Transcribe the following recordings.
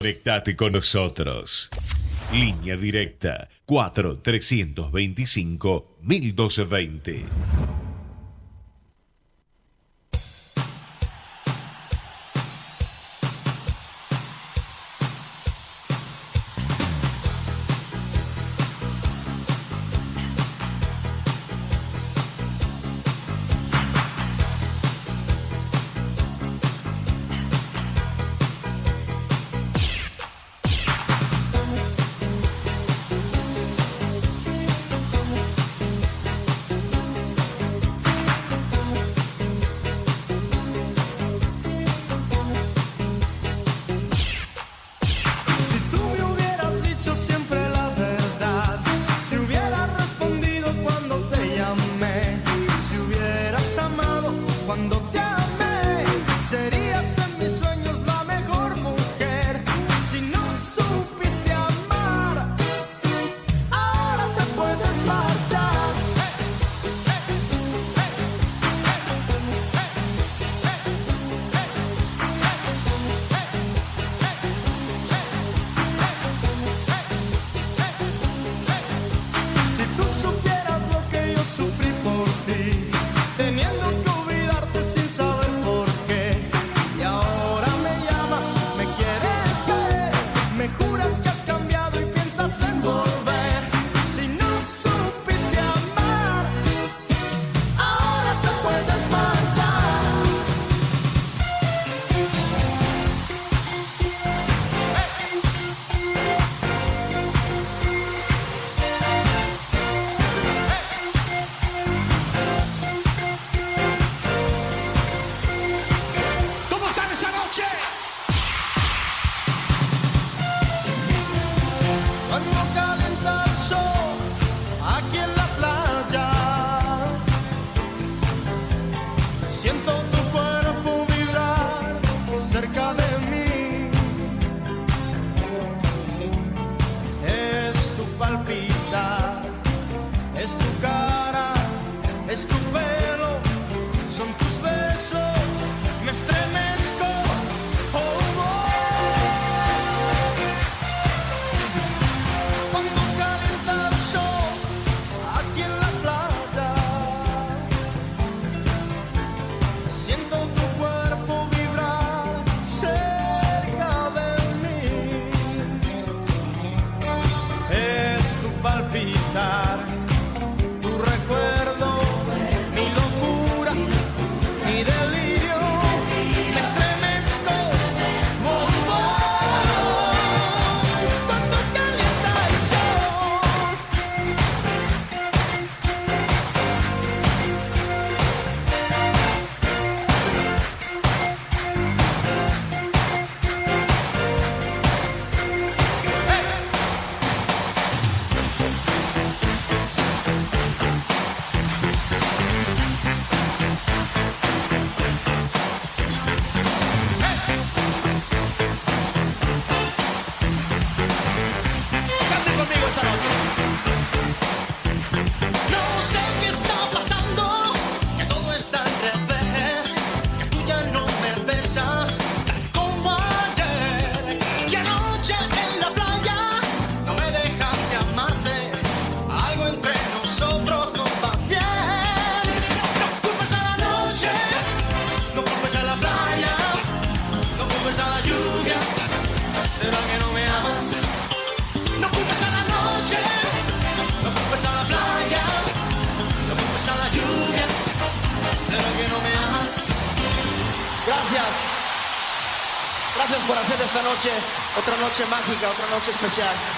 Conectate con nosotros. Línea directa 4 325 1220. noche mágica, otra noche especial.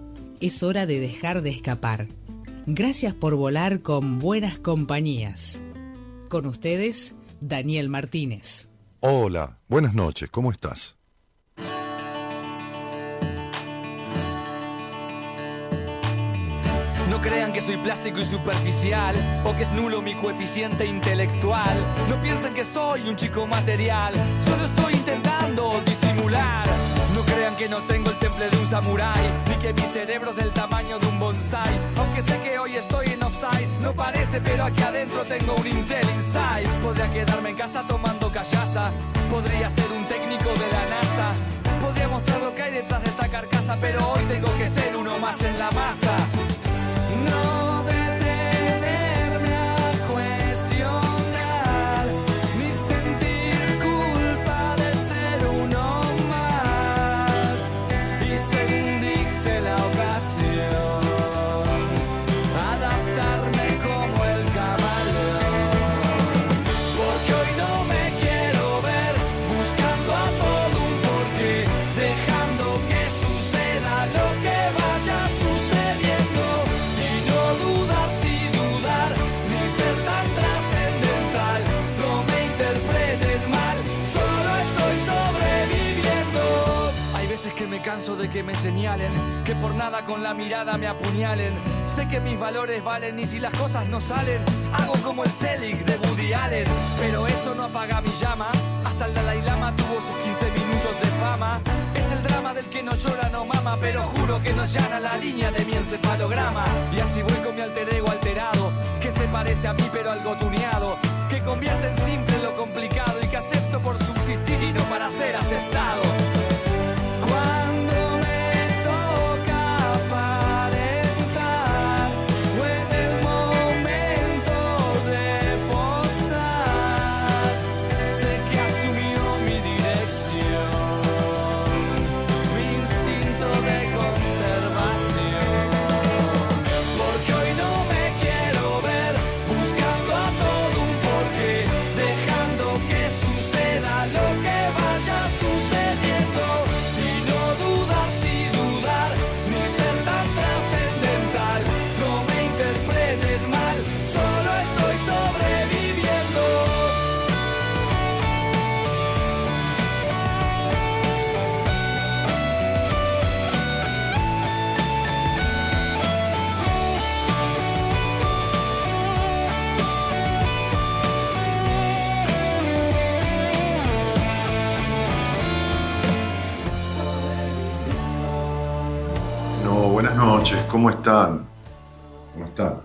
Es hora de dejar de escapar. Gracias por volar con buenas compañías. Con ustedes, Daniel Martínez. Hola, buenas noches, ¿cómo estás? No crean que soy plástico y superficial o que es nulo mi coeficiente intelectual. No piensen que soy un chico material, solo estoy intentando disimular. Crean que no tengo el temple de un samurái, ni que mi cerebro es del tamaño de un bonsai. Aunque sé que hoy estoy en offside, no parece, pero aquí adentro tengo un Intel Inside. Podría quedarme en casa tomando callaza, podría ser un técnico de la NASA. Podría mostrar lo que hay detrás de esta carcasa, pero hoy tengo que ser uno más en la masa. De que me señalen que por nada con la mirada me apuñalen. Sé que mis valores valen y si las cosas no salen hago como el Selig de Woody Allen. Pero eso no apaga mi llama. Hasta el Dalai Lama tuvo sus 15 minutos de fama. Es el drama del que no llora no mama pero juro que no llana la línea de mi encefalograma. Y así voy con mi alter ego alterado que se parece a mí pero algo tuneado que convierte en simple lo complicado y que acepto por subsistir y no para ser aceptado ¿cómo están? ¿Cómo están?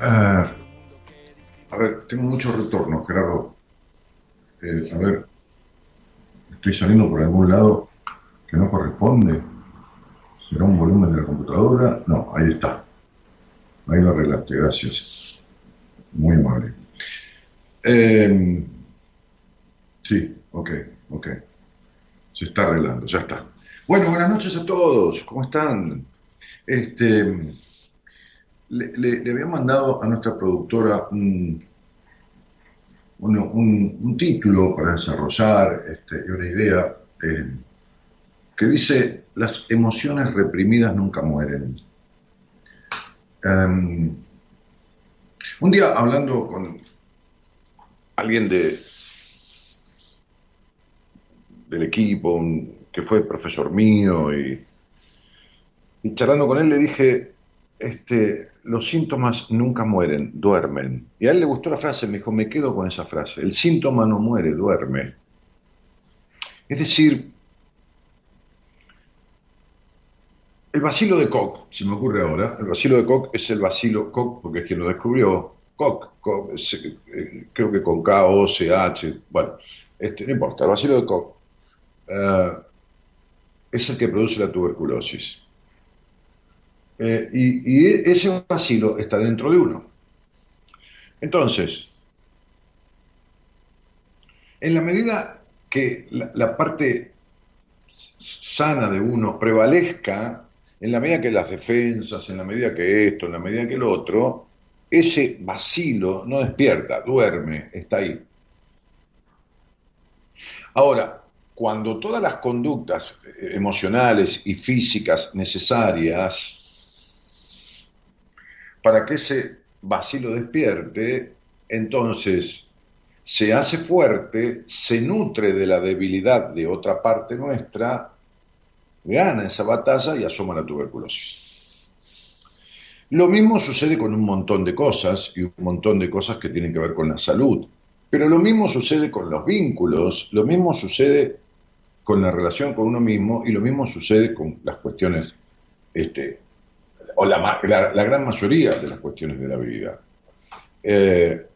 Ah, a ver, tengo mucho retorno, Gerardo. Eh, a ver, estoy saliendo por algún lado que no corresponde. ¿Será un volumen de la computadora? No, ahí está. Ahí lo arreglaste, gracias. Muy amable. Eh, sí, ok, ok. Se está arreglando, ya está. Bueno, buenas noches a todos. ¿Cómo están? Este, le, le- había mandado a nuestra productora un título para desarrollar este, y una idea eh, que dice, las emociones reprimidas nunca mueren. Em, Un día hablando con alguien de del equipo, un- que fue profesor mío, y, y charlando con él le dije, este, los síntomas nunca mueren, duermen. Y a él le gustó la frase, me dijo, me quedo con esa frase, el síntoma no muere, duerme. Es decir, el vacilo de Koch, si me ocurre ahora, el vacilo de Koch es el vacilo Koch, porque es quien lo descubrió, Koch, eh, creo que con K, O, C, H, bueno, este, no importa, el vacilo de Koch eh, es el que produce la tuberculosis. Eh, y, ese vacilo está dentro de uno. Entonces, en la medida que la, parte sana de uno prevalezca, en la medida que las defensas, en la medida que esto, en la medida que lo otro, ese vacilo no despierta, duerme, está ahí. Ahora, cuando todas las conductas eh, emocionales y físicas necesarias para que ese vacilo despierte, entonces se hace fuerte, se nutre de la debilidad de otra parte nuestra, gana esa batalla y asoma la tuberculosis. Lo mismo sucede con un montón de cosas y un montón de cosas que tienen que ver con la salud. Pero lo mismo sucede con los vínculos, lo mismo sucede con la relación con uno mismo y lo mismo sucede con las cuestiones, este, o la, la- gran mayoría de las cuestiones de la vida. Eh,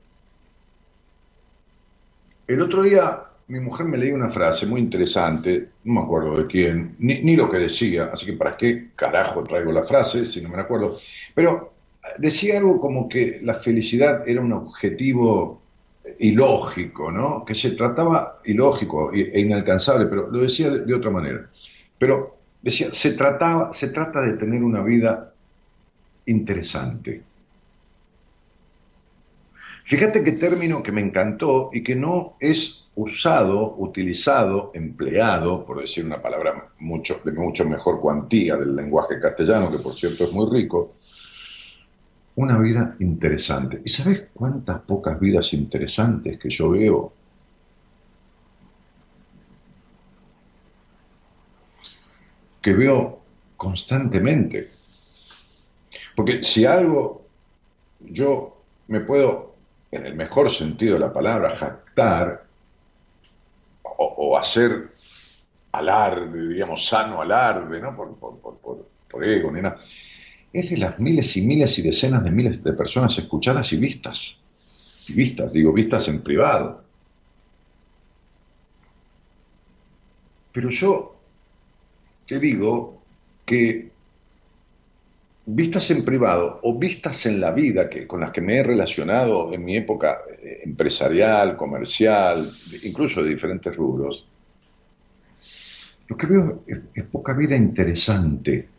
el otro día mi mujer me leía una frase muy interesante, no me acuerdo de quién, ni, ni lo que decía, así que para qué carajo traigo la frase si no me acuerdo, pero decía algo como que la felicidad era un objetivo ilógico, ¿no? Que se trataba ilógico e inalcanzable, pero lo decía de, de otra manera. Pero decía, se trataba, se trata de tener una vida interesante. Fíjate qué término que me encantó y que no es usado, utilizado, empleado, por decir una palabra mucho, de mucho mejor cuantía del lenguaje castellano, que por cierto es muy rico, una vida interesante. ¿Y sabes cuántas pocas vidas interesantes que yo veo? Que veo constantemente. Porque si algo yo me puedo, en el mejor sentido de la palabra, jactar o, hacer alarde, digamos, sano alarde, ¿no? Por, por, por ego ni nada es de las miles y miles y decenas de miles de personas escuchadas y vistas. Y vistas, digo, vistas en privado. Pero yo te digo que vistas en privado o vistas en la vida que, con las que me he relacionado en mi época eh, empresarial, comercial, incluso de diferentes rubros, lo que veo es, es poca vida interesante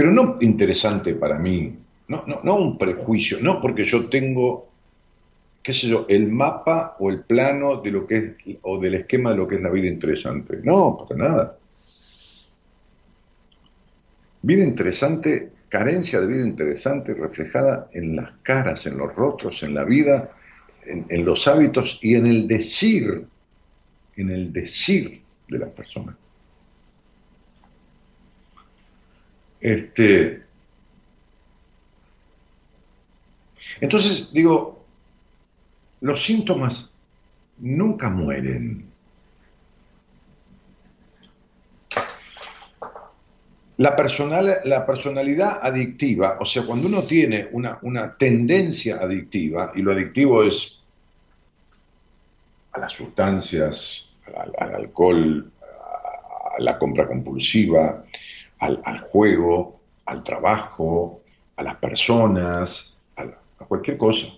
pero no interesante para mí, no, no, no un prejuicio, no porque yo tengo, qué sé yo, el mapa o el plano de lo que es, o del esquema de lo que es la vida interesante. No, para nada. Vida interesante, carencia de vida interesante reflejada en las caras, en los rostros, en la vida, en, en los hábitos y en el decir, en el decir de las personas. Este, entonces, digo, los síntomas nunca mueren. La, personal, la personalidad adictiva, o sea, cuando uno tiene una, una tendencia adictiva, y lo adictivo es a las sustancias, al, al alcohol, a la compra compulsiva, al, al, juego, al trabajo, a las personas, a, a, cualquier cosa.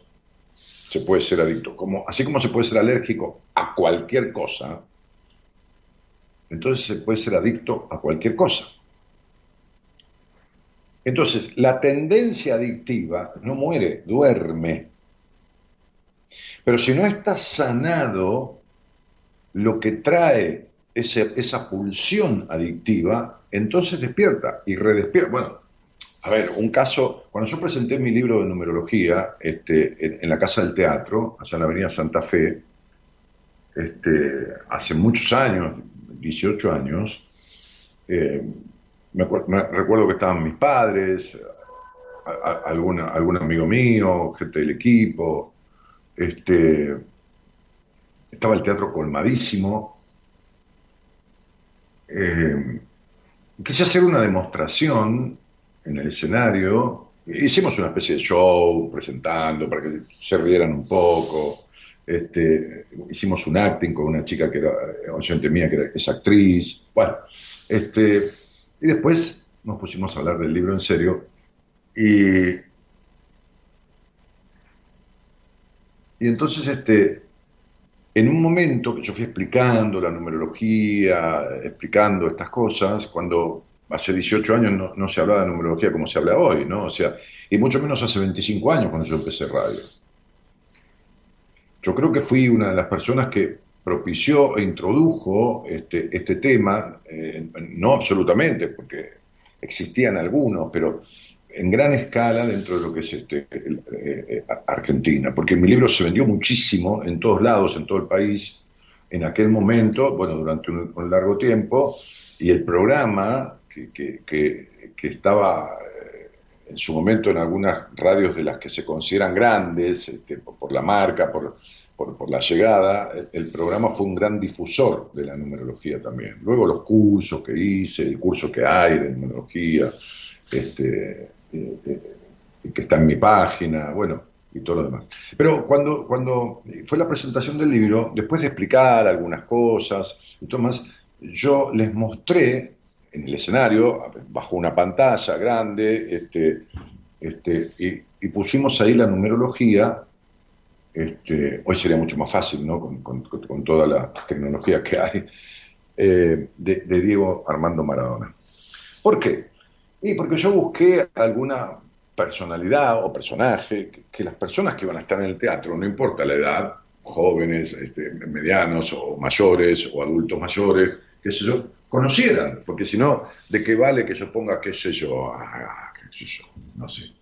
Se puede ser adicto. Como, así como se puede ser alérgico a cualquier cosa, entonces se puede ser adicto a cualquier cosa. Entonces, la tendencia adictiva no muere, duerme. Pero si no está sanado, lo que trae esa pulsión adictiva, entonces despierta y redespierta. Bueno, a ver, un caso, cuando yo presenté mi libro de numerología este, en, la Casa del Teatro, allá en la Avenida Santa Fe, este, hace muchos años, 18 años, eh, me, recuerdo que estaban mis padres, a- algún amigo mío, gente del equipo, este, estaba el teatro colmadísimo. Eh, quise hacer una demostración en el escenario. Hicimos una especie de show presentando para que se rieran un poco. Este, hicimos un acting con una chica que era oyente mía, que es actriz. Bueno, este, y después nos pusimos a hablar del libro en serio. Y, y entonces, este, en un momento que yo fui explicando la numerología, explicando estas cosas, cuando hace 18 años no, se hablaba de numerología como se habla hoy, ¿no? O sea, y mucho menos hace 25 años cuando yo empecé radio. Yo creo que fui una de las personas que propició e introdujo este, este tema, eh, no absolutamente, porque existían algunos, pero en gran escala dentro de lo que es este, eh, eh, Argentina, porque mi libro se vendió muchísimo en todos lados, en todo el país, en aquel momento, bueno, durante un, largo tiempo, y el programa que, que- que- que estaba eh, en su momento en algunas radios de las que se consideran grandes, este, por, la marca, por, por, por la llegada, el programa fue un gran difusor de la numerología también. Luego los cursos que hice, el curso que hay de numerología, este, eh, que está en mi página, bueno, y todo lo demás. Pero cuando, cuando fue la presentación del libro, después de explicar algunas cosas y todo más, yo les mostré en el escenario, bajo una pantalla grande, este, este, y, y pusimos ahí la numerología. Este, hoy sería mucho más fácil, ¿no? Con- con- con toda la tecnología que hay, eh, de, de Diego Armando Maradona. ¿Por qué? Y porque yo busqué alguna personalidad o personaje que, las personas que iban a estar en el teatro, no importa la edad, jóvenes, este, medianos o mayores o adultos mayores, qué sé yo, conocieran, porque si no, ¿de qué vale que yo ponga, qué sé yo, ah, qué sé yo, no sé,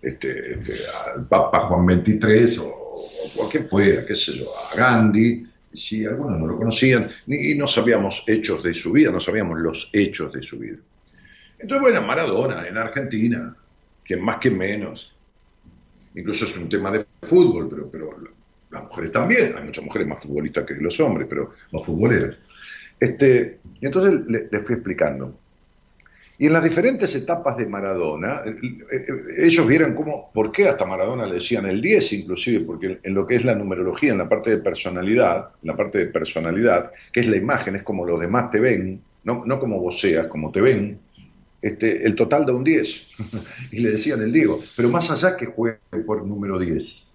este, este, al Papa Juan XXIII o, o cualquier fuera, qué sé yo, a Gandhi, si algunos no lo conocían, ni, y no sabíamos hechos de su vida, no sabíamos los hechos de su vida. Entonces, bueno, Maradona en Argentina, quien más que menos. Incluso es un tema de fútbol, pero, pero las mujeres también. Hay muchas mujeres más futbolistas que los hombres, pero los futboleras. Este, y entonces le, le fui explicando. Y en las diferentes etapas de Maradona, ellos vieron cómo, por qué hasta Maradona le decían el 10, inclusive, porque en lo que es la numerología, en la parte de personalidad, en la parte de personalidad, que es la imagen, es como los demás te ven, no, no como vos seas, como te ven, este, el total da un 10. y le decían el Diego, pero más allá que juegue por número 10,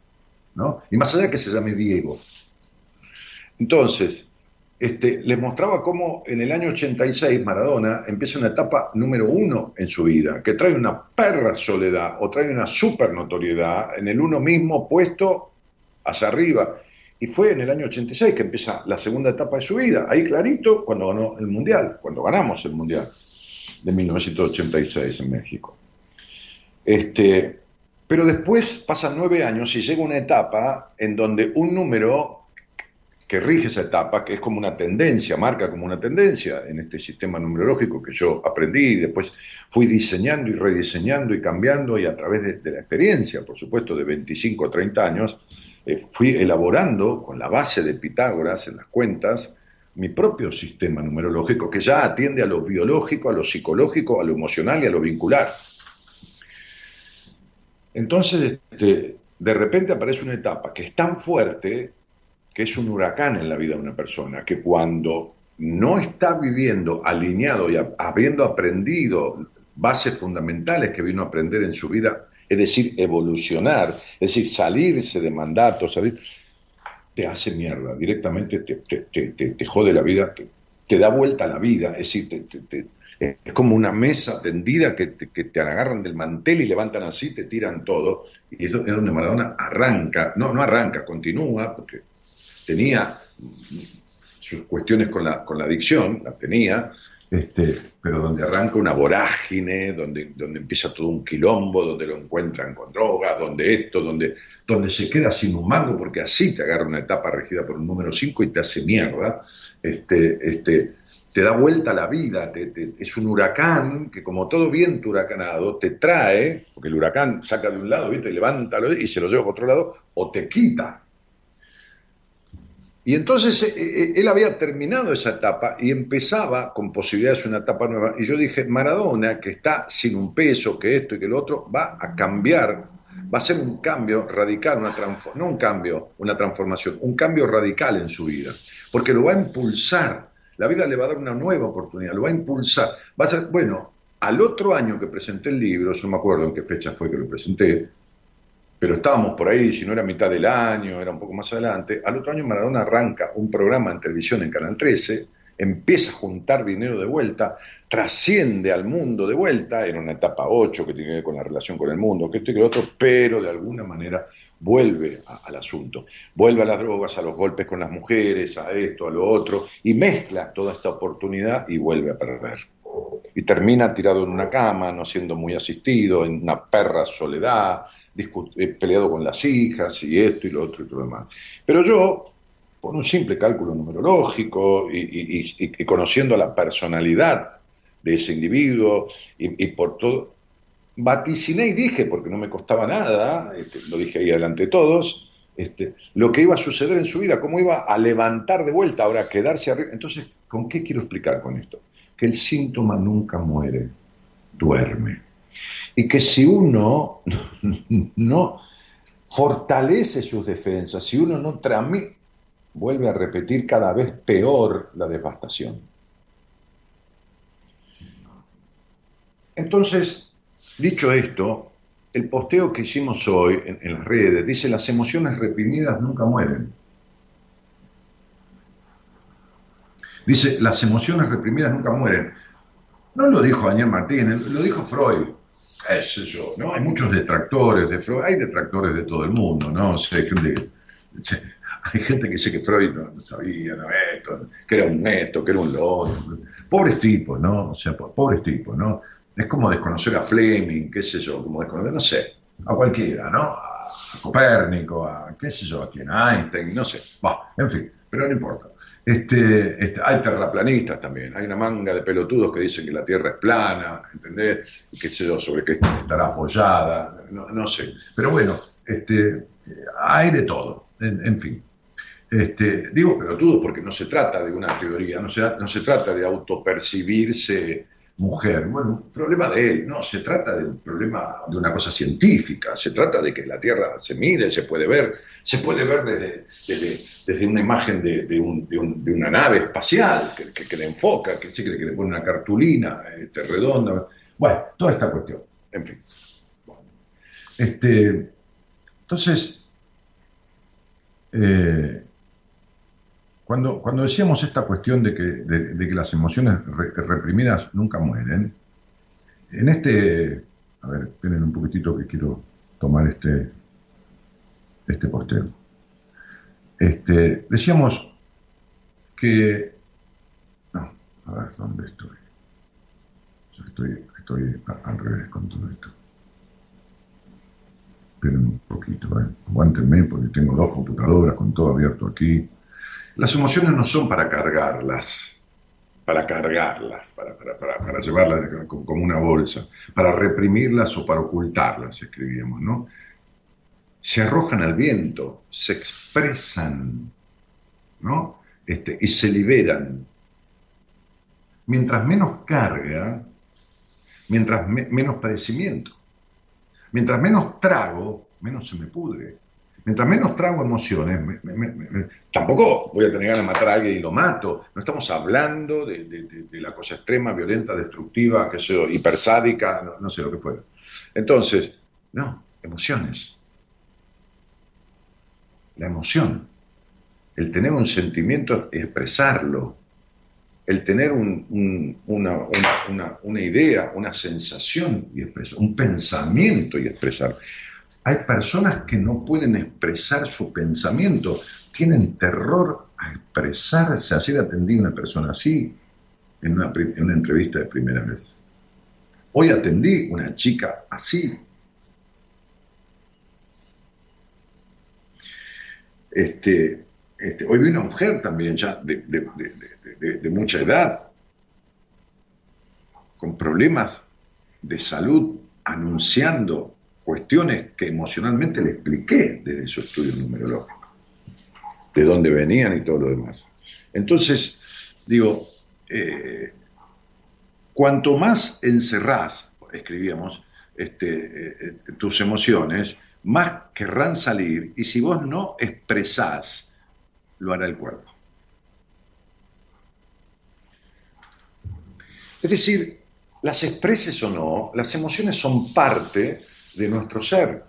¿no? Y más allá que se llame Diego. Entonces, este, les mostraba cómo en el año 86 Maradona empieza una etapa número uno en su vida, que trae una perra soledad o trae una super notoriedad en el uno mismo puesto hacia arriba. Y fue en el año 86 que empieza la segunda etapa de su vida, ahí clarito, cuando ganó el Mundial, cuando ganamos el Mundial de 1986 en México. Este, pero después pasan nueve años y llega una etapa en donde un número que rige esa etapa, que es como una tendencia, marca como una tendencia en este sistema numerológico que yo aprendí y después fui diseñando y rediseñando y cambiando y a través de, la experiencia, por supuesto, de 25 o 30 años, eh, fui elaborando con la base de Pitágoras en las cuentas mi propio sistema numerológico que ya atiende a lo biológico, a lo psicológico, a lo emocional y a lo vincular. Entonces, este, de repente aparece una etapa que es tan fuerte que es un huracán en la vida de una persona, que cuando no está viviendo alineado y habiendo aprendido bases fundamentales que vino a aprender en su vida, es decir, evolucionar, es decir, salirse de mandatos, salir, te hace mierda, directamente te, te, te, te- jode la vida, te, da vuelta la vida, es decir, es como una mesa tendida que te, que te agarran del mantel y levantan así, te tiran todo, y eso es donde Maradona arranca, no, no arranca, continúa, porque tenía sus cuestiones con la, con la adicción, la tenía, este, pero donde arranca una vorágine, donde, donde empieza todo un quilombo, donde lo encuentran con drogas, donde esto, donde, donde se queda sin un mango, porque así te agarra una etapa regida por un número 5 y te hace mierda, este, este, te da vuelta la vida, te- te- es un huracán que como todo viento huracanado te trae, porque el huracán saca de un lado, ¿viste? levanta y se lo lleva para otro lado, o te quita. Y entonces eh, eh, él había terminado esa etapa y empezaba con posibilidades de una etapa nueva. Y yo dije, Maradona, que está sin un peso, que esto y que lo otro, va a cambiar, va a ser un cambio radical, una no un cambio, una transformación, un cambio radical en su vida, porque lo va a impulsar. La vida le va a dar una nueva oportunidad, lo va a impulsar. Va a ser, bueno, al otro año que presenté el libro, yo no me acuerdo en qué fecha fue que lo presenté, pero estábamos por ahí, si no era mitad del año, era un poco más adelante. Al otro año Maradona arranca un programa en televisión en Canal 13, empieza a juntar dinero de vuelta, trasciende al mundo de vuelta, era una etapa 8 que tiene que ver con la relación con el mundo, que esto y que lo otro, pero de alguna manera vuelve al asunto, vuelve a las drogas, a los golpes con las mujeres, a esto, a lo otro, y mezcla toda esta oportunidad y vuelve a perder. Y termina tirado en una cama, no siendo muy asistido, en una perra soledad, discu- eh, peleado con las hijas y esto y lo otro y todo lo demás. Pero yo, por un simple cálculo numerológico y, y- y- y conociendo la personalidad de ese individuo y, por todo, vaticiné y dije, porque no me costaba nada, este, lo dije ahí delante de todos, este, lo que iba a suceder en su vida, cómo iba a levantar de vuelta, ahora quedarse arriba. Entonces, ¿con qué quiero explicar con esto? Que el síntoma nunca muere, duerme. Y que si uno no fortalece sus defensas, si uno no tramita, vuelve a repetir cada vez peor la devastación. Entonces, dicho esto, el posteo que hicimos hoy en, en las redes dice las emociones reprimidas nunca mueren. Dice, las emociones reprimidas nunca mueren. No lo dijo Daniel Martínez, lo dijo Freud. Sé yo, ¿no? Hay muchos detractores de Freud, hay detractores de todo el mundo, ¿no? O sea, hay gente, hay gente que dice que Freud no, sabía, ¿no? Esto, que era un neto, que era un loco. Pobres tipos, ¿no? O sea, po- pobres tipos, ¿no? Es como desconocer a Fleming, qué sé yo, como desconocer, no sé, a cualquiera, ¿no? A, a Copérnico, a qué sé yo, a quien, a Einstein, no sé. Va, en fin, pero no importa. Este, este, hay terraplanistas también, hay una manga de pelotudos que dicen que la Tierra es plana, ¿entendés? Y qué sé yo, sobre qué estará apoyada, no, sé. Pero bueno, este, hay de todo, en, en fin. Este, digo pelotudos porque no se trata de una teoría, no se, no se trata de autopercibirse mujer. Bueno, problema de él, no, se trata de un problema de una cosa científica, se trata de que la Tierra se mide, se puede ver, se puede ver desde, desde, desde una imagen de, de un- de un- de una nave espacial que, que, le enfoca, que, que, le pone una cartulina este, redonda. Bueno, toda esta cuestión, en fin. Este, entonces, eh, cuando, cuando decíamos esta cuestión de que, de, que las emociones re- reprimidas nunca mueren, en este, a ver, esperen un poquitito que quiero tomar este, este posteo. Este, decíamos que, no, a ver, ¿dónde estoy? Yo estoy, estoy al revés con todo esto. Esperen un poquito, ¿eh? aguántenme porque tengo dos computadoras con todo abierto aquí. Las emociones no son para cargarlas, para cargarlas, para, llevarlas como una bolsa, para reprimirlas o para ocultarlas, escribíamos, ¿no? Se arrojan al viento, se expresan, ¿no? Este, y se liberan. Mientras menos carga, mientras me- menos padecimiento. Mientras menos trago, menos se me pudre. Mientras menos trago emociones, tampoco voy a tener ganas de matar a alguien y lo mato. No estamos hablando de, la cosa extrema, violenta, destructiva, que sé hipersádica, no, no sé lo que fuera. Entonces, no, emociones. La emoción. El tener un sentimiento y expresarlo. El tener un- un- una, una- una- una idea, una sensación y expresar, un pensamiento y expresar. Hay personas que no pueden expresar su pensamiento, tienen terror a expresarse. Ayer atendí a una persona así, en una, entrevista de primera vez. Hoy atendí una chica así. Este, este, hoy vi una mujer también ya de mucha edad, con problemas de salud, anunciando cuestiones que emocionalmente le expliqué desde su estudio numerológico, de dónde venían y todo lo demás. Entonces, digo, eh, cuanto más encerrás, escribíamos, este, eh, eh, tus emociones, más querrán salir y si vos no expresás, lo hará el cuerpo. Es decir, las expreses o no, las emociones son parte de nuestro ser,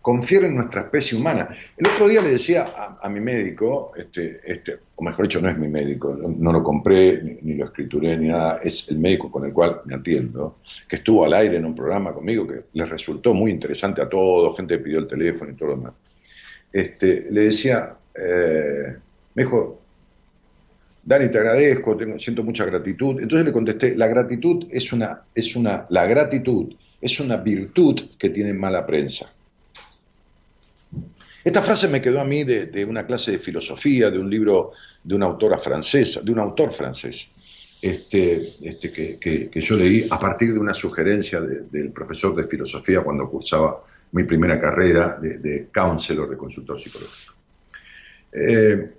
confieren en nuestra especie humana. El otro día le decía a, mi médico, este, este, o mejor dicho, no es mi médico, no, lo compré, ni, ni lo escrituré, ni nada, es el médico con el cual me atiendo, que estuvo al aire en un programa conmigo que les resultó muy interesante a todos, gente pidió el teléfono y todo lo demás. Este, le decía, eh, me dijo, Dani, te agradezco, tengo- siento mucha gratitud. Entonces le contesté, la gratitud es una, es una, la gratitud es una virtud que tiene mala prensa. Esta frase me quedó a mí de, una clase de filosofía, de un libro de una autora francesa, de un autor francés, este, este, que, que- yo leí a partir de una sugerencia de- del profesor de filosofía cuando cursaba mi primera carrera de, de counselor, de consultor psicológico. Eh,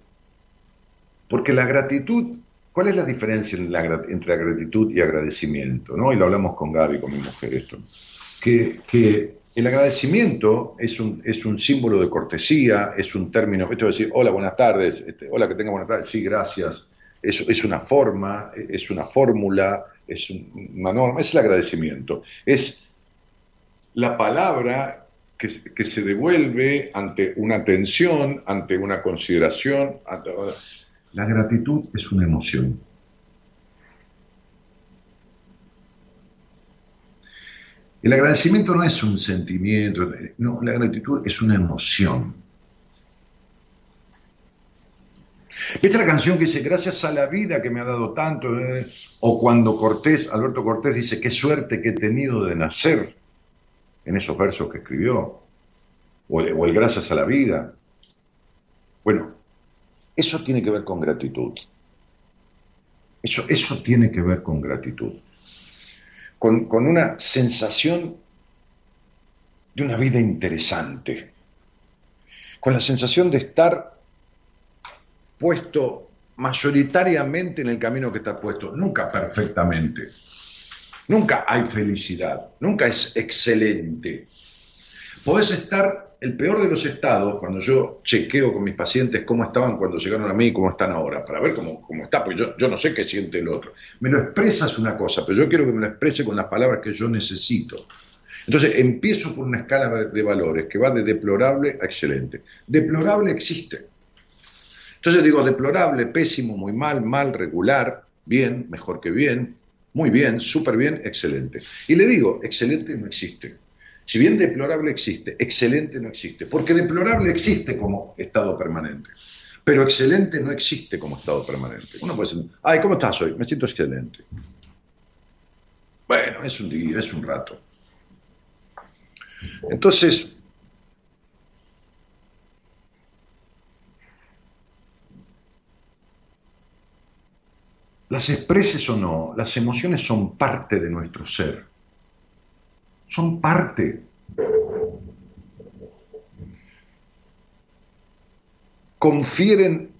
porque la gratitud, ¿cuál es la diferencia entre gratitud y agradecimiento? ¿no? Y lo hablamos con Gaby, con mi mujer, esto. Que, el agradecimiento es un, símbolo de cortesía, es un término, esto es decir, hola, buenas tardes, este, hola, que tenga buenas tardes, sí, gracias. Es, una forma, es una fórmula, es un- una norma, es el agradecimiento. Es la palabra que, que se devuelve ante una atención, ante una consideración. ante- la gratitud es una emoción. El agradecimiento no es un sentimiento, no, la gratitud es una emoción. ¿Viste la canción que dice, gracias a la vida que me ha dado tanto? O cuando Cortés, Alberto Cortés dice, qué suerte que he tenido de nacer en esos versos que escribió. O el, o el gracias a la vida. Bueno, eso tiene que ver con gratitud. Eso, eso tiene que ver con gratitud. Con, con una sensación de una vida interesante. Con la sensación de estar puesto mayoritariamente en el camino que está puesto, nunca perfectamente. Nunca hay felicidad, nunca es excelente. Podés estar, el peor de los estados, cuando yo chequeo con mis pacientes cómo estaban cuando llegaron a mí y cómo están ahora, para ver cómo, cómo está, porque yo, yo no sé qué siente el otro. Me lo expresas una cosa, pero yo quiero que me lo exprese con las palabras que yo necesito. Entonces empiezo por una escala de valores que va de deplorable a excelente. Deplorable existe. Entonces digo deplorable, pésimo, muy mal, mal, regular, bien, mejor que bien, muy bien, súper bien, excelente. Y le digo, excelente no existe. Si bien deplorable existe, excelente no existe. Porque deplorable existe como estado permanente. Pero excelente no existe como estado permanente. Uno puede decir, ay, ¿cómo estás hoy? Me siento excelente. Bueno, es un día, es un rato. Entonces, las expreses o no, las emociones son parte de nuestro ser. Son parte. Confieren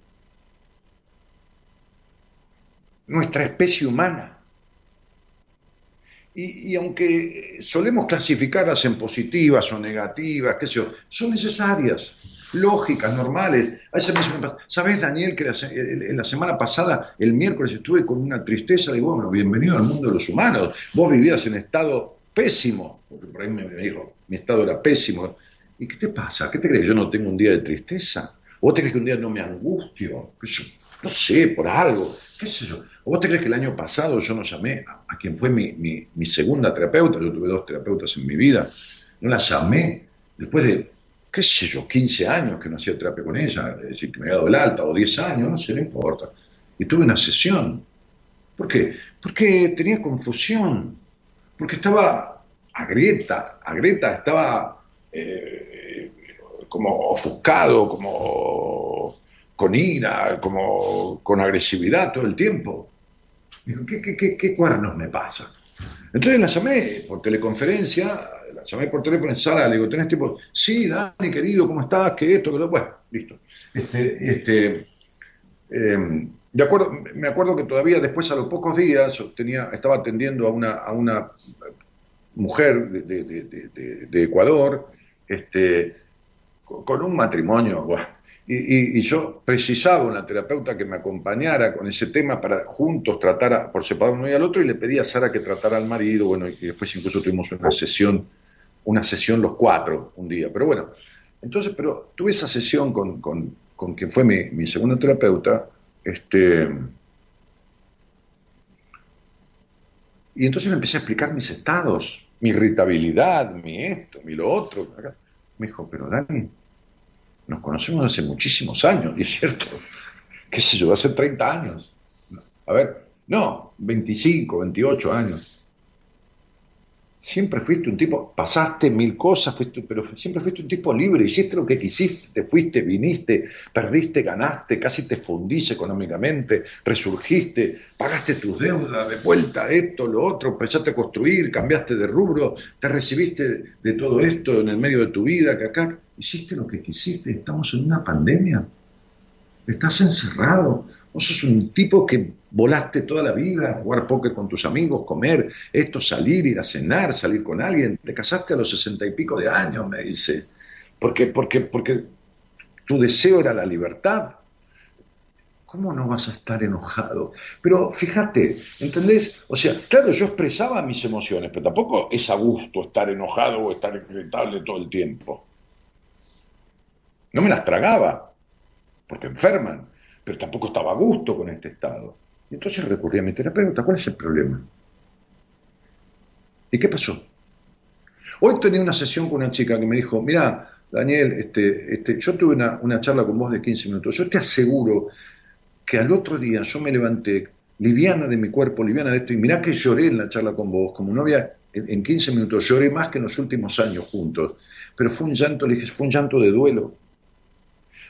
nuestra especie humana. Y, y, aunque solemos clasificarlas en positivas o negativas, qué sé yo, son necesarias, lógicas, normales. ¿sabes, Daniel, que la, la, semana pasada, el miércoles, estuve con una tristeza? Digo, bueno, bienvenido al mundo de los humanos. Vos vivías en estado pésimo, porque por ahí me, dijo, mi estado era pésimo. ¿Y qué te pasa? ¿Qué te crees? ¿Yo no tengo un día de tristeza? ¿O vos te crees que un día no me angustio? No sé, por algo, qué sé yo. ¿O vos te crees que el año pasado yo no llamé a, a quien fue mi, mi, mi, segunda terapeuta? Yo tuve dos terapeutas en mi vida. No la llamé después de, qué sé yo, 15 años que no hacía terapia con ella, es decir, que me había dado el alta, o 10 años, no sé, no importa. Y tuve una sesión. ¿Por qué? Porque tenía confusión, porque estaba agrieta, agreta, estaba eh, como ofuscado, como con ira, como con agresividad todo el tiempo. Dijo, ¿qué, qué, qué, cuernos me pasa? Entonces la llamé por teleconferencia, la llamé por teléfono en sala, le digo, ¿tenés tiempo? Sí, Dani, querido, ¿cómo estás? ¿Qué esto? ¿Qué lo? Bueno, listo. Este, este, eh, de acuerdo, me acuerdo que todavía después a los pocos días estaba atendiendo a una, mujer de, Ecuador, este, con, un matrimonio, y, yo precisaba una terapeuta que me acompañara con ese tema para juntos tratar por separado uno y al otro, y le pedí a Sara que tratara al marido, bueno, y después incluso tuvimos una sesión, una sesión los cuatro un día, pero bueno, entonces, pero tuve esa sesión con, con, con quien fue mi, mi segunda terapeuta, este, y entonces le empecé a explicar mis estados, mi irritabilidad, mi esto, mi lo otro. Me dijo, pero Dani, nos conocemos hace muchísimos años, y es cierto, qué sé yo, hace 30 años. A ver, no, 25, 28 años. Siempre fuiste un tipo, pasaste mil cosas, fuiste, pero siempre fuiste un tipo libre, hiciste lo que quisiste, te fuiste, viniste, perdiste, ganaste, casi te fundís económicamente, resurgiste, pagaste tus deudas de vuelta, esto, lo otro, empezaste a construir, cambiaste de rubro, te recibiste de todo esto en el medio de tu vida, que acá hiciste lo que quisiste, estamos en una pandemia, estás encerrado, vos sos un tipo que volaste toda la vida, jugar póker con tus amigos, comer, esto, salir, ir a cenar, salir con alguien, te casaste a los sesenta y pico de años, me dice, porque, porque, porque tu deseo era la libertad. ¿Cómo no vas a estar enojado? Pero fíjate, ¿entendés? O sea, claro, yo expresaba mis emociones, pero tampoco es a gusto estar enojado o estar irritable todo el tiempo. No me las tragaba, porque enferman, pero tampoco estaba a gusto con este estado. Y entonces recurrí a mi terapeuta, ¿cuál es el problema? ¿Y qué pasó? Hoy tenía una sesión con una chica que me dijo, mira, Daniel, este, este, yo tuve una, una charla con vos de 15 minutos, yo te aseguro que al otro día yo me levanté liviana de mi cuerpo, liviana de esto, y mirá que lloré en la charla con vos, como no había, en, en 15 minutos lloré más que en los últimos años juntos, pero fue un llanto, le dije, fue un llanto de duelo,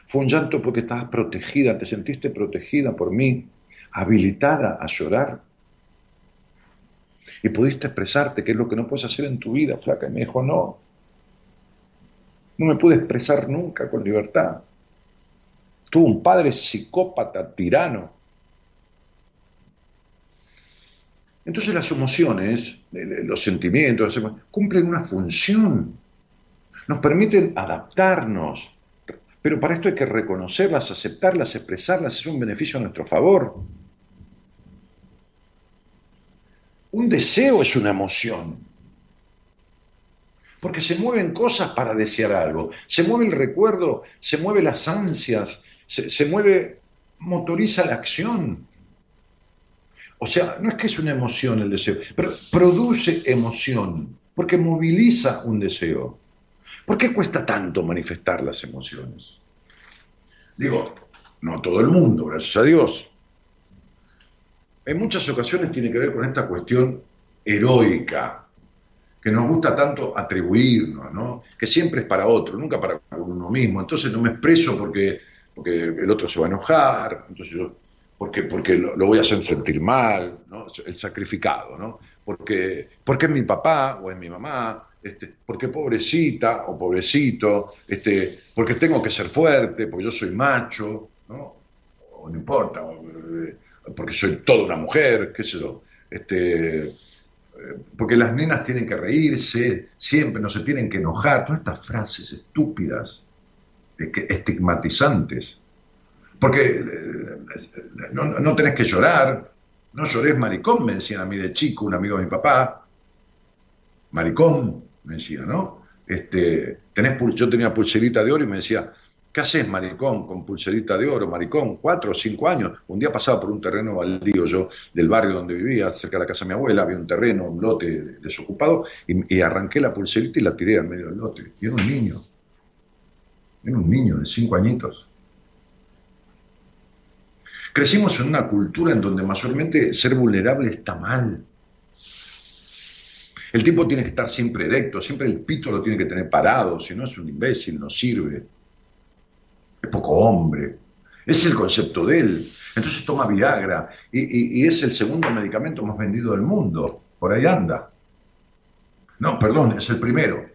fue un llanto porque estabas protegida, te sentiste protegida por mí, habilitada a llorar. Y pudiste expresarte, que es lo que no puedes hacer en tu vida, flaca. Y me dijo, no, no me pude expresar nunca con libertad. Tuve un padre psicópata, tirano. Entonces las emociones, los sentimientos, cumplen una función. Nos permiten adaptarnos. Pero para esto hay que reconocerlas, aceptarlas, expresarlas, es un beneficio a nuestro favor. Un deseo es una emoción. Porque se mueven cosas para desear algo. Se mueve el recuerdo, se mueve las ansias, se, se mueve, motoriza la acción. O sea, no es que es una emoción el deseo, pero produce emoción, porque moviliza un deseo. ¿Por qué cuesta tanto manifestar las emociones? Digo, no todo el mundo, gracias a Dios. En muchas ocasiones tiene que ver con esta cuestión heroica, que nos gusta tanto atribuirnos, ¿no? Que siempre es para otro, nunca para uno mismo. Entonces no me expreso porque, porque el otro se va a enojar, entonces yo, porque, porque lo, lo voy a hacer sentir mal, ¿no? El sacrificado, ¿no? Porque, porque es mi papá o es mi mamá, este, porque pobrecita o pobrecito, este, porque tengo que ser fuerte, porque yo soy macho, ¿no? O no importa, eh, porque soy toda una mujer, qué sé yo, este, eh, porque las nenas tienen que reírse, siempre no se tienen que enojar, todas estas frases estúpidas, estigmatizantes. Porque eh, no- no tenés que llorar, no llores maricón, me decían a mí de chico, un amigo de mi papá, maricón, me decía, ¿no? Este, tenés yo tenía pulserita de oro y me decía, ¿qué haces, maricón, con pulserita de oro, maricón? Cuatro o cinco años. Un día pasaba por un terreno baldío yo, del barrio donde vivía, cerca de la casa de mi abuela, había un terreno, un lote desocupado, y, y arranqué la pulserita y la tiré al medio del lote. Y era un niño, era un niño de cinco añitos. Crecimos en una cultura en donde mayormente ser vulnerable está mal. El tipo tiene que estar siempre erecto, siempre el pito lo tiene que tener parado, si no es un imbécil, no sirve. Es poco hombre. Ese es el concepto de él. Entonces toma Viagra y, es el segundo medicamento más vendido del mundo. Por ahí anda. No, perdón, es el primero.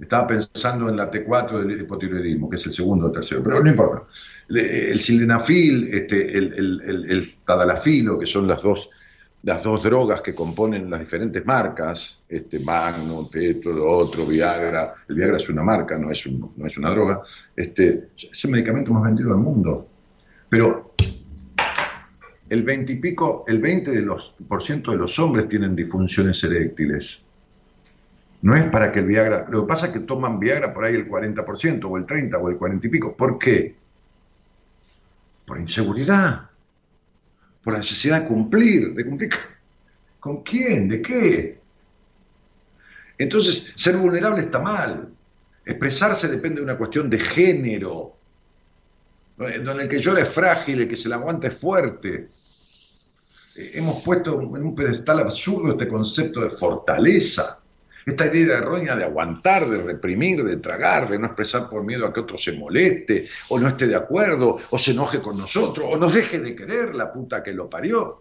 Estaba pensando en la T4 del hipotiroidismo, que es el segundo o tercero, pero no importa. El sildenafil, este, el, el- el tadalafilo, que son las dos, las dos drogas que componen las diferentes marcas, este, Magnum, Petro, otro, Viagra. El Viagra es una marca, no es, no es una droga. Este, es el medicamento más vendido del mundo. Pero el 20 y pico, el 20 de los, por ciento de los hombres tienen disfunciones eréctiles. No es para que el Viagra. Lo que pasa es que toman Viagra por ahí el 40%, o el 30%, o el 40 y pico. ¿Por qué? Por inseguridad. Por la necesidad de cumplir. ¿De cumplir con quién? ¿De qué? Entonces, ser vulnerable está mal. Expresarse depende de una cuestión de género. Donde el que llora es frágil, el que se la aguanta es fuerte. Eh, Hemos puesto en un pedestal absurdo este concepto de fortaleza. Esta idea errónea de aguantar, de reprimir, de tragar, de no expresar por miedo a que otro se moleste, o no esté de acuerdo, o se enoje con nosotros, o nos deje de querer la puta que lo parió.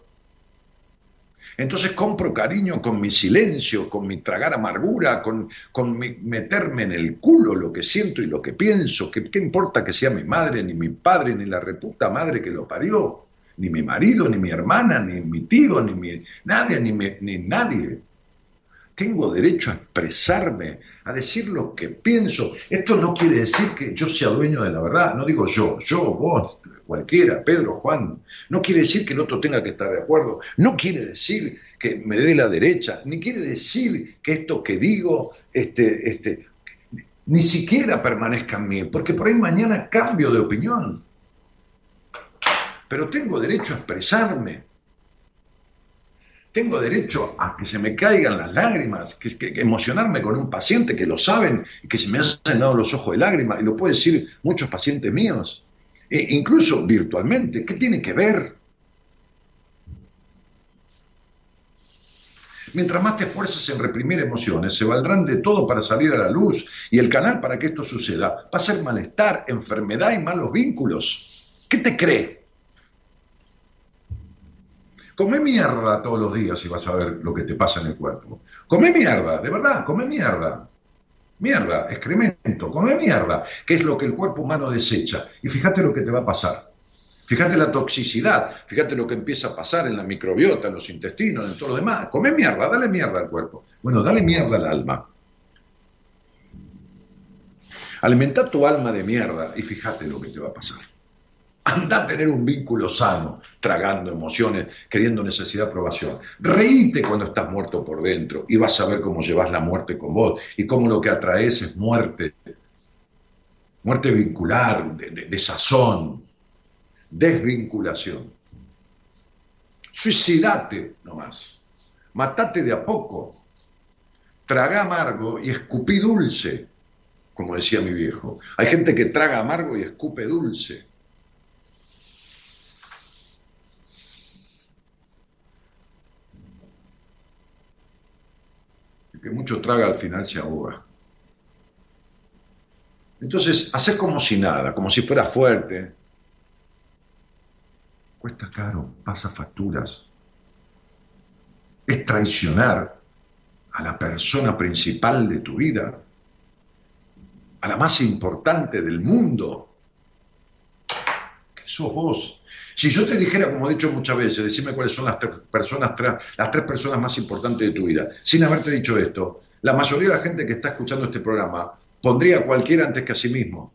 Entonces compro cariño con mi silencio, con mi tragar amargura, con, con mi meterme en el culo lo que siento y lo que pienso. ¿Qué, qué importa que sea mi madre, ni mi padre, ni la reputa madre que lo parió? Ni mi marido, ni mi hermana, ni mi tío, ni mi, nadie, ni, ni nadie. Tengo derecho a expresarme, a decir lo que pienso. Esto no quiere decir que yo sea dueño de la verdad. No digo yo, yo, vos, cualquiera, Pedro, Juan. No quiere decir que el otro tenga que estar de acuerdo. No quiere decir que me dé la derecha. Ni quiere decir que esto que digo, este, este, ni siquiera permanezca en mí. Porque por ahí mañana cambio de opinión. Pero tengo derecho a expresarme tengo derecho a que se me caigan las lágrimas, que, que- emocionarme con un paciente que lo saben y que se me han llenado los ojos de lágrimas, y lo pueden decir muchos pacientes míos, e incluso virtualmente. ¿Qué tiene que ver? Mientras más te esfuerces en reprimir emociones, se valdrán de todo para salir a la luz, y el canal para que esto suceda va a ser malestar, enfermedad y malos vínculos. ¿Qué te cree? Come mierda todos los días y vas a ver lo que te pasa en el cuerpo. Come mierda, de verdad, come mierda. Mierda, excremento, come mierda, que es lo que el cuerpo humano desecha. Y fíjate lo que te va a pasar. Fíjate la toxicidad, fíjate lo que empieza a pasar en la microbiota, en los intestinos, en todo lo demás. Come mierda, dale mierda al cuerpo. Bueno, dale mierda al alma. Alimenta tu alma de mierda y fíjate lo que te va a pasar. Anda a tener un vínculo sano, tragando emociones, queriendo necesidad de aprobación. Reíte cuando estás muerto por dentro y vas a ver cómo llevas la muerte con vos y cómo lo que atraes es muerte. Muerte vincular, de, sazón, desvinculación. Suicidate nomás. Matate de a poco. Traga amargo y escupí dulce, como decía mi viejo. Hay gente que traga amargo y escupe dulce. Que mucho traga al final se ahoga. Entonces, hacer como si nada, como si fuera fuerte, cuesta caro, pasa facturas. Es traicionar a la persona principal de tu vida, a la más importante del mundo, que sos vos. Si yo te dijera, como he dicho muchas veces, decime cuáles son las tres personas, las tres personas más importantes de tu vida, sin haberte dicho esto, la mayoría de la gente que está escuchando este programa pondría a cualquiera antes que a sí mismo.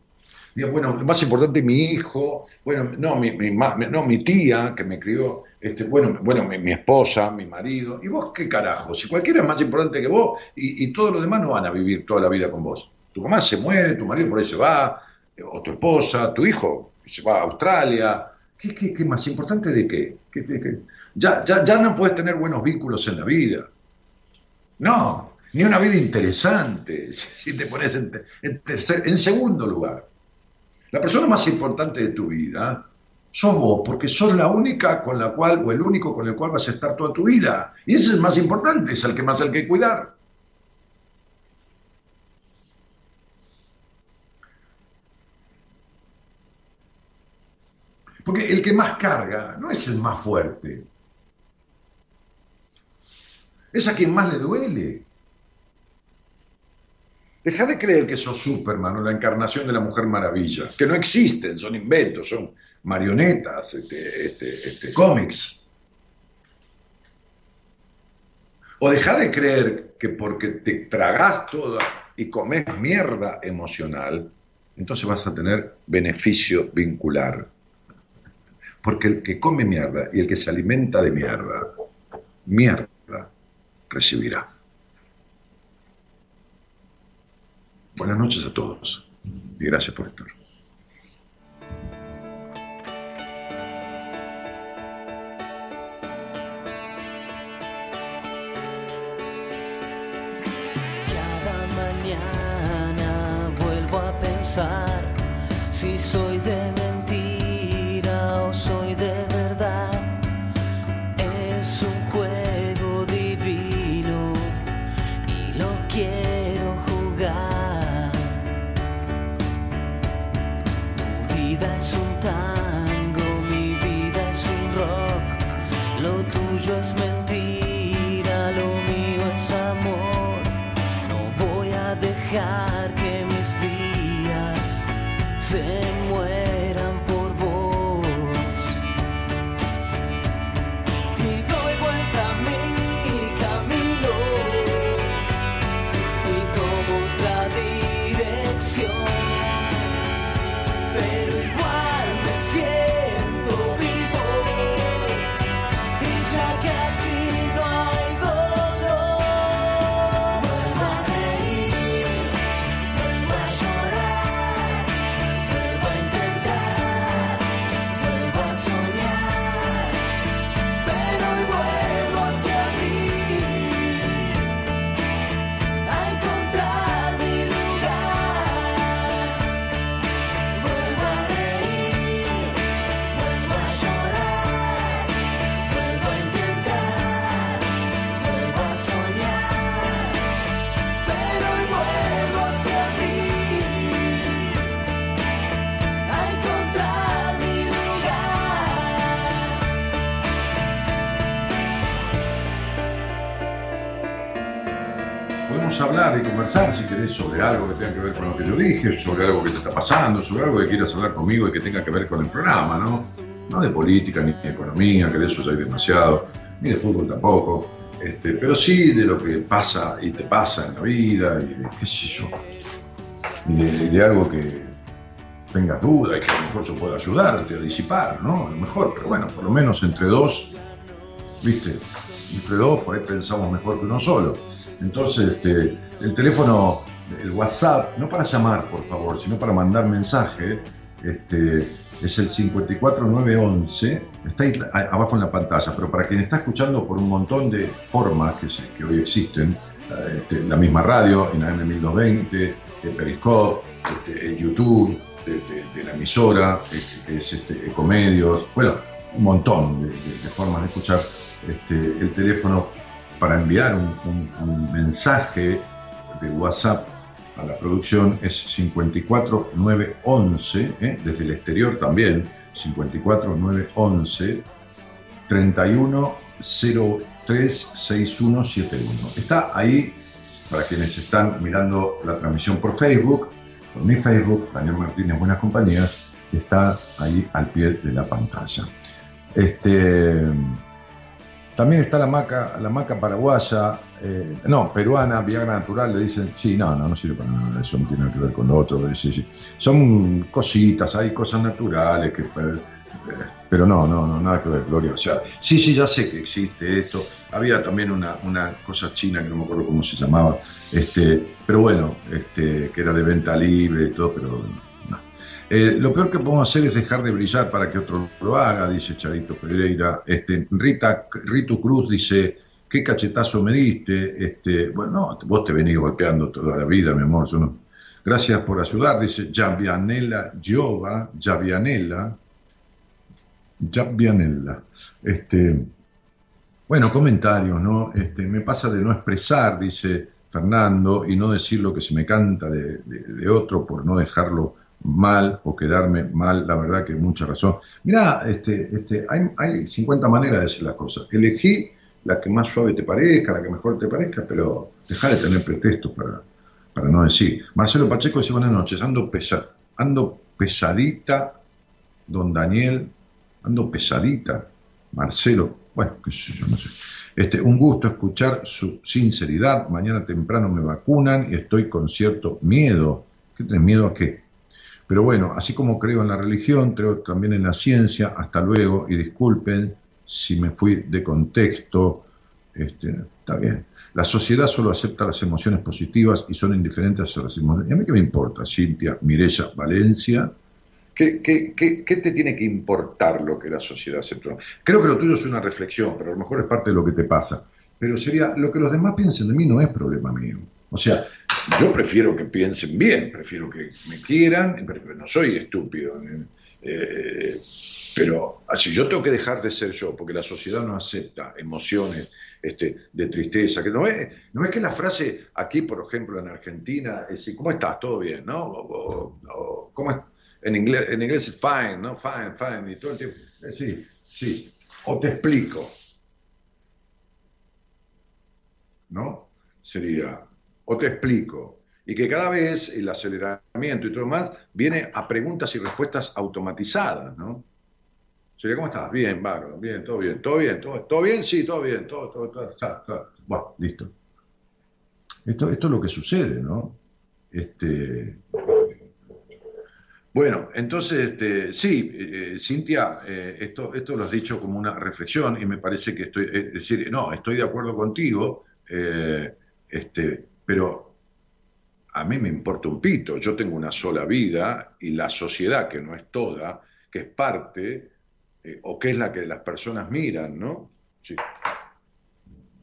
Digo, bueno, más importante mi hijo, bueno, no, mi, mi no, mi tía que me crió, este, bueno, bueno mi, esposa, mi marido, y vos qué carajo, si cualquiera es más importante que vos y, y todos los demás no van a vivir toda la vida con vos. Tu mamá se muere, tu marido por ahí se va, o tu esposa, tu hijo se va a Australia. ¿Qué, qué, qué más importante de qué? Ya, ya, ya no puedes tener buenos vínculos en la vida. No, ni una vida interesante, si te pones en, en en segundo lugar. La persona más importante de tu vida sos vos, porque sos la única con la cual, o el único con el cual vas a estar toda tu vida. Y ese es más importante, es el que más hay que cuidar. Porque el que más carga no es el más fuerte. Es a quien más le duele. Deja de creer que sos Superman o la encarnación de la Mujer Maravilla, que no existen, son inventos, son marionetas, este, este, este, cómics. O deja de creer que porque te tragás toda y comes mierda emocional, entonces vas a tener beneficio vincular. Porque el que come mierda y el que se alimenta de mierda, mierda recibirá. Buenas noches a todos y gracias por estar. Sobre algo que tenga que ver con lo que yo dije, sobre algo que te está pasando, sobre algo que quieras hablar conmigo y que tenga que ver con el programa, ¿no? No de política ni de economía, que de eso ya hay demasiado, ni de fútbol tampoco, este, pero sí de lo que pasa y te pasa en la vida y de qué sé yo, y de, y de algo que tengas duda y que a lo mejor yo pueda ayudarte a disipar, ¿no? A lo mejor, pero bueno, por lo menos entre dos, ¿viste? Entre dos, por ahí pensamos mejor que uno solo. Entonces, este, el teléfono, el WhatsApp, no para llamar, por favor, sino para mandar mensaje, este, es el 54911, está abajo en la pantalla, pero para quien está escuchando por un montón de formas que, que hoy existen, eh, este, la misma radio, en AM1220, en Periscope, este, YouTube, de, la emisora, que es este, Ecomedios, bueno, un montón de, formas de escuchar este, el teléfono para enviar un mensaje de WhatsApp a la producción es 54911, ¿eh? desde el exterior también, 54911 31036171. Está ahí para quienes están mirando la transmisión por Facebook, por mi Facebook, Daniel Martínez Buenas Compañías, está ahí al pie de la pantalla. Este, también está la maca, la maca paraguaya, eh, no, peruana, Viagra natural, le dicen, sí, no, no, no sirve para nada, eso no tiene nada que ver con lo otro, son cositas, hay cosas naturales que... eh, pero no, no, no, nada que ver, Gloria. O sea, sí, sí, ya sé que existe esto. Había también una, una cosa china que no me acuerdo cómo se llamaba, este, pero bueno, este, que era de venta libre y todo, pero no. Eh, lo peor que podemos hacer es dejar de brillar para que otro lo haga, dice Charito Pereira. Este, Rita, Ritu Cruz dice, qué cachetazo me diste. Este, bueno, no, vos te venís golpeando toda la vida, mi amor. Yo no. Gracias por ayudar, dice Javianela Yoga, Javianela. Ya Vianella. Este, bueno, comentarios, ¿no? Este, me pasa de no expresar, dice Fernando, y no decir lo que se me canta de, de- de otro por no dejarlo mal o quedarme mal, la verdad que mucha razón. Mirá, este, este, hay, hay 50 maneras de decir las cosas. Elegí la que más suave te parezca, la que mejor te parezca, pero deja de tener pretextos para, para no decir. Marcelo Pacheco dice buenas noches, ando, pesa, ando pesadita, don Daniel, ando pesadita, Marcelo, bueno, qué sé yo, no sé. Este, un gusto escuchar su sinceridad. Mañana temprano me vacunan y estoy con cierto miedo. ¿Qué tenés miedo a qué? Pero bueno, así como creo en la religión, creo también en la ciencia. Hasta luego y disculpen si me fui de contexto. Este, está bien. La sociedad solo acepta las emociones positivas y son indiferentes a las emociones. ¿Y a mí qué me importa, Cintia, Mirella, Valencia? ¿Qué, qué, qué, qué te tiene que importar lo que la sociedad acepta? Creo que lo tuyo es una reflexión, pero a lo mejor es parte de lo que te pasa. Pero sería, lo que los demás piensen de mí no es problema mío. O sea, yo prefiero que piensen bien, prefiero que me quieran, pero no soy estúpido. eh, pero si yo tengo que dejar de ser yo, porque la sociedad no acepta emociones este, de tristeza, que no es, no es que la frase aquí, por ejemplo, en Argentina, es decir, ¿cómo estás? ¿Todo bien? ¿No? O, ¿cómo? En inglés, en inglés es fine, ¿no? Fine, fine, y todo el tiempo. eh, sí, sí. O te explico. ¿No? Sería, o te explico. Y que cada vez el aceleramiento y todo más viene a preguntas y respuestas automatizadas, ¿no? Sería, ¿cómo estás? Bien, bárbaro, bien, todo bien, todo bien, todo, todo bien, sí, todo bien, todo, todo, todo, está, está. Bueno, listo. Esto, esto es lo que sucede, ¿no? Este, bueno, entonces, este, sí, eh, Cintia, eh, esto, esto lo has dicho como una reflexión y me parece que estoy, es decir, no, estoy de acuerdo contigo, eh, este, pero a mí me importa un pito, yo tengo una sola vida y la sociedad, que no es toda, que es parte, eh, o que es la que las personas miran, ¿no? Sí.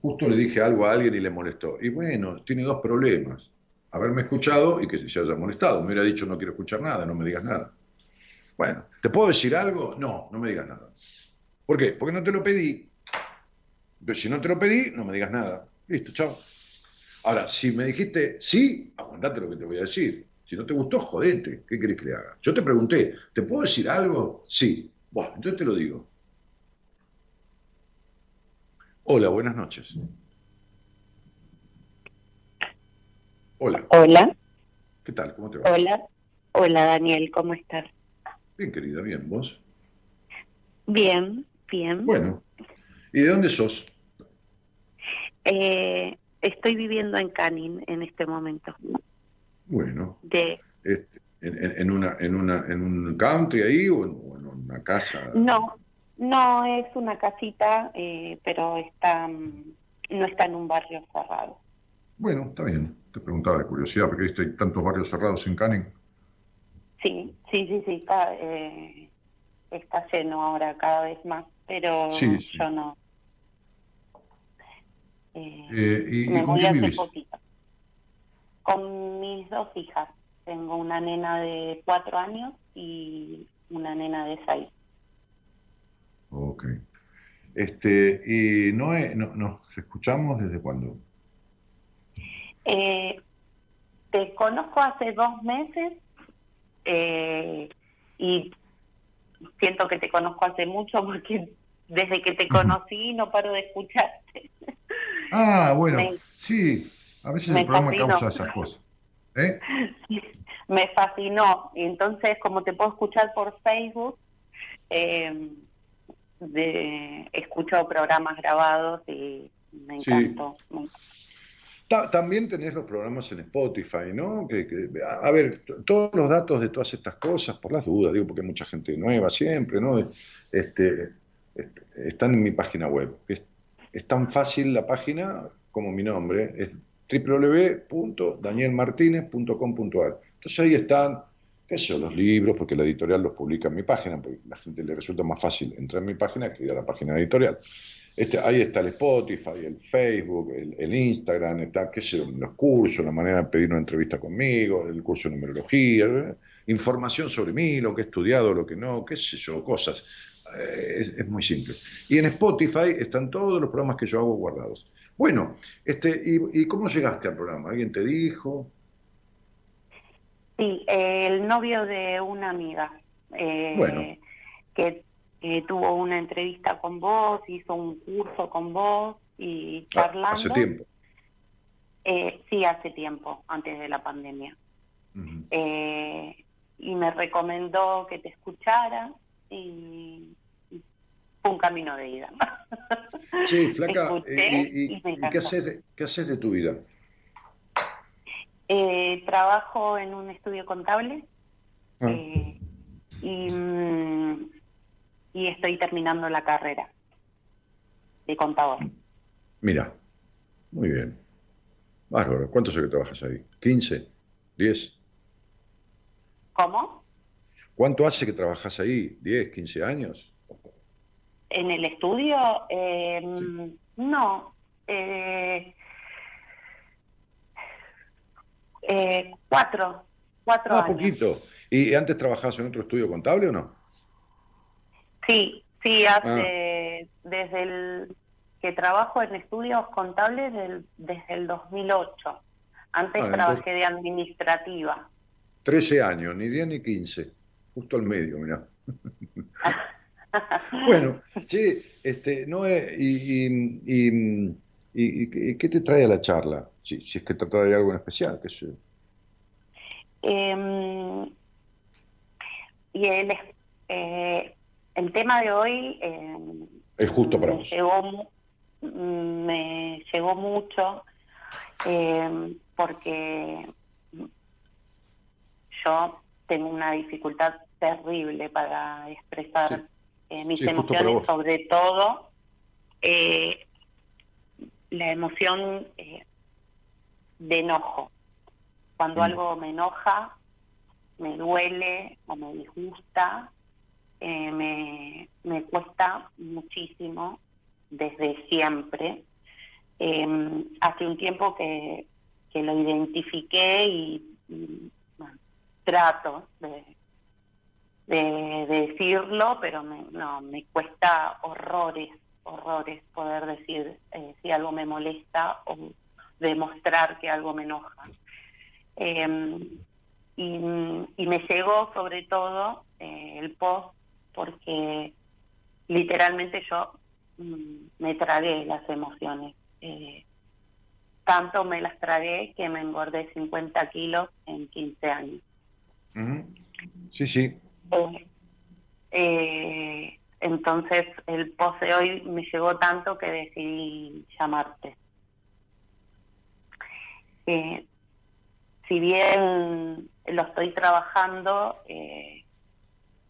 Justo le dije algo a alguien y le molestó. Y bueno, tiene dos problemas. Haberme escuchado y que se haya molestado. Me hubiera dicho no quiero escuchar nada, no me digas nada. Bueno, ¿te puedo decir algo? No, no me digas nada. ¿Por qué? Porque no te lo pedí. Pero si no te lo pedí, no me digas nada. Listo, chao. Ahora, si me dijiste sí, aguantate lo que te voy a decir. Si no te gustó, jodete. ¿Qué querés que le haga? Yo te pregunté, ¿te puedo decir algo? Sí. Bueno, entonces te lo digo. Hola, buenas noches. Hola, Hola, ¿qué tal? ¿Cómo te va? hola, hola Daniel, ¿cómo estás? Bien, querida, bien, ¿vos? Bien, bien. Bueno, ¿y de dónde sos? Eh, estoy viviendo en Canning en este momento. Bueno, De, este, en, en- en una, en, una, ¿en un country ahí o en, o en una casa? no, no es una casita, eh, pero está, mm, no está en un barrio cerrado. Bueno, está bien. Te preguntaba de curiosidad, porque viste, hay tantos barrios cerrados en Canning. Sí, sí, sí, sí, está, eh, está lleno ahora cada vez más, pero Sí, sí. yo no. Eh, Eh, ¿Y, y me con quién hace vivís? poquito. Con mis dos hijas. Tengo una nena de cuatro años y una nena de seis. Ok. Este, y Noé, no, ¿nos escuchamos desde cuándo? Eh, te conozco hace dos meses eh, y siento que te conozco hace mucho porque desde que te conocí no paro de escucharte. Ah, bueno, Me- sí, a veces el programa fascinó. causa esas cosas. ¿Eh? Me fascinó. Entonces, como te puedo escuchar por Facebook, eh, de, escucho programas grabados y me encantó. Ta- También tenés los programas en Spotify, ¿no? Que, que- a ver, todos los datos de todas estas cosas, por las dudas, digo, porque hay mucha gente nueva siempre, ¿no? Este, este, están en mi página web. Es, es tan fácil la página como mi nombre, es www.danielmartinez.com.ar. Entonces ahí están, qué sé los libros, porque la editorial los publica en mi página, porque a la gente le resulta más fácil entrar en mi página que ir a la página editorial. Este, ahí está el Spotify, el Facebook, el, Instagram, está, qué sé los cursos, la manera de pedir una entrevista conmigo, el curso de numerología, ¿eh? información sobre mí, lo que he estudiado, lo que no, qué sé yo, cosas. Eh, es, es muy simple. Y en Spotify están todos los programas que yo hago guardados. Bueno, este, ¿y, y cómo llegaste al programa? ¿Alguien te dijo? Sí, eh, el novio de una amiga eh, Bueno. que eh, tuvo una entrevista con vos, hizo un curso con vos y Ah, charlando. Hace tiempo. Eh, sí, hace tiempo, antes de la pandemia. Eh, y me recomendó que te escuchara y, un camino de ida. Sí, flaca, Escuché ¿y, y- y me y qué, haces de, qué haces de tu vida? Eh, trabajo en un estudio contable Ah. eh, y, mm, y estoy terminando la carrera de contador. Mira, muy bien. Bárbaro. ¿Cuánto hace que trabajas ahí? ¿15? ¿10? ¿Cómo? ¿Cuánto hace que trabajas ahí? ¿10, 15 años? ¿En el estudio? Eh, No. Eh, eh, cuatro. Cuatro Ah, años. poquito. ¿Y antes trabajabas en otro estudio contable o no? Sí, sí, Ah. hace desde el que trabajo en estudios contables del- desde el 2008. Antes Ah, trabajé de administrativa. 13 años, ni 10 ni 15. Justo al medio, mirá. Bueno, sí, este, no es, y, y, y- y- y- qué te trae a la charla? Si, si es que te trae algo en especial, qué sé. Eh, y el, eh, el tema de hoy eh, Es justo para me vos. llegó, me llegó mucho eh, porque yo tengo una dificultad terrible para expresar Sí. eh, mis Sí, emociones, sobre todo eh, la emoción eh, de enojo. Cuando Mm. algo me enoja, me duele o me disgusta, me, me cuesta muchísimo desde siempre. Eh, hace un tiempo que, que lo identifiqué y, y, bueno, trato de, de, de decirlo, pero me, no, me cuesta horrores, horrores poder decir eh, si algo me molesta o demostrar que algo me enoja. Eh, y, me llegó sobre todo eh, el post porque literalmente yo mm, me tragué las emociones. Eh, tanto me las tragué que me engordé 50 kilos en 15 años. Sí, sí. Eh, eh, entonces el post de hoy me llegó tanto que decidí llamarte. Eh, si bien lo estoy trabajando, eh,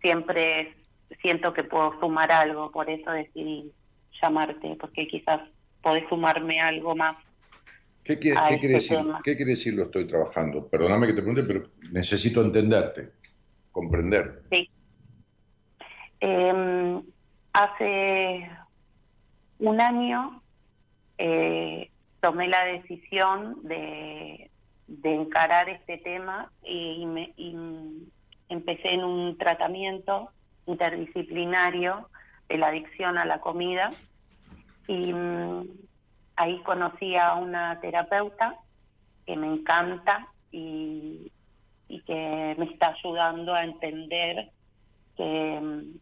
siempre siento que puedo sumar algo, por eso decidí llamarte, porque quizás podés sumarme algo más. ¿Qué quiere, este decir? tema. ¿Qué quiere decir lo estoy trabajando? Perdóname que te pregunte, pero necesito entenderte, comprender. Sí. Eh, hace un año eh, tomé la decisión de, de encarar este tema y, me- y empecé en un tratamiento interdisciplinario de la adicción a la comida y mm, ahí conocí a una terapeuta que me encanta y, y que me está ayudando a entender que mm,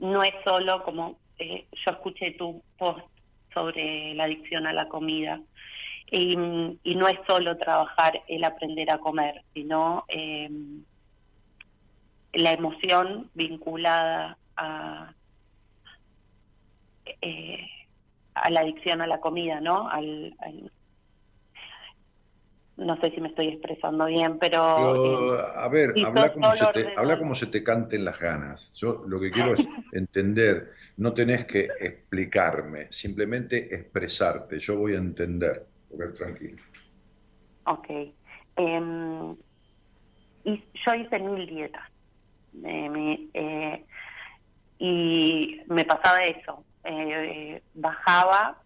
no es solo como eh, yo escuché tu post sobre la adicción a la comida y, mm, y no es solo trabajar el aprender a comer, sino eh, la emoción vinculada a eh, a la adicción a la comida, ¿no? Al, al- no sé si me estoy expresando bien, pero, Pero, eh, a ver, habla como, se te, habla como se te canten las ganas. Yo lo que quiero es entender, no tenés que explicarme, simplemente expresarte. Yo voy a entender, porque tranquilo. Ok. Em, y yo hice mil dietas. Eh, me- eh, y me pasaba eso. Eh, bajaba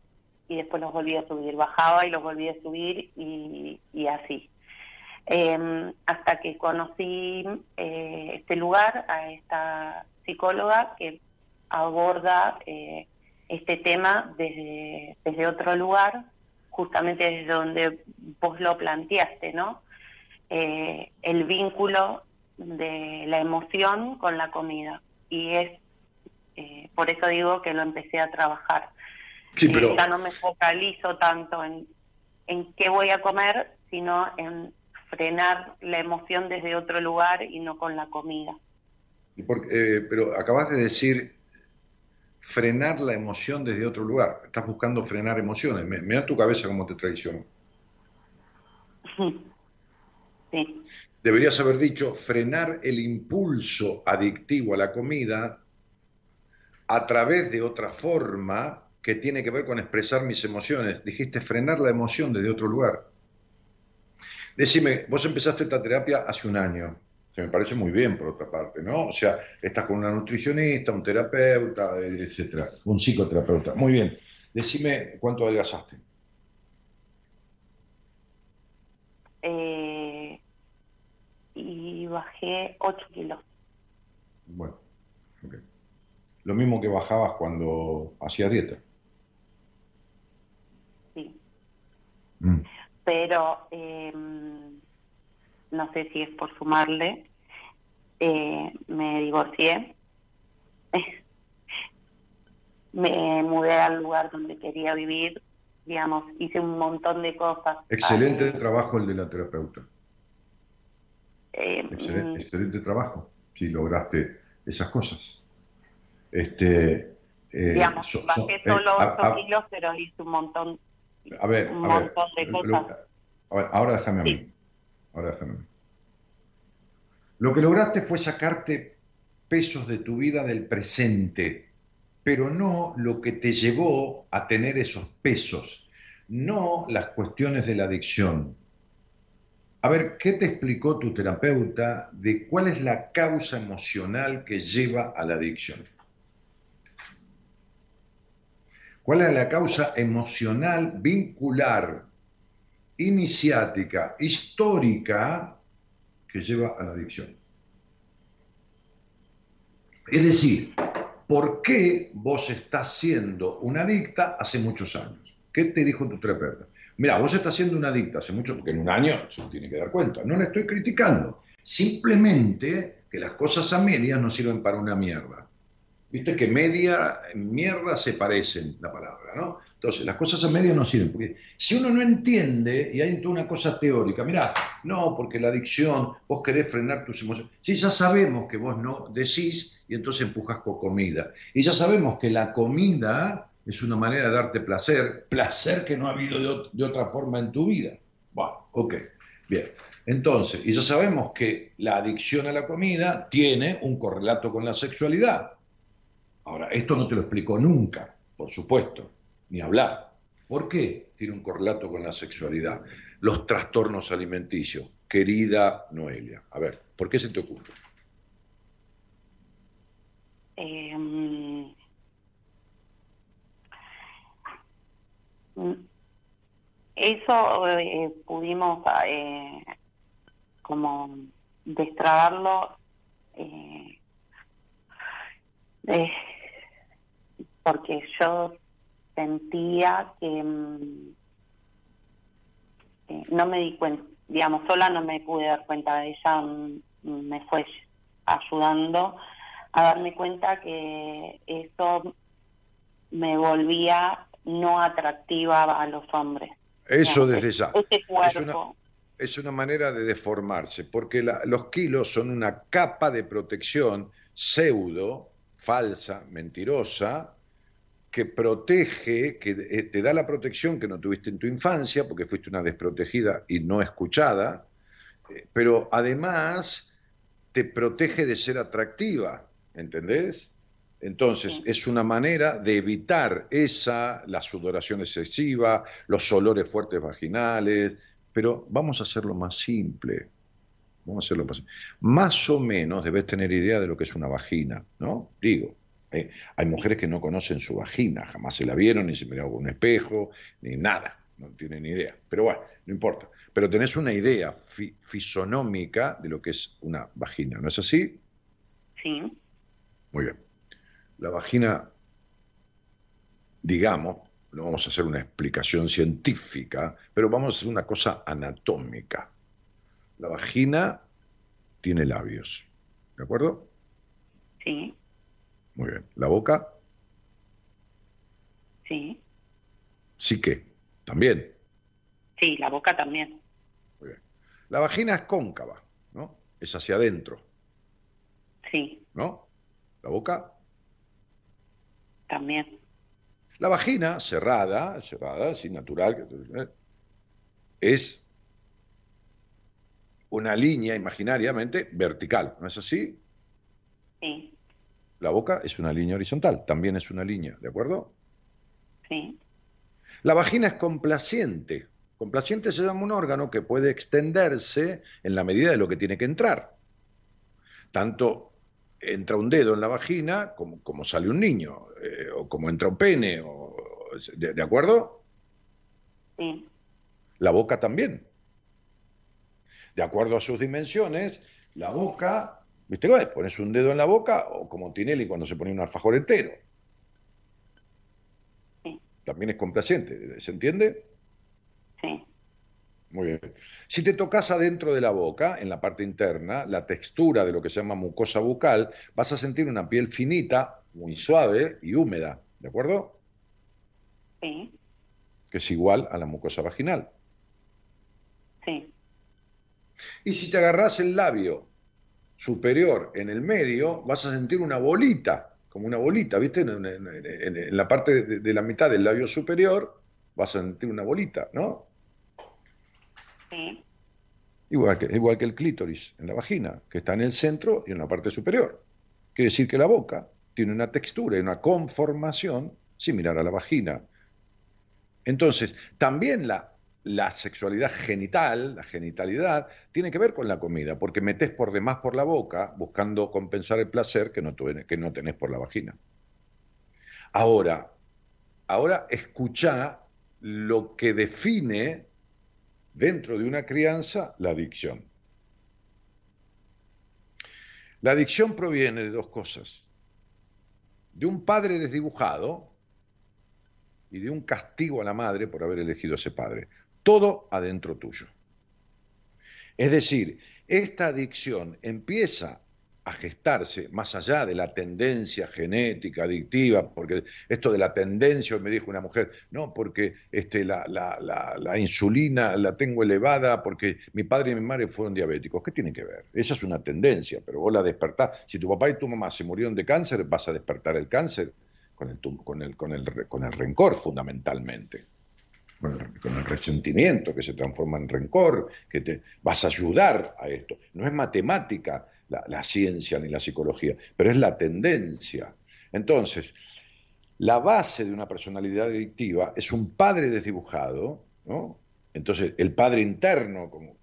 y después los volvía a subir. Bajaba y los volvía a subir y, y así. Em, hasta que conocí eh, este lugar, a esta psicóloga que aborda eh, este tema desde, desde otro lugar, justamente desde donde vos lo planteaste, ¿no? Eh, el vínculo de la emoción con la comida. Y es eh, por eso digo que lo empecé a trabajar. Sí, Eh, pero ya no me focalizo tanto en, en qué voy a comer, sino en frenar la emoción desde otro lugar y no con la comida. Y eh, pero acabas de decir frenar la emoción desde otro lugar. Estás buscando frenar emociones. Mira tu cabeza cómo te traicionó. Sí, Deberías haber dicho frenar el impulso adictivo a la comida a través de otra forma que tiene que ver con expresar mis emociones. Dijiste frenar la emoción desde otro lugar. Decime, vos empezaste esta terapia hace un año, que me parece muy bien por otra parte, ¿no? O sea, estás con una nutricionista, un terapeuta, etcétera, un psicoterapeuta. Muy bien. Decime cuánto adelgazaste. Eh, y bajé 8 kilos. Bueno, ok. Lo mismo que bajabas cuando hacías dieta. Mm. Pero eh, no sé si es por sumarle. eh, me divorcié. me mudé al lugar donde quería vivir. Digamos, hice un montón de cosas. Excelente trabajo el de la terapeuta. eh, Excelente, mm, excelente trabajo si lograste esas cosas. Este, eh, digamos, so- so- bajé solo a- 8 a- kilos, pero hice un montón. A ver, un a ver, lo- a ahora déjame a mí. Ahora déjame a mí. Lo que lograste fue sacarte pesos de tu vida del presente, pero no lo que te llevó a tener esos pesos, no las cuestiones de la adicción. A ver, ¿qué te explicó tu terapeuta de cuál es la causa emocional que lleva a la adicción? ¿Cuál es la causa emocional vincular, iniciática, histórica que lleva a la adicción? Es decir, ¿por qué vos estás siendo una adicta hace muchos años? ¿Qué te dijo tu terapeuta? Mira, vos estás siendo una adicta hace mucho, porque en un año se tiene que dar cuenta. No la estoy criticando. Simplemente que las cosas a medias no sirven para una mierda. Viste que media, mierda se parecen la palabra, ¿no? Entonces, las cosas a medias no sirven. Porque si uno no entiende, y hay una cosa teórica, mirá, no, porque la adicción, vos querés frenar tus emociones. Si ya sabemos que vos no decís y entonces empujas con comida. Y ya sabemos que la comida es una manera de darte placer, placer que no ha habido de, de otra forma en tu vida. Bueno, ok, bien. Entonces, y ya sabemos que la adicción a la comida tiene un correlato con la sexualidad. Ahora, esto no te lo explicó nunca, por supuesto, ni hablar. ¿Por qué tiene un correlato con la sexualidad? Los trastornos alimenticios. Querida Noelia, a ver, ¿por qué se te ocurre? Eh, mm, eso eh, pudimos eh, como destrabarlo eh, porque yo sentía que mm, eh, no me di cuenta, digamos, sola no me pude dar cuenta, ella mm, me fue ayudando a darme cuenta que eso me volvía no atractiva a los hombres. Eso Digamos, desde ya. Ese Es una, es una manera de deformarse, porque la- los kilos son una capa de protección pseudo, falsa, mentirosa, que protege, que eh, te da la protección que no tuviste en tu infancia, porque fuiste una desprotegida y no escuchada, eh, pero además te protege de ser atractiva, ¿entendés? Entonces, Sí. es una manera de evitar esa, la sudoración excesiva, los olores fuertes vaginales, pero vamos a hacerlo más simple. Vamos a hacerlo más simple. Más o menos debes tener idea de lo que es una vagina, ¿no? Digo, eh, hay mujeres que no conocen su vagina, jamás se la vieron, ni se miraron con un espejo, ni nada, no tienen ni idea. Pero bueno, no importa. Pero tenés una idea fi- fisonómica de lo que es una vagina, ¿no es así? Sí, Muy bien. la vagina, digamos, no vamos a hacer una explicación científica, pero vamos a hacer una cosa anatómica. La vagina tiene labios, ¿de acuerdo? Sí, Muy bien. La boca, sí. sí que, también. Sí, la boca también. Muy bien. La vagina es cóncava, ¿no? Es hacia adentro, Sí, ¿no? La boca también. La vagina cerrada, cerrada, así natural, es una línea imaginariamente vertical, ¿no es así? Sí, La boca es una línea horizontal, también es una línea, ¿de acuerdo? sí, La vagina es complaciente. Complaciente se llama un órgano que puede extenderse en la medida de lo que tiene que entrar. Tanto entra un dedo en la vagina como, como sale un niño, eh, o como entra un pene, o, ¿de- ¿de acuerdo? sí, La boca también. De acuerdo a sus dimensiones, la boca, ¿viste? Pones un dedo en la boca o como Tinelli cuando se pone un alfajor entero. Sí. También es complaciente, ¿se entiende? sí, Muy bien. Si te tocas adentro de la boca, en la parte interna, la textura de lo que se llama mucosa bucal, vas a sentir una piel finita, muy suave y húmeda, ¿de acuerdo? sí, Que es igual a la mucosa vaginal. sí, Y si te agarras el labio superior en el medio, vas a sentir una bolita, como una bolita, ¿viste? En, en- en- en la parte de, de la mitad del labio superior vas a sentir una bolita, ¿no? sí, Igual que, igual que el clítoris en la vagina, que está en el centro y en la parte superior. Quiere decir que la boca tiene una textura y una conformación similar a la vagina. Entonces, también la, la sexualidad genital, la genitalidad, tiene que ver con la comida, porque metes por demás por la boca buscando compensar el placer que no, tuve- que no tenés por la vagina. Ahora, ahora escucha lo que define dentro de una crianza la adicción. La adicción proviene de dos cosas. De un padre desdibujado y de un castigo a la madre por haber elegido a ese padre. Todo adentro tuyo. Es decir, esta adicción empieza a gestarse más allá de la tendencia genética adictiva, porque esto de la tendencia, me dijo una mujer, no, porque este, la, la- la- insulina la tengo elevada porque mi padre y mi madre fueron diabéticos. ¿Qué tiene que ver? Esa es una tendencia, pero vos la despertás. Si tu papá y tu mamá se murieron de cáncer, vas a despertar el cáncer con el, con el, con el, con el rencor fundamentalmente. Con el, con el resentimiento que se transforma en rencor, que te vas a ayudar a esto. No es matemática la, ciencia ni la psicología, pero es la tendencia. Entonces, la base de una personalidad adictiva es un padre desdibujado, ¿no? Entonces, el padre interno, como,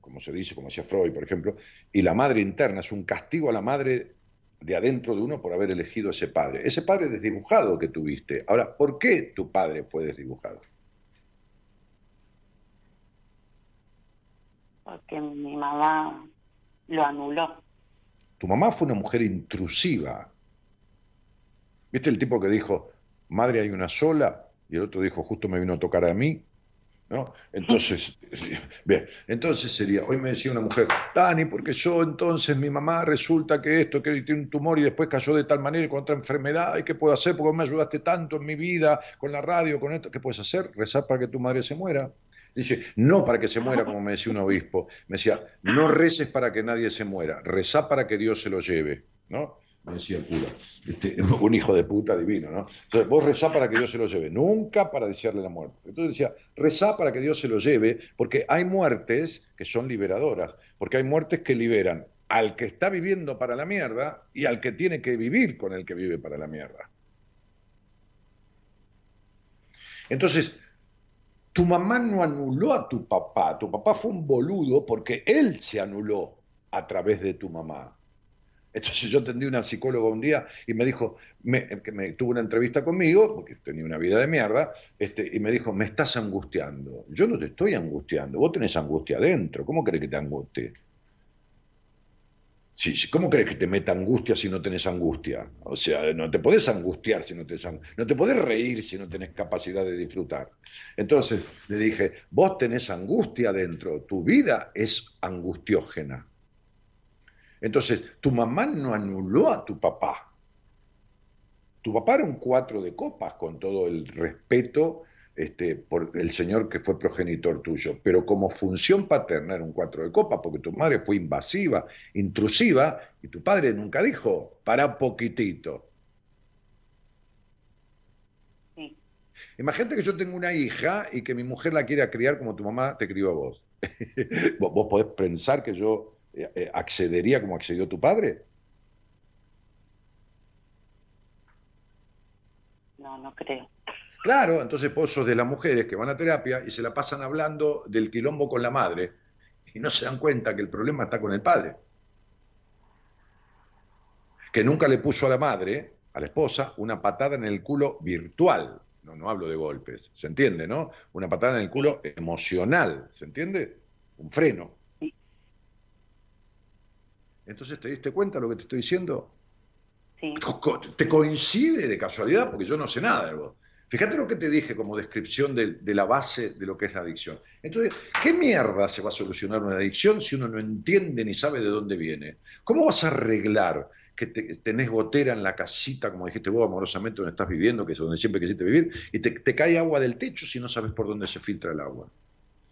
como se dice, como decía Freud, por ejemplo, y la madre interna es un castigo a la madre de adentro de uno por haber elegido ese padre. Ese padre desdibujado que tuviste. Ahora, ¿por qué tu padre fue desdibujado? Porque mi mamá lo anuló. Tu mamá fue una mujer intrusiva. ¿Viste el tipo que dijo, madre hay una sola? Y el otro dijo, justo me vino a tocar a mí. ¿No? Entonces, bien, entonces sería, hoy me decía una mujer, Dani, porque yo entonces mi mamá resulta que esto, que tiene un tumor y después cayó de tal manera y con otra enfermedad, ¿y qué puedo hacer? Porque me ayudaste tanto en mi vida, con la radio, con esto, ¿qué puedes hacer? Rezar para que tu madre se muera. Dice, no para que se muera, como me decía un obispo. Me decía, no reces para que nadie se muera, rezá para que Dios se lo lleve, ¿no? Me decía el cura. Este, un hijo de puta divino, ¿no? Entonces, vos rezá para que Dios se lo lleve, nunca para desearle la muerte. Entonces decía, rezá para que Dios se lo lleve, porque hay muertes que son liberadoras, porque hay muertes que liberan al que está viviendo para la mierda y al que tiene que vivir con el que vive para la mierda. Entonces, tu mamá no anuló a tu papá, tu papá fue un boludo porque él se anuló a través de tu mamá. Entonces yo atendí una psicóloga un día y me dijo, me, que tuvo una entrevista conmigo, porque tenía una vida de mierda, este, y me dijo, me estás angustiando. Yo no te estoy angustiando, vos tenés angustia adentro, ¿cómo querés que te angustie? Si- ¿Cómo crees que te meta angustia si no tenés angustia? O sea, no te podés angustiar si no tenés ang- no te podés reír si no tenés capacidad de disfrutar. Entonces le dije, vos tenés angustia dentro, tu vida es angustiógena. Entonces, tu mamá no anuló a tu papá. Tu papá era un cuatro de copas, con todo el respeto este, por el señor que fue progenitor tuyo, pero como función paterna era un cuatro de copas, porque tu madre fue invasiva, intrusiva, y tu padre nunca dijo, para poquitito. Sí. Imagínate que yo tengo una hija y que mi mujer la quiera criar como tu mamá te crió a vos. ¿Vos vos podés pensar que yo eh, eh, accedería como accedió tu padre? No, no creo. Claro, entonces vos sos de las mujeres que van a terapia y se la pasan hablando del quilombo con la madre y no se dan cuenta que el problema está con el padre. Que nunca le puso a la madre, a la esposa, una patada en el culo virtual. No, no hablo de golpes, ¿se entiende, no? Una patada en el culo emocional, ¿se entiende? Un freno. Entonces, ¿te diste cuenta de lo que te estoy diciendo? Sí. ¿Te coincide de casualidad? Porque yo no sé nada de vos. Fíjate lo que te dije como descripción de, la base de lo que es la adicción. Entonces, ¿qué mierda se va a solucionar una adicción si uno no entiende ni sabe de dónde viene? ¿Cómo vas a arreglar que te- tenés gotera en la casita, como dijiste vos, amorosamente, donde estás viviendo, que es donde siempre quisiste vivir, y te, te cae agua del techo si no sabes por dónde se filtra el agua?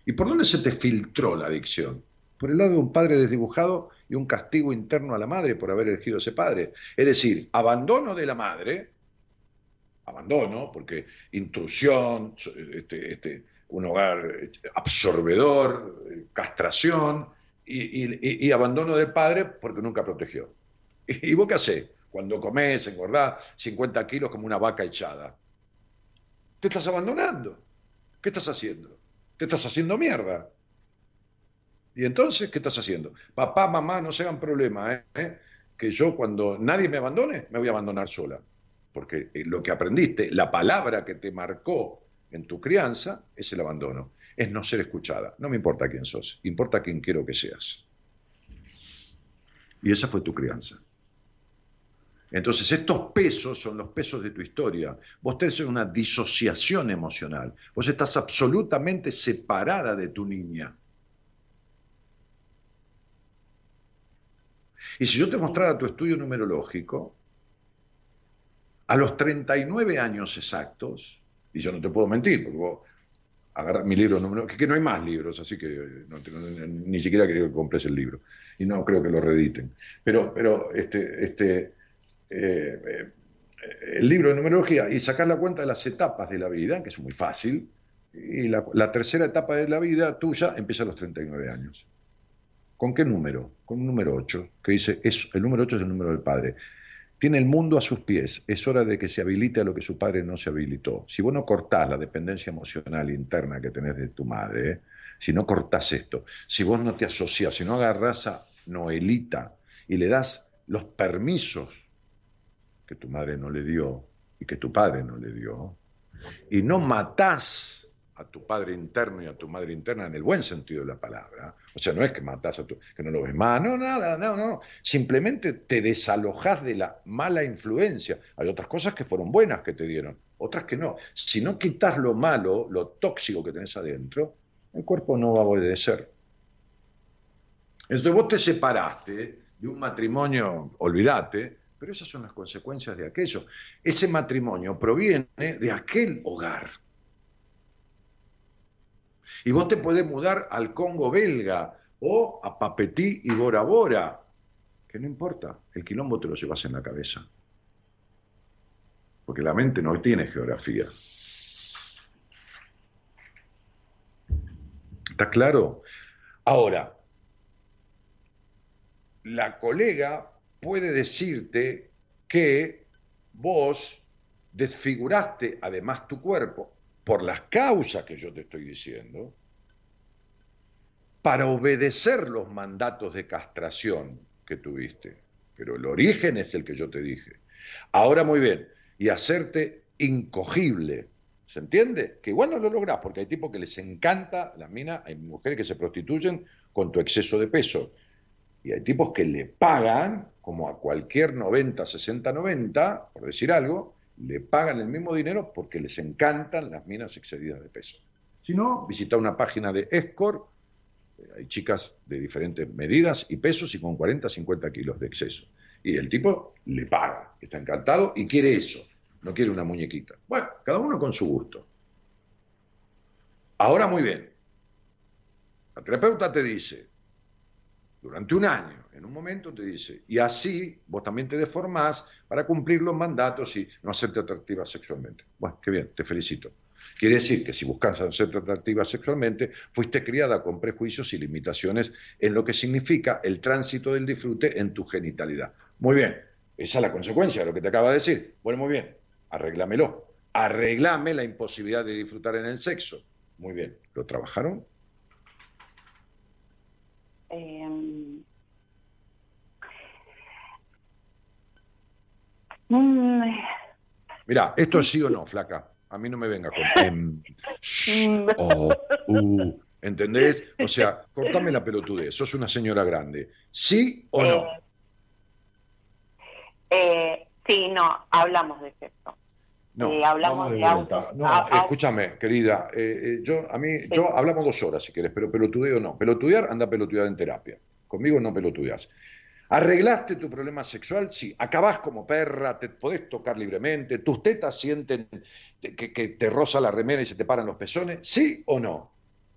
¿Y por dónde se te filtró la adicción? Por el lado de un padre desdibujado y un castigo interno a la madre por haber elegido a ese padre. Es decir, abandono de la madre, abandono, porque intrusión, este, este, un hogar eh, absorbedor, eh, castración, y, abandono del padre porque nunca protegió. ¿Y vos qué hacés? Cuando comés, engordás 50 kilos como una vaca echada. Te estás abandonando. ¿Qué estás haciendo? Te estás haciendo mierda. ¿Y entonces qué estás haciendo? Papá, mamá, no se hagan problema. ¿eh? que yo cuando nadie me abandone, me voy a abandonar sola. Porque eh, lo que aprendiste, la palabra que te marcó en tu crianza, es el abandono. Es no ser escuchada. No me importa quién sos, importa quién quiero que seas. Y esa fue tu crianza. Entonces, estos pesos son los pesos de tu historia. Vos tenés una disociación emocional. Vos estás absolutamente separada de tu niña. Y si yo te mostrara tu estudio numerológico, a los 39 años exactos, y yo no te puedo mentir, porque vos agarras mi libro numerológico, que no hay más libros, así que no te- no- ni siquiera creo que compres el libro, y no creo que lo reediten. Pero, pero este, este, eh, eh, el libro de numerología y sacar la cuenta de las etapas de la vida, que es muy fácil, y la, la tercera etapa de la vida tuya empieza a los 39 años. ¿Con qué número? Con un número 8, que dice, es, el número 8 es el número del padre. Tiene el mundo a sus pies, es hora de que se habilite a lo que su padre no se habilitó. Si vos no cortás la dependencia emocional interna que tenés de tu madre, si no cortás esto, si vos no te asociás, si no agarrás a Noelita y le das los permisos que tu madre no le dio y que tu padre no le dio, y no matás a tu padre interno y a tu madre interna en el buen sentido de la palabra, o sea, no es que matás a tu, que no lo ves más, no, nada, no, no, simplemente te desalojás de la mala influencia. Hay otras cosas que fueron buenas que te dieron, otras que no. Si no quitas lo malo, lo tóxico que tenés adentro, el cuerpo no va a obedecer. Entonces vos te separaste de un matrimonio, olvídate, pero esas son las consecuencias de aquello. Ese matrimonio proviene de aquel hogar. Y vos te podés mudar al Congo belga o a Papetí y Bora Bora, que no importa, el quilombo te lo llevas en la cabeza. Porque la mente no tiene geografía. ¿Está claro? Ahora, la colega puede decirte que vos desfiguraste además tu cuerpo por las causas que yo te estoy diciendo para obedecer los mandatos de castración que tuviste. Pero el origen es el que yo te dije. Ahora muy bien, y hacerte incogible. ¿Se entiende? Que igual no lo lográs, porque hay tipos que les encanta la mina, hay mujeres que se prostituyen con tu exceso de peso. Y hay tipos que le pagan, como a cualquier 90, 60, 90, por decir algo, le pagan el mismo dinero porque les encantan las minas excedidas de peso. Si no, visita una página de Escort, eh, hay chicas de diferentes medidas y pesos y con 40, 50 kilos de exceso. Y el tipo le paga, está encantado y quiere eso, no quiere una muñequita. Bueno, cada uno con su gusto. Ahora muy bien, la terapeuta te dice, durante un año, en un momento te dice, y así vos también te deformás para cumplir los mandatos y no hacerte atractiva sexualmente. Bueno, qué bien, te felicito. Quiere decir que si buscas hacerte atractiva sexualmente, fuiste criada con prejuicios y limitaciones en lo que significa el tránsito del disfrute en tu genitalidad. Muy bien, esa es la consecuencia de lo que te acaba de decir. Bueno, muy bien, arréglamelo. Arreglame la imposibilidad de disfrutar en el sexo. Muy bien, ¿lo trabajaron? Eh, mm, Mira, esto es sí o no, flaca. A mí no me venga con em, sh, o, u, ¿entendés? O sea, cortame la pelotudez, sos una señora grande. ¿Sí o no? eh, sí, no, hablamos de sexo. No, eh, hablamos de vuelta. auto- No, a- a- escúchame, querida, eh, eh, yo, a mí, yo hablamos dos horas si querés, pero pelotudeo no. Pelotudear, anda pelotudear en terapia. Conmigo no pelotudeas. ¿Arreglaste tu problema sexual? Sí. ¿Acabás como perra? ¿Te podés tocar libremente? ¿Tus tetas sienten que, que te roza la remera y se te paran los pezones? ¿Sí o no?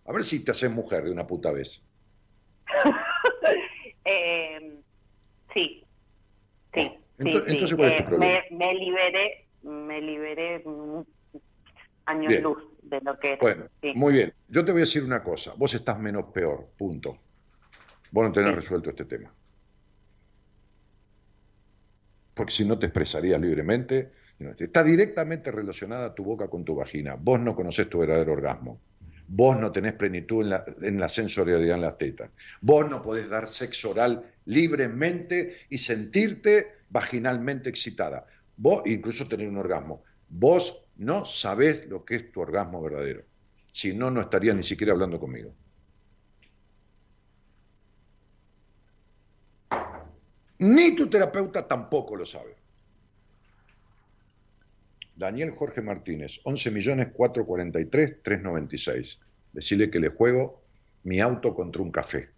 A ver si te haces mujer de una puta vez. Eh, sí, sí. sí, Ento- sí. entonces, ¿cuál es tu problema? Me, me liberé, me liberé años Bien. luz de lo que era. Bueno, Sí. muy bien. Yo te voy a decir una cosa. Vos estás menos peor, punto. Vos no tenés resuelto este tema. Porque si no te expresarías libremente. Está directamente relacionada tu boca con tu vagina. Vos no conocés tu verdadero orgasmo. Vos no tenés plenitud en la, en la sensorialidad en las tetas. Vos no podés dar sexo oral libremente y sentirte vaginalmente excitada. Vos incluso tener un orgasmo. Vos no sabés lo que es tu orgasmo verdadero. Si no, no estarías ni siquiera hablando conmigo. Ni tu terapeuta tampoco lo sabe. Daniel Jorge Martínez, 11.443.396. Decirle que le juego mi auto contra un café.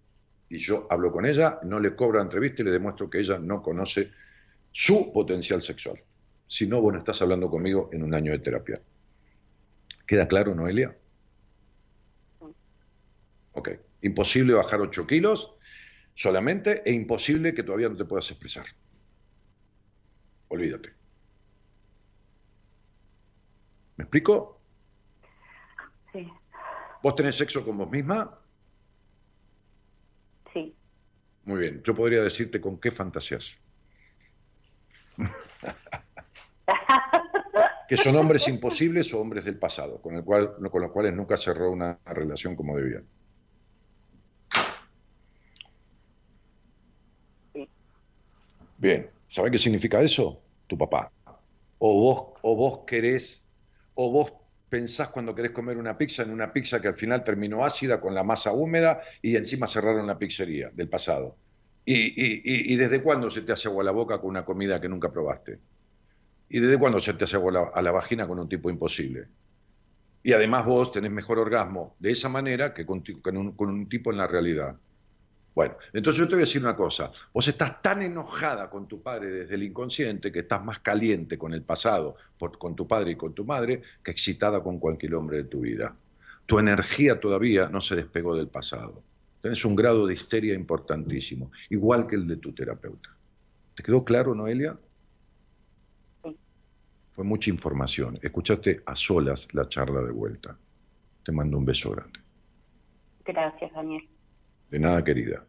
Y yo hablo con ella, no le cobro entrevista y le demuestro que ella no conoce su potencial sexual. Si no, vos no estás hablando conmigo en un año de terapia. ¿Queda claro, Noelia? Ok. Imposible bajar 8 kilos solamente e imposible que todavía no te puedas expresar. Olvídate. ¿Me explico? Sí, ¿Vos tenés sexo con vos misma? sí. Muy bien. Yo podría decirte con qué fantaseas. que son hombres imposibles o hombres del pasado, con, el cual, con los cuales nunca cerró una relación como debían. Sí. Bien, ¿sabés qué significa eso? Tu papá. O vos, o vos querés, o vos pensás cuando querés comer una pizza en una pizza que al final terminó ácida con la masa húmeda y encima cerraron la pizzería del pasado. ¿Y, y, desde cuándo se te hace agua la boca con una comida que nunca probaste? ¿Y desde cuándo se te hace a la, vagina con un tipo imposible? Y además vos tenés mejor orgasmo de esa manera que con un tipo en la realidad. Bueno, entonces yo te voy a decir una cosa. Vos estás tan enojada con tu padre desde el inconsciente que estás más caliente con el pasado, por- con tu padre y con tu madre, que excitada con cualquier hombre de tu vida. Tu energía todavía no se despegó del pasado. Tenés un grado de histeria importantísimo, igual que el de tu terapeuta. ¿Te quedó claro, Noelia? Fue mucha información. Escuchaste a solas la charla de vuelta. Te mando un beso grande. Gracias, Daniel. De nada, querida.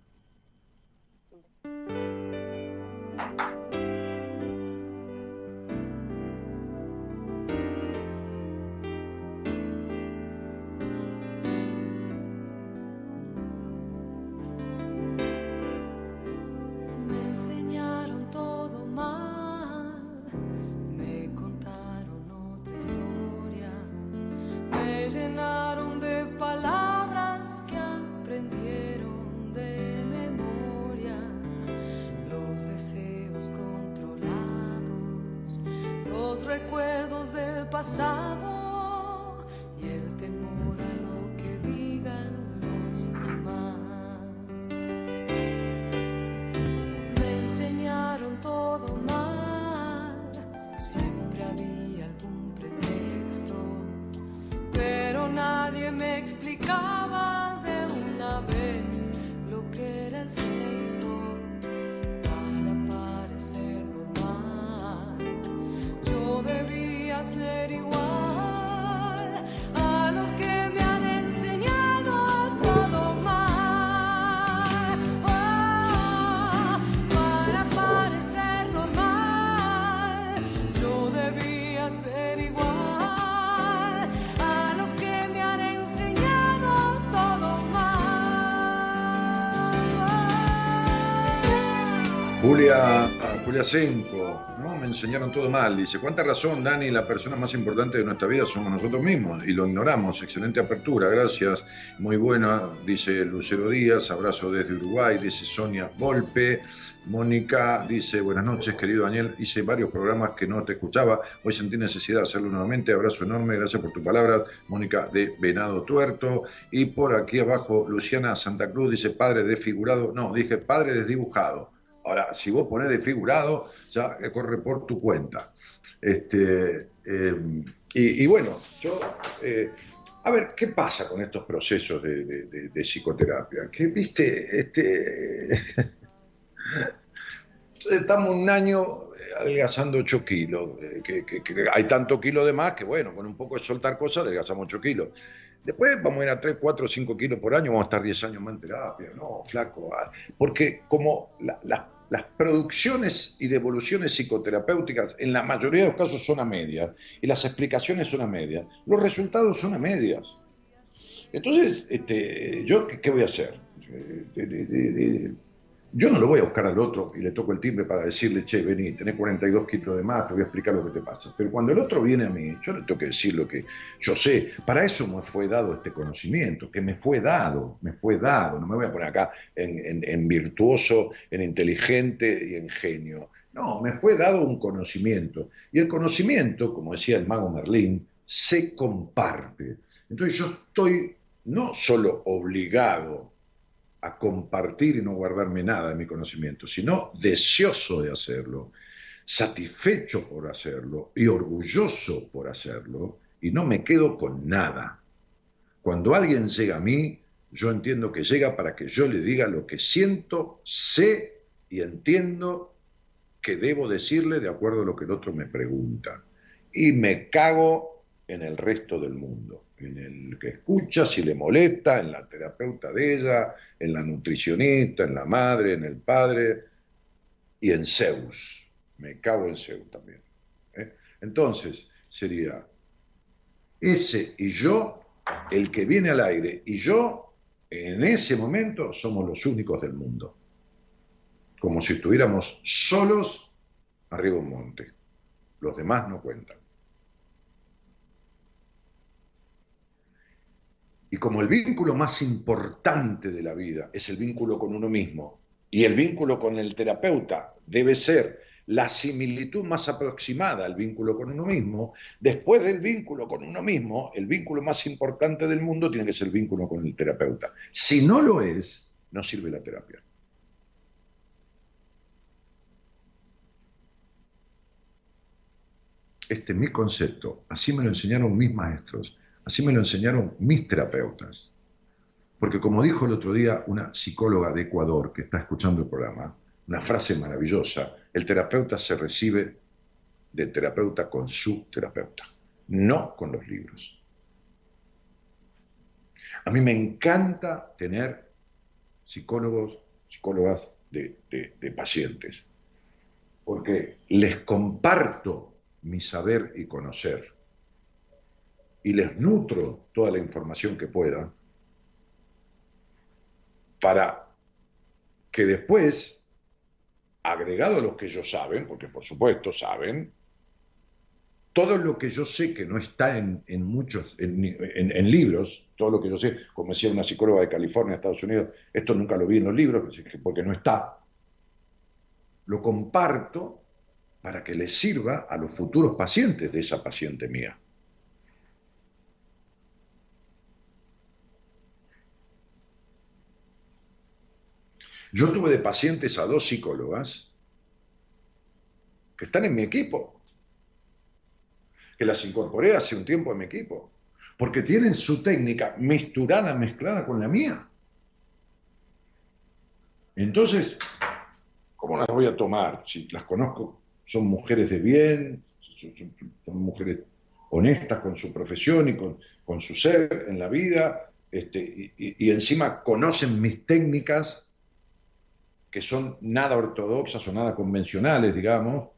Julia, Julia Senco, ¿no? Me enseñaron todo mal. Dice, ¿cuánta razón, Dani? La persona más importante de nuestra vida somos nosotros mismos y lo ignoramos. Excelente apertura, gracias. Muy buena, dice Lucero Díaz. Abrazo desde Uruguay, dice Sonia Volpe. Mónica dice, buenas noches, querido Daniel. Hice varios programas que no te escuchaba. Hoy sentí necesidad de hacerlo nuevamente. Abrazo enorme, gracias por tus palabras. Mónica de Venado Tuerto. Y por aquí abajo, Luciana Santa Cruz dice, padre desfigurado. No, dije padre desdibujado. Ahora, si vos ponés desfigurado, ya corre por tu cuenta. Este, eh, y, bueno, yo... eh, a ver, ¿qué pasa con estos procesos de, de- de- de psicoterapia? Que, viste, este... Estamos un año eh, adelgazando 8 kilos, eh, que, hay tanto kilo de más que bueno, con un poco de soltar cosas adelgazamos 8 kilos. Después vamos a ir a 3, 4, 5 kilos por año, vamos a estar 10 años más en terapia. No, flaco. ah, Porque como la- la- las producciones y devoluciones psicoterapéuticas en la mayoría de los casos son a medias y las explicaciones son a medias, los resultados son a medias. Entonces, este, ¿yo qué, qué voy a hacer? Yo no lo voy a buscar al otro y le toco el timbre para decirle, che, vení, tenés 42 kilos de más, te voy a explicar lo que te pasa. Pero cuando el otro viene a mí, yo le tengo que decir lo que yo sé. Para eso me fue dado este conocimiento, que me fue dado, me fue dado. No me voy a poner acá en, virtuoso, en inteligente y en genio. No, me fue dado un conocimiento. Y el conocimiento, como decía el mago Merlín, se comparte. Entonces yo estoy no solo obligado a compartir y no guardarme nada de mi conocimiento, sino deseoso de hacerlo, satisfecho por hacerlo y orgulloso por hacerlo, y no me quedo con nada. Cuando alguien llega a mí, yo entiendo que llega para que yo le diga lo que siento, sé y entiendo que debo decirle de acuerdo a lo que el otro me pregunta. Y me cago en el resto del mundo, en el que escucha, si le molesta, en la terapeuta de ella, en la nutricionista, en la madre, en el padre y en Zeus. Me cago en Zeus también. ¿eh? Entonces, sería ese y yo, el que viene al aire, y yo, en ese momento, somos los únicos del mundo. Como si estuviéramos solos arriba de un monte. Los demás no cuentan. Y como el vínculo más importante de la vida es el vínculo con uno mismo, y el vínculo con el terapeuta debe ser la similitud más aproximada al vínculo con uno mismo, después del vínculo con uno mismo, el vínculo más importante del mundo tiene que ser el vínculo con el terapeuta. Si no lo es, no sirve la terapia. Este es mi concepto, así me lo enseñaron mis maestros, así me lo enseñaron mis terapeutas. Porque como dijo el otro día una psicóloga de Ecuador que está escuchando el programa, una frase maravillosa, el terapeuta se recibe de terapeuta con su terapeuta, no con los libros. A mí me encanta tener psicólogos, psicólogas de, de- de pacientes, porque les comparto mi saber y conocer y les nutro toda la información que pueda para que después, agregado a los que ellos saben, porque por supuesto saben, todo lo que yo sé que no está en, muchos, en, libros, todo lo que yo sé, como decía una psicóloga de California, Estados Unidos, esto nunca lo vi en los libros, porque no está, lo comparto para que les sirva a los futuros pacientes de esa paciente mía. Yo tuve de pacientes a dos psicólogas que están en mi equipo, que las incorporé hace un tiempo en mi equipo, porque tienen su técnica misturada, mezclada con la mía. Entonces, ¿cómo las voy a tomar? Si las conozco, son mujeres de bien, son, mujeres honestas con su profesión y con, su ser en la vida, este, y encima conocen mis técnicas que son nada ortodoxas o nada convencionales, digamos,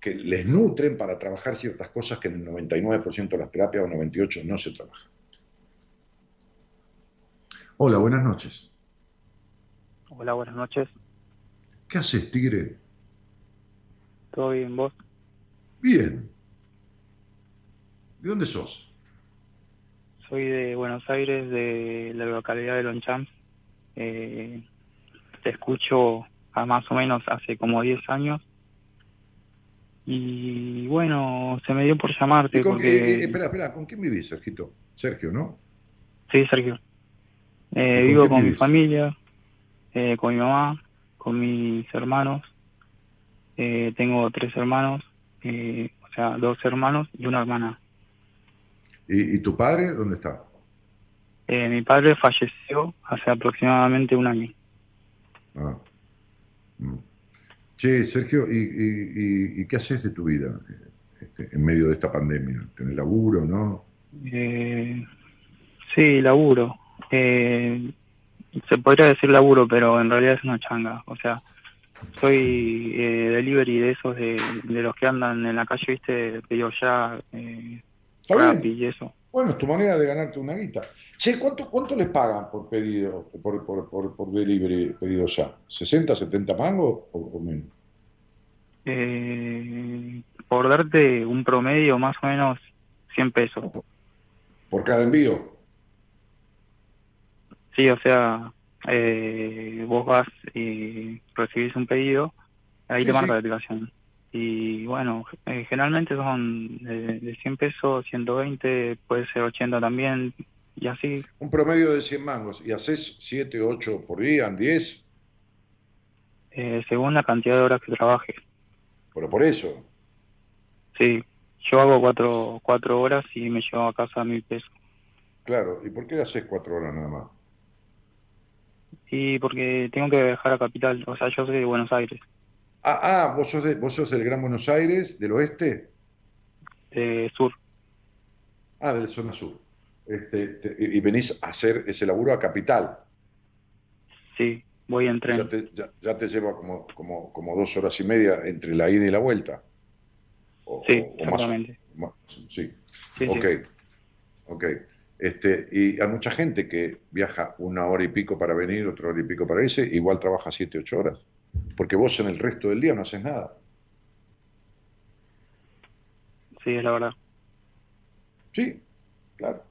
que les nutren para trabajar ciertas cosas que en el 99% de las terapias o 98% no se trabajan. Hola, buenas noches. Hola, buenas noches. ¿Qué haces, Tigre? ¿Todo bien vos? Bien. ¿De dónde sos? Soy de Buenos Aires, de la localidad de Lonchamps. Eh, te escucho a más o menos hace como 10 años. Y bueno, se me dio por llamarte ¿Y con porque... eh, espera, espera, ¿con quién vivís, Sergito? Sergio, ¿no? Sí, Sergio. Eh, ¿Con vivo con mi familia, eh, con mi mamá, con mis hermanos. Eh, tengo tres hermanos, eh, o sea, dos hermanos y una hermana. ¿Y, y tu padre dónde está? Mi padre falleció hace aproximadamente un año. Ah. Mm. Che, Sergio, ¿y, y- y- y qué haces de tu vida este, en medio de esta pandemia? ¿Tenés laburo, no? Eh, sí, laburo. Eh, se podría decir laburo, pero en realidad es una changa. O sea, soy eh, delivery de esos de, de los que andan en la calle, viste, pedido ya, eh, y eso. Bueno, es tu manera de ganarte una guita. Che, ¿cuánto, cuánto les pagan por pedido, por, por, por, por delivery pedido ya? ¿60, 70 mangos o, menos? Eh, por darte un promedio, más o menos 100 pesos. ¿Por cada envío? Sí, o sea, eh, vos vas y recibís un pedido, ahí Sí, te marca sí. la aplicación. Y bueno, eh, generalmente son de, de 100 pesos, 120, puede ser 80 también, y así. Un promedio de 100 mangos. ¿Y haces 7, 8 por día, 10? eh, según la cantidad de horas que trabajes. Pero por eso. Sí, yo hago cuatro, cuatro horas y me llevo a casa mil pesos. Claro. ¿Y por qué haces 4 horas nada más? Y porque tengo que viajar a Capital, o sea, yo soy de Buenos Aires, Ah, ah ¿vos, sos de- vos sos del Gran Buenos Aires, del oeste. de Sur. Ah, de la zona sur. Este, te- y venís a hacer ese laburo a Capital. Sí, voy en tren. Ya te, ya, ya te lleva como, como, como dos horas y media entre la ida y la vuelta. O, Sí, o- o más. exactamente. más- sí. Sí, ok. sí. Ok. Este, y hay mucha gente que viaja una hora y pico para venir, otra hora y pico para irse, igual trabaja siete, ocho horas. Porque vos en el resto del día no haces nada. Sí, es la verdad. Sí, claro.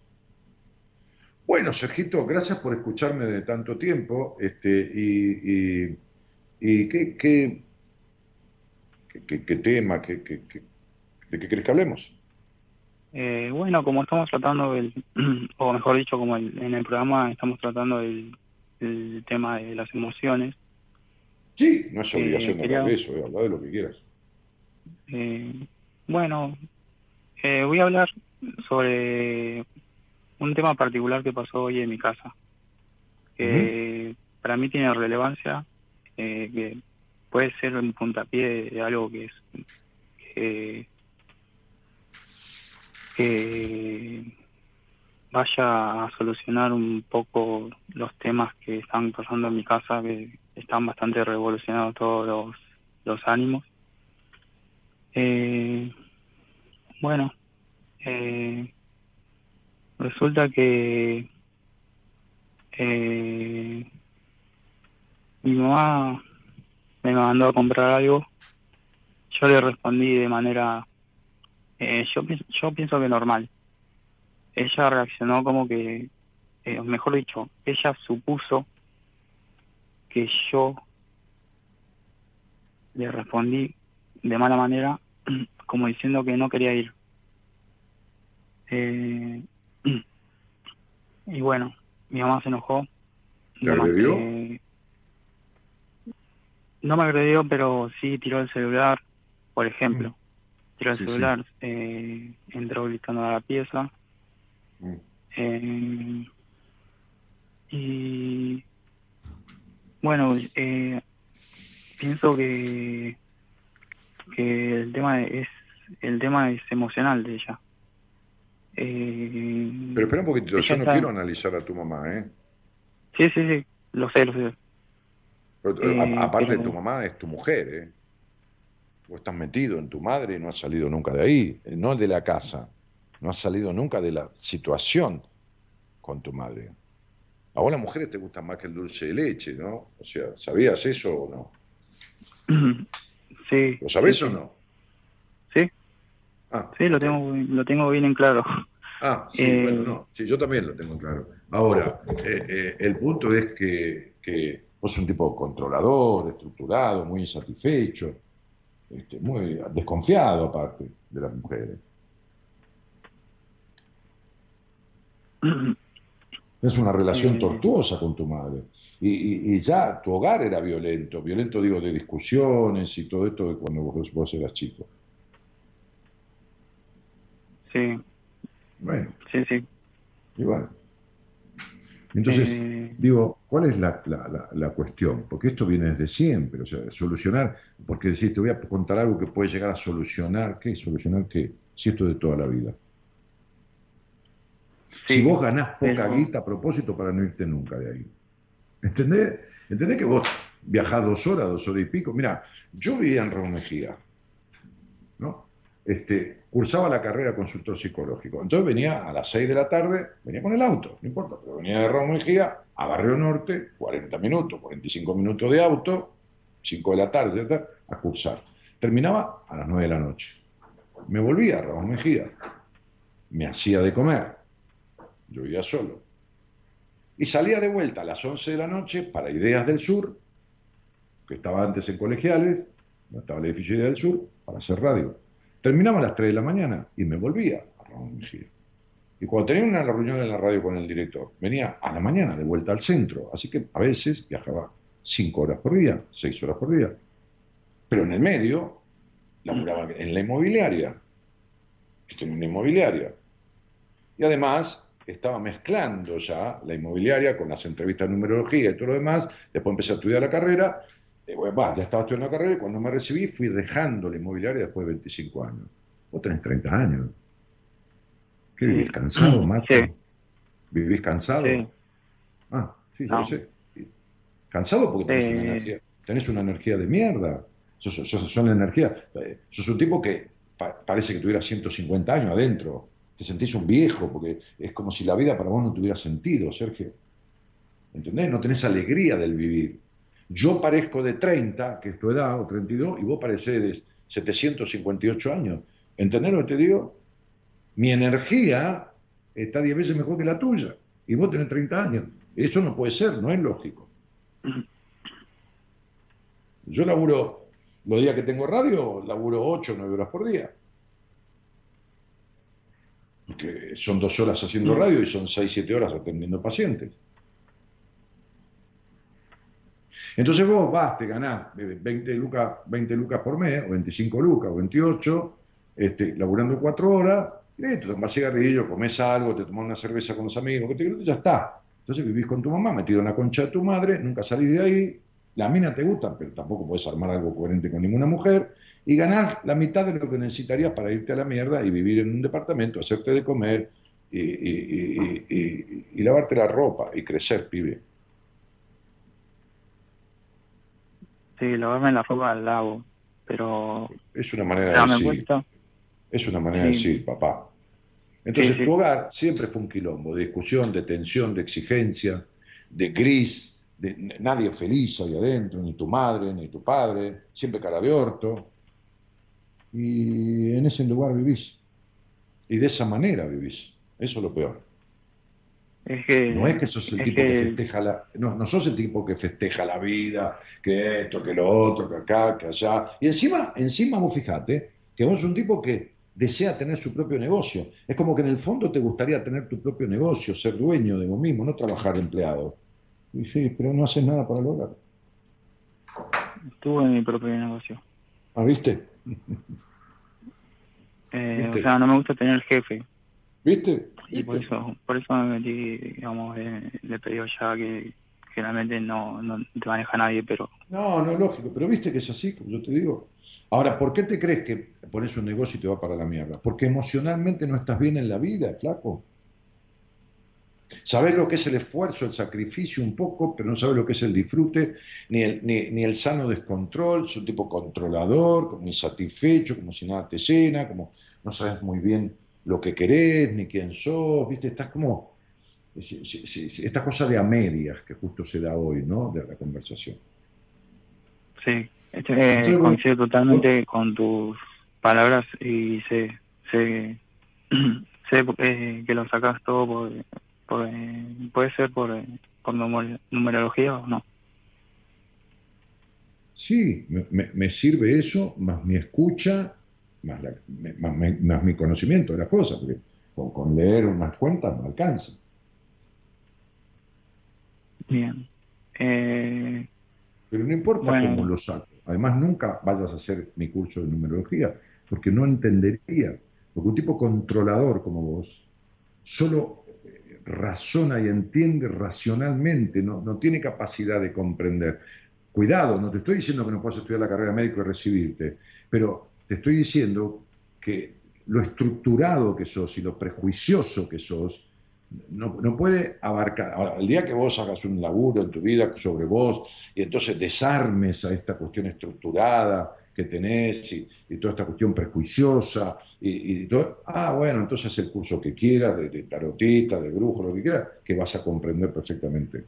Bueno, Sergito, gracias por escucharme de tanto tiempo. Este, y, y, y qué, qué, qué, qué- tema, qué, qué- qué- de qué querés que hablemos. Eh, bueno, como estamos tratando el, o mejor dicho, como el- en el programa estamos tratando el, el tema de las emociones, Sí, no es Eh, obligación de quería- hablar de eso, eh, hablar de lo que quieras. eh, bueno, eh, voy a hablar sobre un tema particular que pasó hoy en mi casa, que para mí tiene relevancia, eh, que puede ser un puntapié de algo que es que, que vaya a solucionar un poco los temas que están pasando en mi casa, que están bastante revolucionados todos los, los ánimos. Eh, bueno, eh, resulta que eh, mi mamá me mandó a comprar algo. Yo le respondí de manera, eh, yo, yo pienso que normal. Ella reaccionó como que, eh, mejor dicho, ella supuso que yo le respondí de mala manera, como diciendo que no quería ir. Eh, y bueno, mi mamá se enojó. ¿Te agredió? que- No me agredió, pero sí tiró el celular, por ejemplo. Tiró el Sí, sí. celular, eh, entró gritando a la pieza. Mm. Eh, y bueno, eh, pienso que que el tema es el tema es emocional de ella. Eh, Pero espera un poquitito, yo no está- quiero analizar a tu mamá, ¿eh? Sí, sí, sí, lo sé, lo sé. Pero, Eh, a- aparte, pero- tu mamá es tu mujer, ¿eh? Vos estás metido en tu madre y no has salido nunca de ahí, eh, no de la casa. No has salido nunca de la situación con tu madre. A vos las mujeres te gustan más que el dulce de leche, ¿no? O sea, ¿sabías eso o no? Sí. ¿Lo sabés sí, o no? Sí. Ah, Sí, lo tengo lo tengo bien en claro. Ah, sí, Eh, bueno, no, sí, yo también lo tengo claro. Ahora, eh, eh, el punto es que, que vos sos un tipo controlador, estructurado, muy insatisfecho, este, muy desconfiado aparte de las mujeres. Es una relación tortuosa con tu madre. Y, y- y ya tu hogar era violento, violento digo de discusiones y todo esto de cuando vos, vos eras chico. Sí, Bueno, sí, sí. y bueno. Entonces, Eh, Digo, ¿cuál es la, la- la- la cuestión? Porque esto viene desde siempre, o sea, solucionar, porque decís, te voy a contar algo que puede llegar a solucionar, ¿qué? ¿Solucionar qué? Si esto es de toda la vida. Sí, si vos ganás poca guita a propósito para no irte nunca de ahí. ¿Entendés? ¿Entendés que vos viajás dos horas, dos horas y pico? Mira, yo vivía en Raúl Mejía, ¿no? Este, cursaba la carrera de consultor psicológico. Entonces venía a las 6 de la tarde, venía con el auto, no importa, pero venía de Raúl Mejía a Barrio Norte, 40 minutos, 45 minutos de auto, 5 de la tarde, a cursar. Terminaba a las 9 de la noche. Me volvía a Raúl Mejía, me hacía de comer, yo vivía solo. Y salía de vuelta a las 11 de la noche para Ideas del Sur, que estaba antes en colegiales, estaba el edificio Ideas del Sur, para hacer radio. Terminaba a las 3 de la mañana y me volvía a Ramón Mejía. Y cuando tenía una reunión en la radio con el director, venía a la mañana de vuelta al centro. Así que a veces viajaba 5 horas por día, 6 horas por día. Pero en el medio, laburaba en la inmobiliaria. que tenía una inmobiliaria. Y además estaba mezclando ya la inmobiliaria con las entrevistas de numerología y todo lo demás. Después empecé a estudiar la carrera. Eh, bueno, va, ya estaba estudiando la carrera y cuando me recibí fui dejando la inmobiliaria después de 25 años. Vos tenés 30 años. ¿Qué vivís cansado, macho? Sí. ¿Vivís cansado? Sí. Ah, sí, yo No. lo sé. Cansado porque tenés, una Eh. energía, tenés una energía de mierda. Sos, sos- sos energía. eh, Sos un tipo que pa- parece que tuviera 150 años adentro. Te sentís un viejo porque es como si la vida para vos no tuviera sentido, Sergio. ¿Entendés? No tenés alegría del vivir. Yo parezco de 30, que es tu edad, o 32, y vos parecés de 758 años. ¿Entendés lo que te digo? Mi energía está 10 veces mejor que la tuya, y vos tenés 30 años. Eso no puede ser, no es lógico. Yo laburo, los días que tengo radio, laburo 8 o 9 horas por día. Porque son dos horas haciendo radio y son 6, 7 horas atendiendo pacientes. Entonces vos vas, te ganás eh, 20 lucas, 20 lucas por mes, o 25 lucas, o 28, este, laburando 4 horas, y te tomas cigarrillo, comes algo, te tomas una cerveza con los amigos, que te, ya está. Entonces vivís con tu mamá, metido en la concha de tu madre, nunca salís de ahí, la mina te gusta, pero tampoco puedes armar algo coherente con ninguna mujer, y ganás la mitad de lo que necesitarías para irte a la mierda y vivir en un departamento, hacerte de comer y- y lavarte la ropa y crecer, pibe. Sí, lavarme la ropa al lago, pero Es una manera de decir. cuesta. Es una manera de Sí. decir, papá. Entonces, Sí, sí. tu hogar siempre fue un quilombo, de discusión, de tensión, de exigencia, de gris, de nadie feliz ahí adentro, ni tu madre, ni tu padre, siempre cara de orto. Y en ese lugar vivís. Y de esa manera vivís. Eso es lo peor. Es que. No es que sos el tipo que, que- festeja la. No, no sos el tipo que festeja la vida, que esto, que lo otro, que acá, que allá. Y encima, encima vos fijate que vos sos un tipo que desea tener su propio negocio. Es como que en el fondo te gustaría tener tu propio negocio, ser dueño de vos mismo, no trabajar de empleado. Y sí, pero no haces nada para lograrlo. Tuve mi propio negocio. ¿Ah, viste? Eh, ¿Viste? o sea, no me gusta tener jefe. ¿Viste? Y por eso, por eso me metí, digamos, eh, le pedí ya que generalmente no, no te maneja nadie, pero No, no, lógico, pero viste que es así, como yo te digo. Ahora, ¿por qué te crees que pones un negocio y te va para la mierda? Porque emocionalmente no estás bien en la vida, flaco. Sabes lo que es el esfuerzo, el sacrificio un poco, pero no sabes lo que es el disfrute, ni el, ni, ni el sano descontrol, es un tipo controlador, como insatisfecho, como si nada te llena, como no sabes muy bien lo que querés, ni quién sos, viste, estás como, esta cosa de a medias que justo se da hoy, ¿no? De la conversación. sí. Este, eh, coincido totalmente con tus palabras y sé, sé, sé eh, que lo sacas todo por, por, eh, puede ser por, eh, por numer- numerología o no. Sí, me, me- me sirve eso, más mi escucha, más, la- me- más, me- más mi conocimiento de las cosas, porque con, con leer unas cuentas no alcanza. Bien. Eh, Pero no importa Bueno. cómo lo saco. Además, nunca vayas a hacer mi curso de numerología, porque no entenderías. Porque un tipo controlador como vos solo eh, razona y entiende racionalmente, no, no tiene capacidad de comprender. Cuidado, no te estoy diciendo que no puedas estudiar la carrera de médico y recibirte, pero te estoy diciendo que lo estructurado que sos y lo prejuicioso que sos no, no puede abarcar. Ahora, el día que vos hagas un laburo en tu vida sobre vos y entonces desarmes a esta cuestión estructurada que tenés y, y toda esta cuestión prejuiciosa y, todo, ah, bueno, entonces el curso que quieras, de, de tarotista, de brujo, lo que quieras, que vas a comprender perfectamente.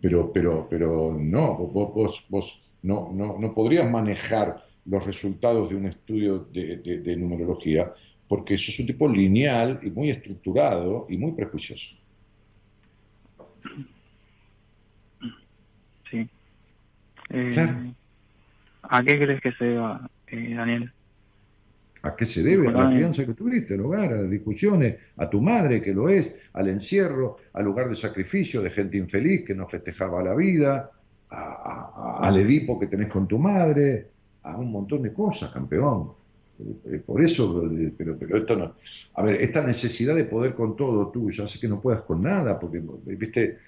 Pero, pero, pero no, vos, vos, vos no, no, no podrías manejar los resultados de un estudio de, de- de numerología porque eso es un tipo lineal y muy estructurado y muy prejuicioso. sí. Eh, Claro. ¿A qué crees que se deba, eh, Daniel? ¿A qué se debe? A la crianza que tuviste, al hogar, a las discusiones, a tu madre que lo es, al encierro, al lugar de sacrificio de gente infeliz que no festejaba la vida, a- al Edipo que tenés con tu madre, a un montón de cosas, campeón. Eh, Por eso, eh, pero, pero esto no. A ver, esta necesidad de poder con todo tuyo hace que no puedas con nada, porque, viste,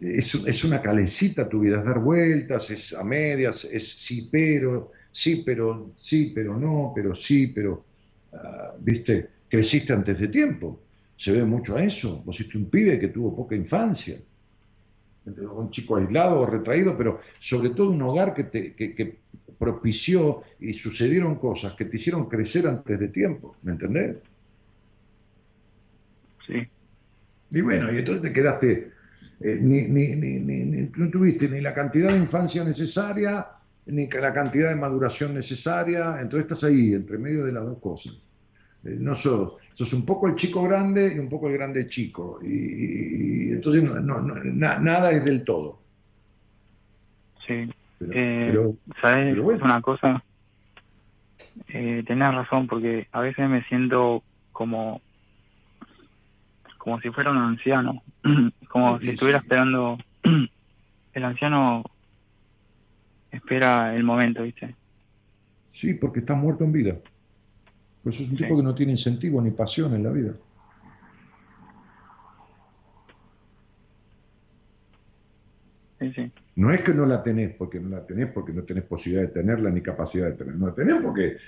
es, una calecita tu vida, es dar vueltas, es a medias, es sí, pero, sí, pero, sí, pero no, pero sí, pero, ah, viste, creciste antes de tiempo. Se ve mucho a eso. Vos fuiste un pibe que tuvo poca infancia. Un chico aislado o retraído, pero sobre todo un hogar que, te, que, que propició y sucedieron cosas que te hicieron crecer antes de tiempo. ¿Me entendés? Sí. Y bueno, y entonces te quedaste, eh, ni, ni, ni, ni- ni- no tuviste ni la cantidad de infancia necesaria, ni la cantidad de maduración necesaria, entonces estás ahí, entre medio de las dos cosas. Eh, no sos, sos un poco el chico grande y un poco el grande chico. Y, entonces no, no- no- na- nada es del todo. Sí. Pero, Eh, pero- ¿Sabes pero bueno. una cosa? Eh, tenés razón, porque a veces me siento como como si fuera un anciano, como Sí, si sí. estuviera esperando. El anciano espera el momento, ¿viste? sí, porque estás muerto en vida. Pues sos un tipo que no tiene incentivo ni pasión en la vida. Sí, sí. No es que no la tenés porque no la tenés porque no tenés posibilidad de tenerla ni capacidad de tenerla. No la tenés porque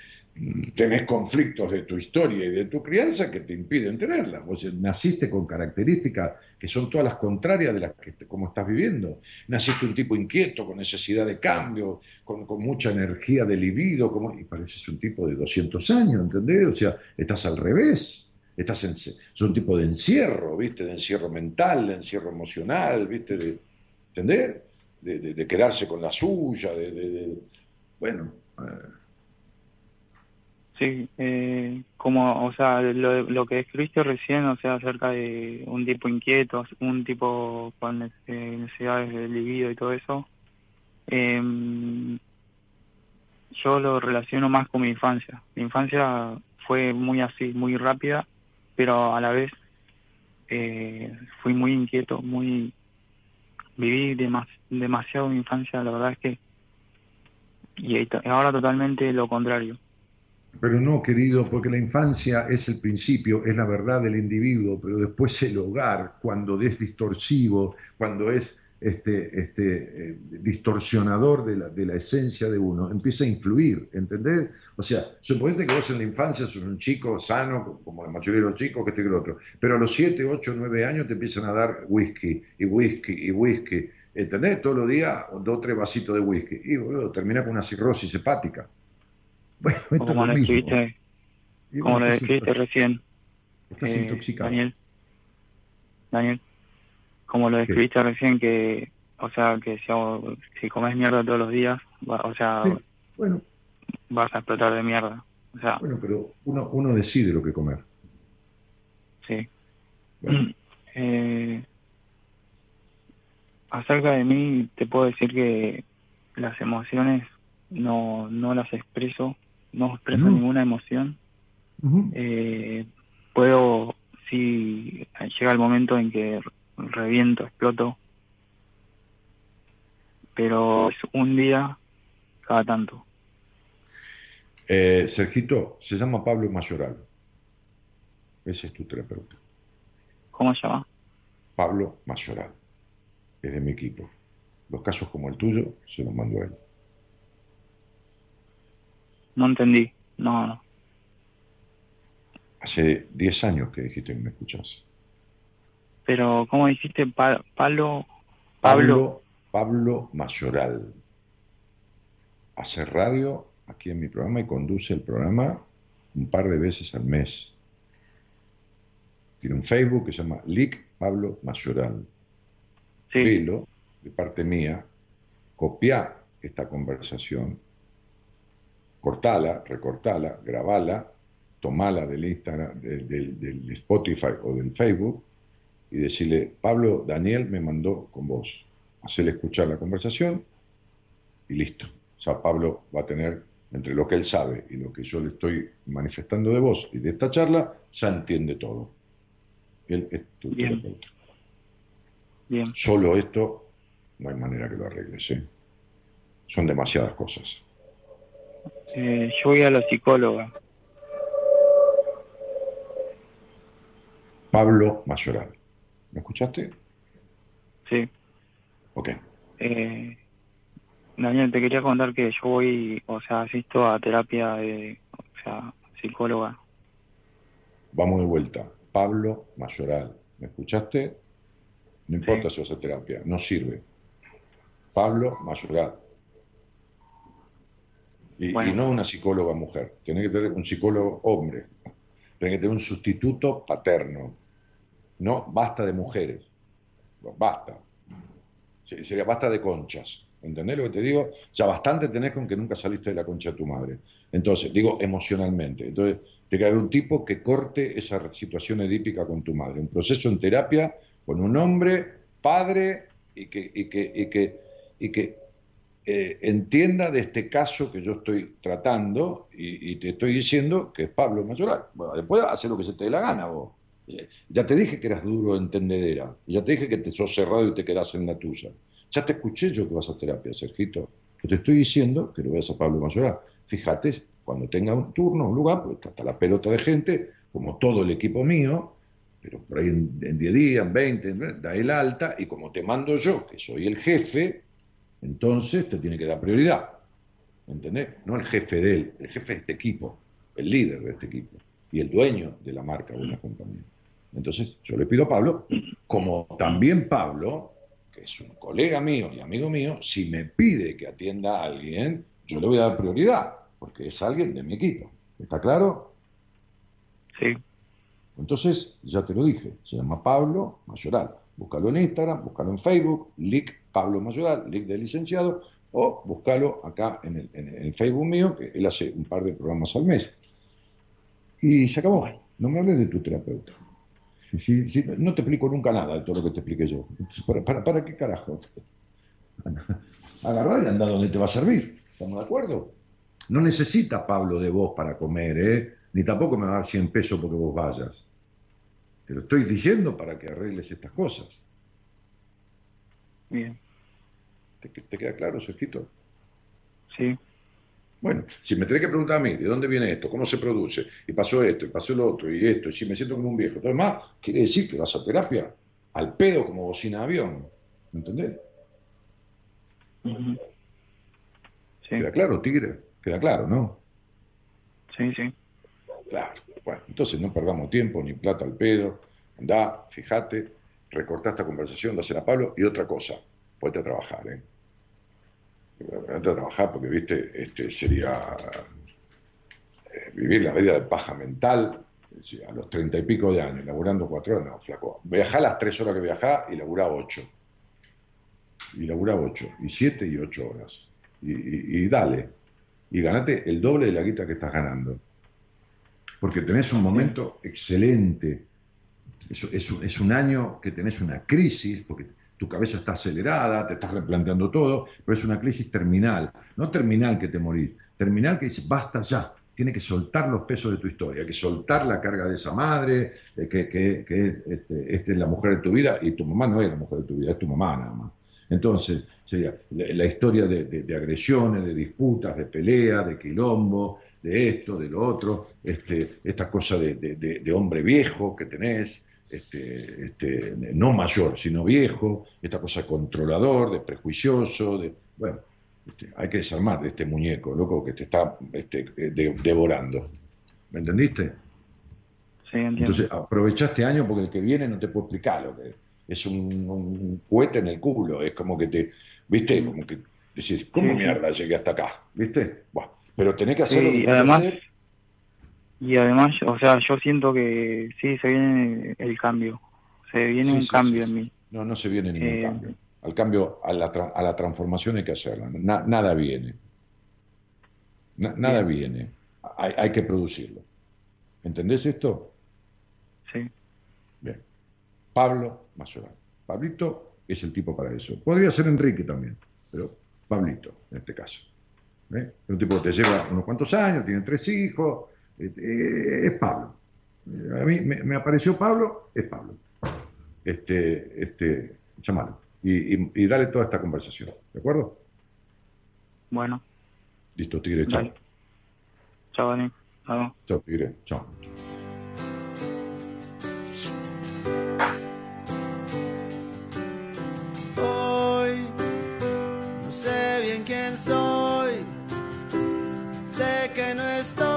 tenés conflictos de tu historia y de tu crianza que te impiden tenerla. Vos naciste con características que son todas las contrarias de las que como estás viviendo. Naciste un tipo inquieto, con necesidad de cambio, con, mucha energía de libido, como, y pareces un tipo de 200 años, ¿entendés? O sea, estás al revés. Estás en, sos un tipo de encierro, ¿viste? De encierro mental, de encierro emocional, ¿viste? ¿Entendés? De, de- quedarse con la suya, de, bueno, eh, Sí, eh, como, o sea, lo, lo que escribiste recién, o sea, acerca de un tipo inquieto, un tipo con nece- eh, necesidades de libido y todo eso, em, yo lo relaciono más con mi infancia. Mi infancia fue muy así, muy rápida, pero a la vez eh, fui muy inquieto, muy viví demas- demasiado mi infancia, la verdad es que y ahora totalmente lo contrario. Pero no, querido, porque la infancia es el principio, es la verdad del individuo, pero después el hogar, cuando es distorsivo, cuando es este, este, eh, distorsionador de la, de la esencia de uno, empieza a influir, ¿entendés? O sea, suponete que vos en la infancia sos un chico sano, como la mayoría de los chicos, que este que lo otro, pero a los 7, 8, 9 años te empiezan a dar whisky, y whisky, y whisky, ¿entendés? Todos los días dos o tres vasitos de whisky, y boludo, termina con una cirrosis hepática. Bueno, esto como es lo mismo. escribiste, Y como bueno, lo estás escribiste intox- recién, Estás eh, intoxicado. Daniel. Daniel, como lo describiste recién, que, o sea, que si, hago- si comes mierda todos los días, va- o sea, Sí, bueno, vas a explotar de mierda. O sea, bueno, pero uno, uno decide lo que comer. sí. Bueno, Eh, acerca de mí, te puedo decir que las emociones no, no las expreso, no expreso No. ninguna emoción. Eh, puedo, si llega el momento en que reviento, exploto, pero es un día cada tanto. Eh, Sergito, se llama Pablo Mayoral. Ese es tu terapeuta. ¿Cómo se llama? Pablo Mayoral. Es de mi equipo. Los casos como el tuyo se los mando a él. No entendí. No, no. Hace 10 años que dijiste que me escuchás. Pero, ¿cómo dijiste? Pa- Pablo. Pablo, Pablo Mayoral. Hace radio aquí en mi programa y conduce el programa un par de veces al mes. Tiene un Facebook que se llama Lic Pablo Mayoral. Sí, Velo, de parte mía, copia esta conversación, cortala, recortala, grabala, tomala del Instagram, del, del- del Spotify o del Facebook y decirle, Pablo, Daniel me mandó con vos. Hacerle escuchar la conversación y listo. O sea, Pablo va a tener, entre lo que él sabe y lo que yo le estoy manifestando de vos y de esta charla, ya entiende todo. Él es tu Bien. terapeuta. bien. Solo esto no hay manera que lo arregles. ¿eh? Son demasiadas cosas. Eh, yo voy a la psicóloga. Pablo Mayoral. ¿Me escuchaste? Sí. Ok. Eh, Daniel, te quería contar que yo voy, o sea, asisto a terapia de, o sea, psicóloga. Vamos de vuelta. Pablo Mayoral. ¿Me escuchaste? No importa si vas a terapia. No sirve. Pablo Mayoral. Y, Bueno. y no una psicóloga mujer. Tenés que tener un psicólogo hombre. Tenés que tener un sustituto paterno. No, basta de mujeres. Basta. Sería basta de conchas. ¿Entendés lo que te digo? Ya bastante tenés con que nunca saliste de la concha de tu madre. Entonces, digo emocionalmente. Entonces, tiene que haber un tipo que corte esa situación edípica con tu madre. Un proceso en terapia con un hombre, padre, y que, y que, y que, y que eh, entienda de este caso que yo estoy tratando y, y te estoy diciendo que es Pablo Mayoral. Bueno, después hacer lo que se te dé la gana vos. Ya te dije que eras duro de entendedera. Ya te dije que te sos cerrado y te quedás en la tuya. Ya te escuché yo que vas a terapia, Sergito. Yo te estoy diciendo que lo veas a Pablo Mayoral. Fíjate, cuando tenga un turno, un lugar, pues hasta la pelota de gente, como todo el equipo mío, pero por ahí en, en 10 días, en 20, da el alta, y como te mando yo, que soy el jefe, entonces te tiene que dar prioridad. ¿Entendés? No el jefe de él, el jefe de este equipo, el líder de este equipo, y el dueño de la marca o una compañía. Entonces yo le pido a Pablo, como también Pablo, que es un colega mío y amigo mío, si me pide que atienda a alguien, yo le voy a dar prioridad, porque es alguien de mi equipo. ¿Está claro? Sí, Entonces, ya te lo dije, se llama Pablo Mayoral. Búscalo en Instagram, búscalo en Facebook, Lic Pablo Mayoral, Lic de licenciado, o búscalo acá en el, en el Facebook mío, que él hace un par de programas al mes. Y se acabó. No me hables de tu terapeuta. Sí, sí, no te explico nunca nada de todo lo que te expliqué yo. ¿para, para, para qué carajo? Agarrá y anda donde te va a servir. ¿Estamos de acuerdo? No necesita Pablo de vos para comer, ¿eh? Ni tampoco me va a dar 100 pesos porque vos vayas. Te lo estoy diciendo para que arregles estas cosas. Bien, ¿Te, te queda claro, Sergito? sí. Bueno, si me tenés que preguntar a mí, ¿de dónde viene esto? ¿Cómo se produce? Y pasó esto, y pasó lo otro, y esto, y si me siento como un viejo. Todo demás, quiere decir que vas a terapia al pedo como bocina de avión. ¿Me entendés? Ujú. Sí, ¿Queda claro, Tigre? Queda claro, ¿no? sí, sí. Claro. Bueno, entonces no perdamos tiempo ni plata al pedo. Andá, fíjate, recortá esta conversación, dásela a Pablo. Y otra cosa, ponete a trabajar, ¿eh? Trabajar porque, viste, este sería eh, vivir la vida de paja mental sí, a los treinta y pico de años, laburando cuatro horas, no, flaco. Viajá las tres horas que viajá y laburá ocho. Y laburá ocho, y siete y ocho horas. Y, dale. Y ganate el doble de la guita que estás ganando. Porque tenés un momento excelente. Es, es un año que tenés una crisis, porque tu cabeza está acelerada, te estás replanteando todo, pero es una crisis terminal. No terminal que te morís, terminal que dice, basta ya. Tiene que soltar los pesos de tu historia, que soltar la carga de esa madre, eh, que, que, que este, este es la mujer de tu vida, y tu mamá no es la mujer de tu vida, es tu mamá nada más. Entonces, sería la, historia de, de- agresiones, de disputas, de pelea, de quilombo, de esto, de lo otro, este, esta cosa de- de hombre viejo que tenés, este, este, no mayor, sino viejo, esta cosa controlador, de prejuicioso, de, bueno, este, hay que desarmar de este muñeco, loco, que te está este, eh, de- devorando. ¿Me entendiste? Sí, entiendo. Entonces, aprovecha este año porque el que viene no te puedo explicar lo que es un, un cohete en el culo, es como que te, ¿viste? Como que decís, ¿cómo mierda llegué hasta acá? ¿Viste? Buah, pero tenés que hacer lo que Sí, tenés además- que hacer. Y además, o sea, yo siento que sí, se viene el cambio. Se viene Sí, un sí, cambio sí, en mí. No, no se viene ningún Eh, cambio. Al cambio, a la, tra- a la transformación hay que hacerla. Na- nada viene. Na- nada viene. Hay, hay que producirlo. ¿Entendés esto? Sí, Bien. Pablo Mazoral. Pablito es el tipo para eso. Podría ser Enrique también, pero Pablito en este caso. ¿Eh? Es un tipo que te lleva unos cuantos años, tiene tres hijos. Eh, es Pablo. Eh, A mí me, me apareció Pablo, es Pablo. Este, este, llamalo. Y, y- y dale toda esta conversación. ¿De acuerdo? bueno, Listo, Tigre, chao. Dale. chao, Dani. Chao. Chao, Tigre, chao. Hoy no sé bien quién soy, sé que no estoy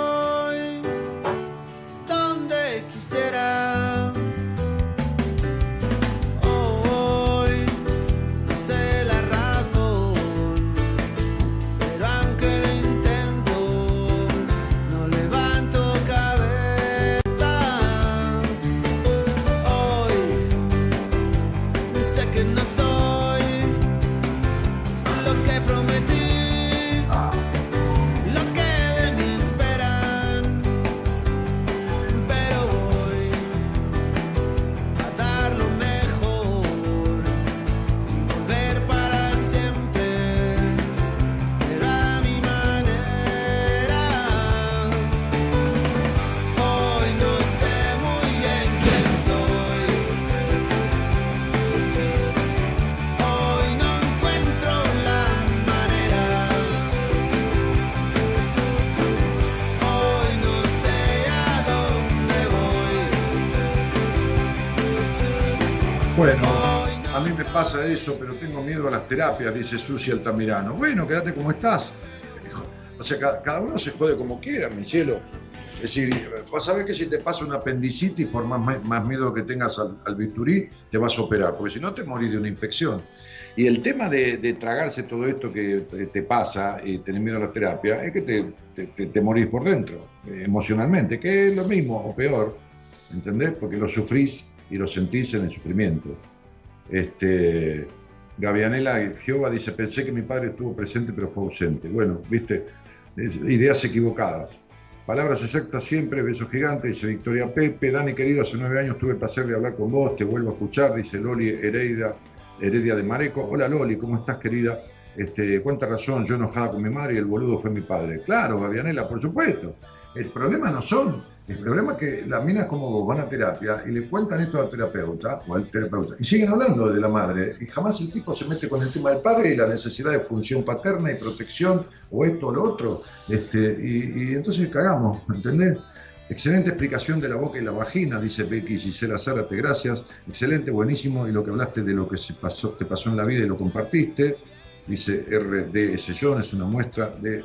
pasa eso, pero tengo miedo a las terapias, dice Susi Altamirano. Bueno, quédate como estás. O sea, cada, cada uno se jode como quiera, mi cielo. Es decir, vas a ver que si te pasa una apendicitis, por más, más miedo que tengas al, al bisturí, te vas a operar, porque si no te morís de una infección. Y el tema de, de tragarse todo esto que te, pasa y tener miedo a la terapia, es que te, te, te- te morís por dentro, eh, emocionalmente, que es lo mismo o peor, ¿entendés? Porque lo sufrís y lo sentís en el sufrimiento. Este, Gavianela Jehová dice, pensé que mi padre estuvo presente pero fue ausente. Bueno, viste, ideas equivocadas. Palabras exactas siempre, besos gigantes, dice Victoria Pepe. Dani, querido, hace nueve años tuve el placer de hablar con vos, te vuelvo a escuchar, dice Loli Heredia, Heredia de Mareco. Hola Loli, ¿cómo estás, querida? Este, cuánta razón, yo enojada con mi madre y el boludo fue mi padre. Claro, Gavianela, por supuesto. El problema no son, el problema es que las minas como vos van a terapia y le cuentan esto al terapeuta o al terapeuta y siguen hablando de la madre y jamás el tipo se mete con el tema del padre y la necesidad de función paterna y protección o esto o lo otro. Este, y, y entonces cagamos, ¿entendés? Excelente explicación de la boca y la vagina, dice Becky Gisela Zárate, gracias. Excelente, buenísimo. Y lo que hablaste de lo que se pasó, te pasó en la vida y lo compartiste. Dice RDS John, es una muestra de.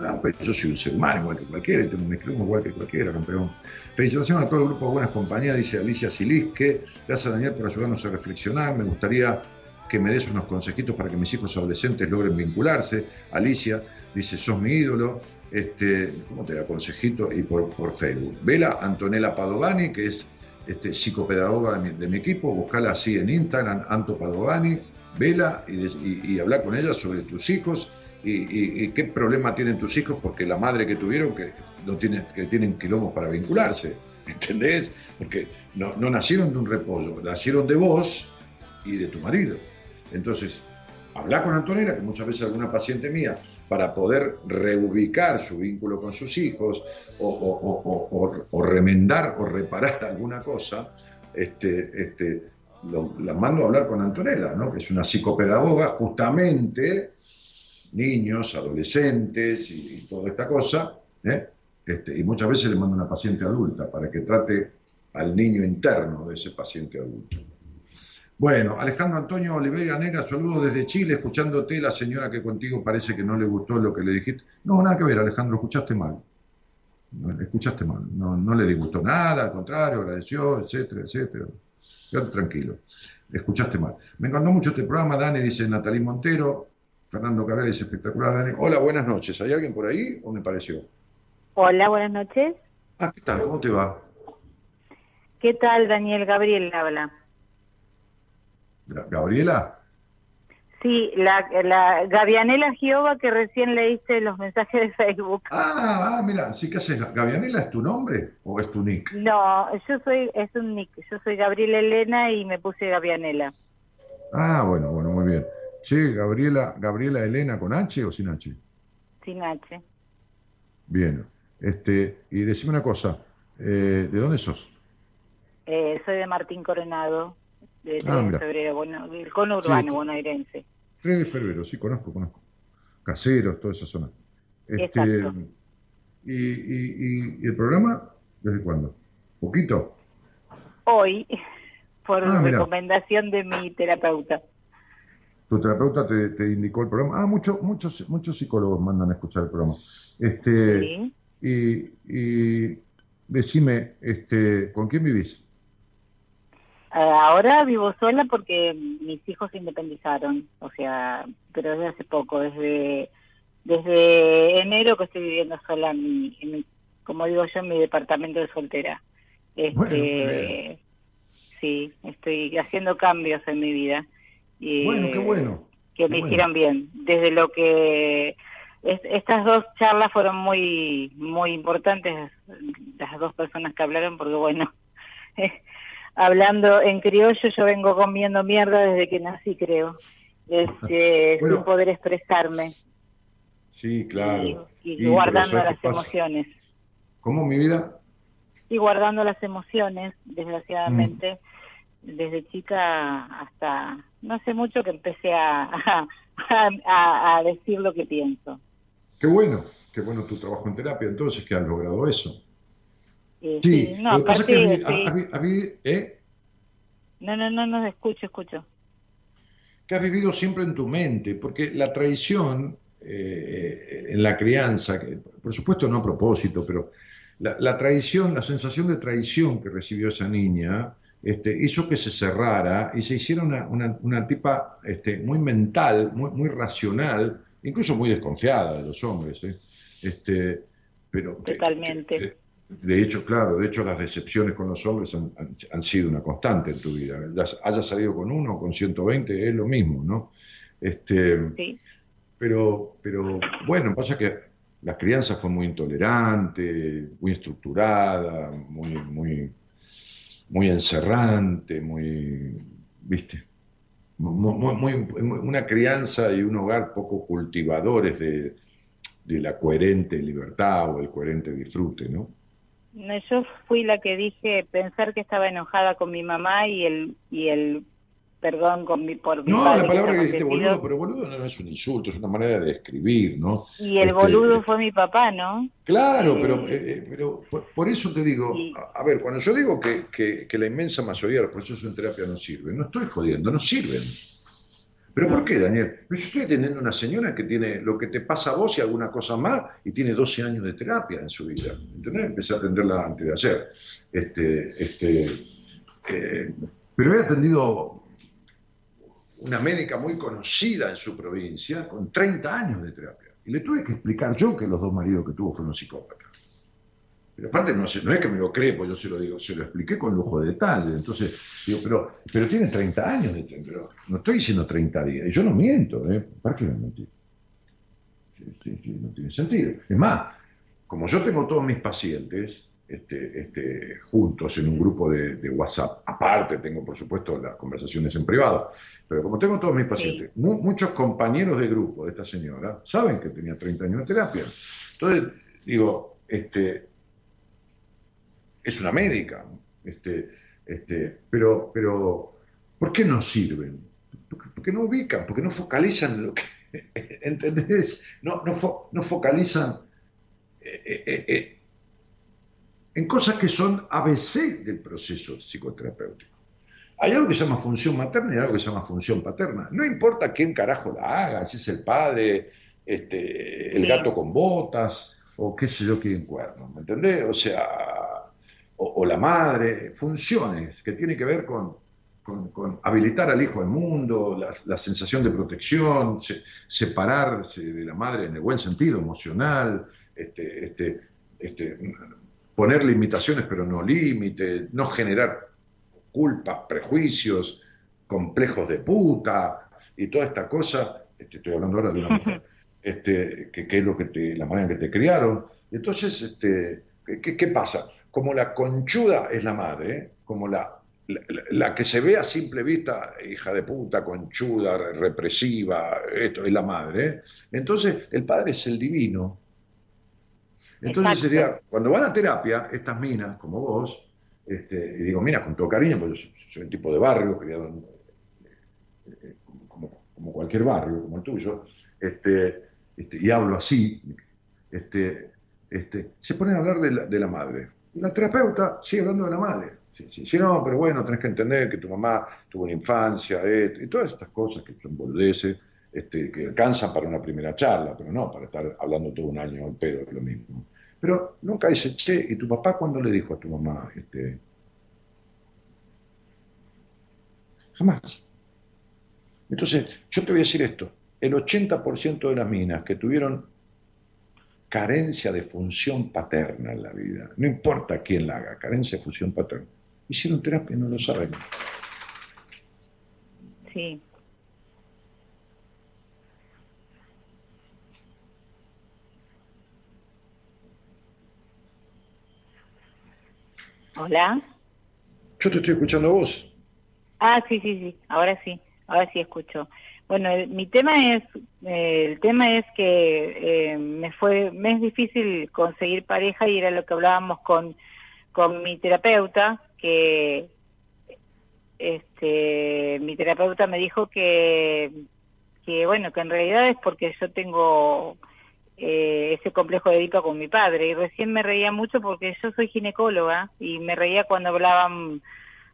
Ah, pues yo soy un ser humano igual que cualquiera, tengo un escribo igual que cualquiera, campeón. Felicitaciones a todo el grupo de Buenas Compañías, dice Alicia Silisque. Gracias, Daniel, por ayudarnos a reflexionar. Me gustaría que me des unos consejitos para que mis hijos adolescentes logren vincularse. Alicia dice, sos mi ídolo. Este, ¿Cómo te da consejito? Y por, por Facebook. Vela Antonella Padovani, que es este, psicopedagoga de mi, de mi equipo, buscala así en Instagram, Anto Padovani, vela y, y, habla con ella sobre tus hijos y, y- qué problema tienen tus hijos porque la madre que tuvieron que, no tiene, que tienen quilombos para vincularse, ¿entendés? Porque no, no nacieron de un repollo, nacieron de vos y de tu marido. Entonces, habla con Antonella, que muchas veces alguna paciente mía, para poder reubicar su vínculo con sus hijos o- o remendar o reparar alguna cosa, este, este, lo- la mando a hablar con Antonella, ¿no? que es una psicopedagoga justamente, niños, adolescentes y, toda esta cosa, ¿eh? Este, y muchas veces le mando a una paciente adulta para que trate al niño interno de ese paciente adulto. Bueno, Alejandro Antonio Oliveira Negra, saludos desde Chile, escuchándote, la señora que contigo parece que no le gustó lo que le dijiste. No, nada que ver, Alejandro, escuchaste mal. Escuchaste mal, no, no le disgustó nada, al contrario, agradeció, etcétera, etcétera. Quédate tranquilo, escuchaste mal. Me encantó mucho este programa, Dani, dice Natalí Montero, Fernando Cabrera dice espectacular, Dani. Hola, buenas noches, ¿hay alguien por ahí o me pareció? Hola, buenas noches. Ah, ¿qué tal? ¿Cómo te va? ¿Qué tal, Daniel Gabriel habla? Ga- ¿Gabriela? Sí, la, la Gavianela Giova que recién leíste los mensajes de Facebook. Ah, ah, mira, sí que haces. ¿Gavianela es tu nombre o es tu nick? No, yo soy, es un nick, yo soy Gabriela Elena y me puse Gavianela, Ah, bueno, bueno, muy bien. Che, Gabriela, Gabriela Elena con H o sin H? sin H. Bien. Este, y decime una cosa, eh, ¿de dónde sos? Eh, soy de Martín Coronado, de 3 Ah, de mira. febrero, bueno, del conurbano Sí. bonaerense. 3 de febrero, sí, conozco, conozco. Caseros, toda esa zona. Este, Exacto. y, y- y- el programa? ¿Desde cuándo? ¿Poquito? Hoy, por Ah, recomendación de mi terapeuta. Tu terapeuta te, te indicó el programa. Ah, muchos muchos muchos psicólogos mandan a escuchar el programa. Este, Sí. y, y decime, este, ¿con quién vivís? Eh, Ahora vivo sola porque mis hijos se independizaron, o sea, pero desde hace poco, desde desde enero que estoy viviendo sola en mi, en mi- como digo yo, en mi departamento de soltera. Este, Bueno, sí, estoy haciendo cambios en mi vida. Y, Bueno, qué bueno. Que me bueno. hicieron bien. Desde lo que es- estas dos charlas fueron muy muy importantes, las dos personas que hablaron, porque bueno, hablando en criollo, yo vengo comiendo mierda desde que nací, creo, este, Bueno. sin poder expresarme Sí, claro. y, y Y, pero guardando ¿sabes las emociones. ¿Cómo mi vida? Y guardando las emociones, desgraciadamente, Mm. desde chica hasta no hace mucho que empecé a, a, a- a decir lo que pienso. Qué bueno, qué bueno tu trabajo en terapia, entonces, que has logrado eso. Eh, Sí, sí, no, lo que pasa es que aparte, sí. has vi- has vi- ¿eh? no, no, no, no, escucho, escucho. que has vivido siempre en tu mente, porque la traición eh, en la crianza, que, por supuesto no a propósito, pero la, la traición, la sensación de traición que recibió esa niña, este, hizo que se cerrara y se hiciera una, una- una tipa este, muy mental, muy, muy racional, incluso muy desconfiada de los hombres. ¿eh? Este, pero que- Totalmente. que- de hecho, claro, de hecho las decepciones con los hombres han, han- han sido una constante en tu vida. Las- Hayas salido con uno o con 120, es lo mismo, ¿no? Este, Sí. pero, pero bueno, pasa que la crianza fue muy intolerante, muy estructurada, muy, muy, muy encerrante, muy, viste, Mu- mu- muy- muy- una crianza y un hogar poco cultivadores de, de la coherente libertad o el coherente disfrute, ¿no? No, yo fui la que dije pensar que estaba enojada con mi mamá y el y el perdón con mi por mi No, padre la palabra que está dijiste boludo, pero boludo no es un insulto, es una manera de describir, ¿no? y el Este, boludo fue mi papá, ¿no? Claro, Eh, pero, eh, eh, pero por, por eso te digo, a, a ver, cuando yo digo que, que- que la inmensa mayoría de los procesos en terapia no sirven, no estoy jodiendo, no sirven. ¿Pero por qué, Daniel? Yo estoy atendiendo a una señora que tiene lo que te pasa a vos y alguna cosa más y tiene 12 años de terapia en su vida. ¿Entendés? Empecé a atenderla antes de ayer. Este, este, eh, pero he atendido una médica muy conocida en su provincia con 30 años de terapia. Y le tuve que explicar yo que los dos maridos que tuvo fueron psicópatas. Pero aparte no, sé- no es que me lo cree, pues yo se lo digo, se lo expliqué con lujo de detalle. Entonces, digo, pero, pero tiene 30 años, de, pero no estoy diciendo 30 días. Y yo no miento, ¿eh? ¿Para qué voy a mentir? No tiene sentido. Es más, como yo tengo todos mis pacientes este, este, juntos en un grupo de, de WhatsApp, aparte tengo por supuesto las conversaciones en privado, pero como tengo todos mis pacientes, mu- muchos compañeros de grupo de esta señora saben que tenía 30 años de terapia. Entonces, digo, este, es una médica, este, este, pero, pero, ¿por qué no sirven? Porque, no ubican, porque no focalizan lo que, ¿entendés? No, no, fo- no focalizan eh, eh, eh, en cosas que son ABC del proceso psicoterapéutico. Hay algo que se llama función materna y algo que se llama función paterna. No importa quién carajo la haga, si es el padre, este, el gato con botas, o qué sé yo quién cuerno, ¿me entendés? O sea, o, o la madre, funciones que tienen que ver con, con- con habilitar al hijo al mundo, la, la sensación de protección, se- separarse de la madre en el buen sentido emocional, este, este, este, poner limitaciones pero no límites, no generar culpas, prejuicios, complejos de puta y toda esta cosa, este, estoy hablando ahora de una mujer, este, que, que es lo que te, la manera en que te criaron. Entonces, este, ¿qué, qué- qué pasa? Como la conchuda es la madre, ¿eh? como la, la, la que se ve a simple vista, hija de puta, conchuda, represiva, esto es la madre, ¿eh? entonces el padre es el divino. Entonces Exacto. sería, cuando van a terapia, estas minas, como vos, este, y digo, mira, con todo cariño, porque yo soy, un tipo de barrio, criado en- eh, como, como- como cualquier barrio, como el tuyo, este, este, y hablo así, este, este, se ponen a hablar de la, de la madre. La terapeuta sigue hablando de la madre. Sí, sí, sí, no, pero bueno, tenés que entender que tu mamá tuvo una infancia, y todas estas cosas que son boludeces, este, que alcanzan para una primera charla, pero no para estar hablando todo un año al pedo de lo mismo. Pero nunca dice, che, ¿y tu papá cuándo le dijo a tu mamá? Este... Jamás. Entonces, yo te voy a decir esto, el 80% de las minas que tuvieron carencia de función paterna en la vida, no importa quién la haga, carencia de función paterna, hicieron terapia y no lo saben. Sí. Hola. Yo te estoy escuchando a vos. Ah, sí, sí, sí. Ahora sí. Ahora sí escucho. Bueno, el- mi tema es, eh, el tema es que eh, me fue, me es difícil conseguir pareja y era lo que hablábamos con, con mi terapeuta, que este, mi terapeuta me dijo que, que bueno, que en realidad es porque yo tengo eh, ese complejo de Edipo con mi padre. Y recién me reía mucho porque yo soy ginecóloga y me reía cuando hablaban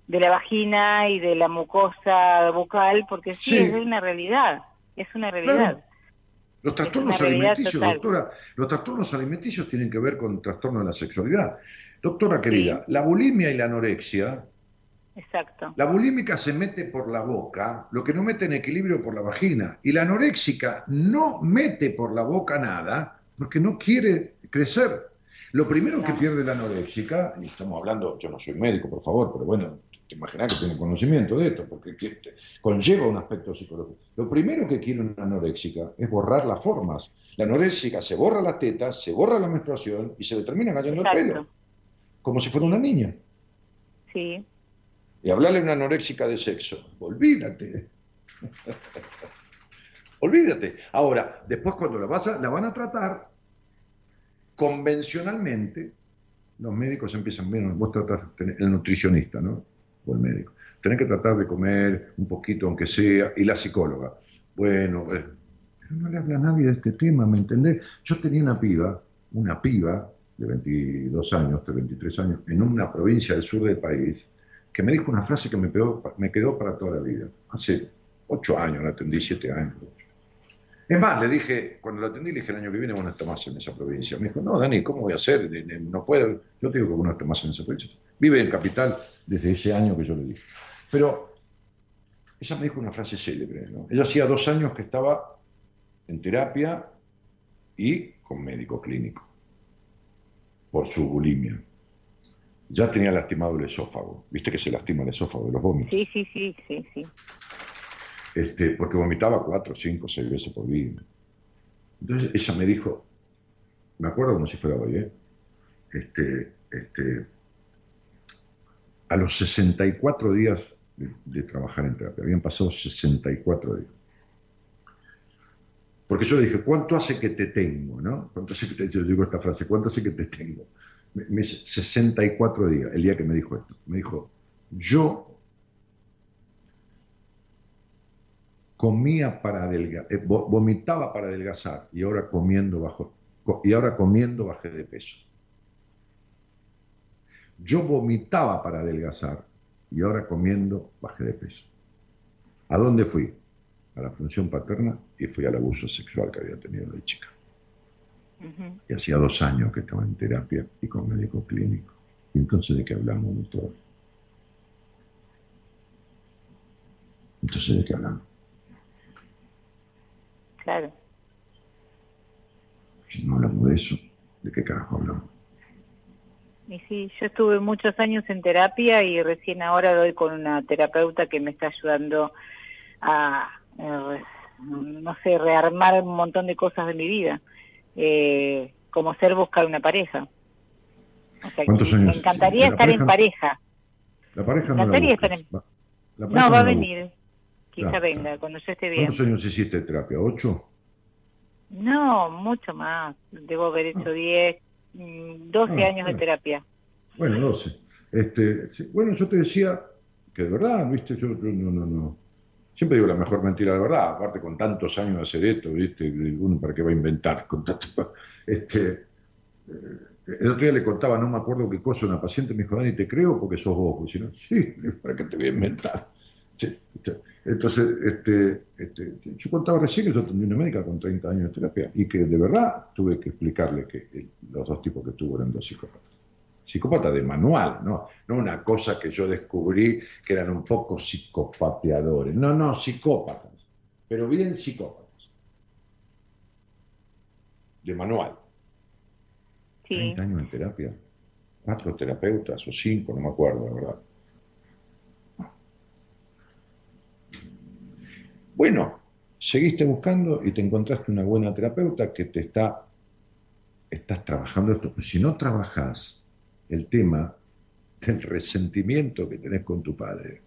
de la vagina y de la mucosa bucal porque sí, Sí. es una realidad, es una realidad. Claro. Los trastornos alimenticios, total. doctora, los trastornos alimenticios tienen que ver con trastornos de la sexualidad. Doctora querida, la bulimia y la anorexia, Exacto. la bulímica se mete por la boca, lo que no mete en equilibrio por la vagina, y la anoréxica no mete por la boca nada porque no quiere crecer. Lo primero que pierde la anoréxica, y estamos hablando, yo no soy médico, por favor, pero bueno, te imaginas que tiene conocimiento de esto, porque conlleva un aspecto psicológico. Lo primero que quiere una anoréxica es borrar las formas. La anoréxica se borra las tetas, se borra la menstruación y se le termina cayendo el pelo, como si fuera una niña. Sí, Y hablarle a una anoréxica de sexo, olvídate. olvídate. Ahora, después cuando la, vas a- la van a tratar, convencionalmente, los médicos empiezan, bien, vos tratás, el nutricionista, ¿no? O el médico. Tenés que tratar de comer un poquito, aunque sea, y la psicóloga. Bueno, eh, pero no le habla a nadie de este tema, ¿me entendés? Yo tenía una piba, una piba de 22 años, de 23 años, en una provincia del sur del país, que me dijo una frase que me quedó, me quedó para toda la vida. Hace 8 años, la atendí 7 años. Es más, le dije, cuando la atendí, le dije el año que viene vos no estás más en esa provincia. Me dijo, no, Dani, ¿cómo voy a hacer? Ne- ne- No puedo. Yo te digo que vos no estás en esa provincia. Vive en Capital desde ese año que yo le dije. Pero ella me dijo una frase célebre. Ella hacía dos años que estaba en terapia y con médico clínico por su bulimia. Ya tenía lastimado el esófago. ¿Viste que se lastima el esófago de los vómitos? sí, sí, sí, sí, sí. Este, porque vomitaba cuatro, cinco, seis veces por día. Entonces ella me dijo, me acuerdo como si fuera hoy, ¿eh? este, este, a los 64 días de, de trabajar en terapia, habían pasado 64 días. Porque yo dije, ¿cuánto hace que te tengo? ¿no? ¿Cuánto hace que te yo digo esta frase? ¿Cuánto hace que te tengo? Me, me dice, 64 días, el día que me dijo esto. Me dijo, yo comía para adelgazar, vomitaba para adelgazar y ahora comiendo bajo y ahora comiendo bajé de peso. Yo vomitaba para adelgazar y ahora comiendo bajé de peso. ¿A dónde fui? A la función paterna y fui al abuso sexual que había tenido de chica. Y hacía dos años que estaba en terapia y con médico clínico. Y entonces de qué hablamos, doctor. Entonces de qué hablamos. Claro. Si no hablamos de eso, ¿de qué carajo hablamos? Y sí, yo estuve muchos años en terapia y recién ahora doy con una terapeuta que me está ayudando a, eh, no sé, rearmar un montón de cosas de mi vida, eh, como ser buscar una pareja. O sea, ¿Cuántos años? me encantaría ¿Y la estar en pareja? La pareja no la encantaría busques. estar en- Va- la No, va a venir. Quizá Claro, venga, cuando yo esté bien. ¿Cuántos años hiciste terapia? ¿Ocho? No, mucho más. Debo haber hecho 10, mm, 12 Ah, años de claro. terapia. Bueno, 12. Este, bueno, yo te decía que de verdad, ¿viste? Yo, yo no, no, no. Siempre digo la mejor mentira de verdad, aparte con tantos años de hacer esto, ¿viste? Uno para qué va a inventar con tanto. Este, eh, el otro día le contaba, no me acuerdo qué cosa, una paciente me dijo, Dani, te creo porque sos vos. Y no, sí, ¿para qué te voy a inventar? Sí, Entonces, este, este, yo contaba recién que yo atendí una médica con 30 años de terapia y que de verdad tuve que explicarle que el- los dos tipos que tuvo eran dos psicópatas. Psicópata de manual, ¿no? no una cosa que yo descubrí que eran un poco psicopateadores. No, no, psicópatas, pero bien psicópatas. De manual. Sí. 30 años en terapia. Cuatro terapeutas o cinco, no me acuerdo, la verdad. Bueno, seguiste buscando y te encontraste una buena terapeuta que te está, estás trabajando esto. Pero si no trabajas el tema del resentimiento que tenés con tu padre,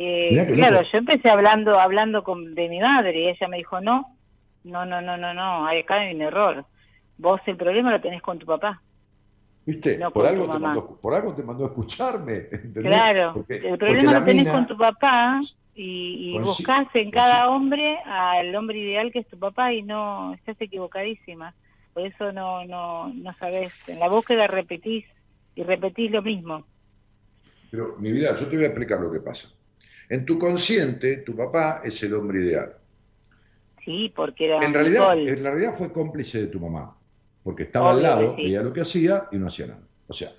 Eh, claro, yo empecé hablando hablando con, de mi madre y ella me dijo, no, no, no, no, no, no, hay- acá hay un error. Vos el problema lo tenés con tu papá. ¿viste? No por, algo te mandó, por algo te mandó a escucharme. ¿entendés? Claro, Porque- el problema lo tenés mina- con tu papá y, y buscás en cada hombre al hombre ideal que es tu papá y no, estás equivocadísima. Por eso no, no, no sabés. En la búsqueda repetís y repetís lo mismo. Pero, mi vida, yo te voy a explicar lo que pasa. En tu consciente, tu papá es el hombre ideal. Sí, porque era En realidad, en realidad fue cómplice de tu mamá, porque estaba al lado, sí. veía lo que hacía y no hacía nada. O sea,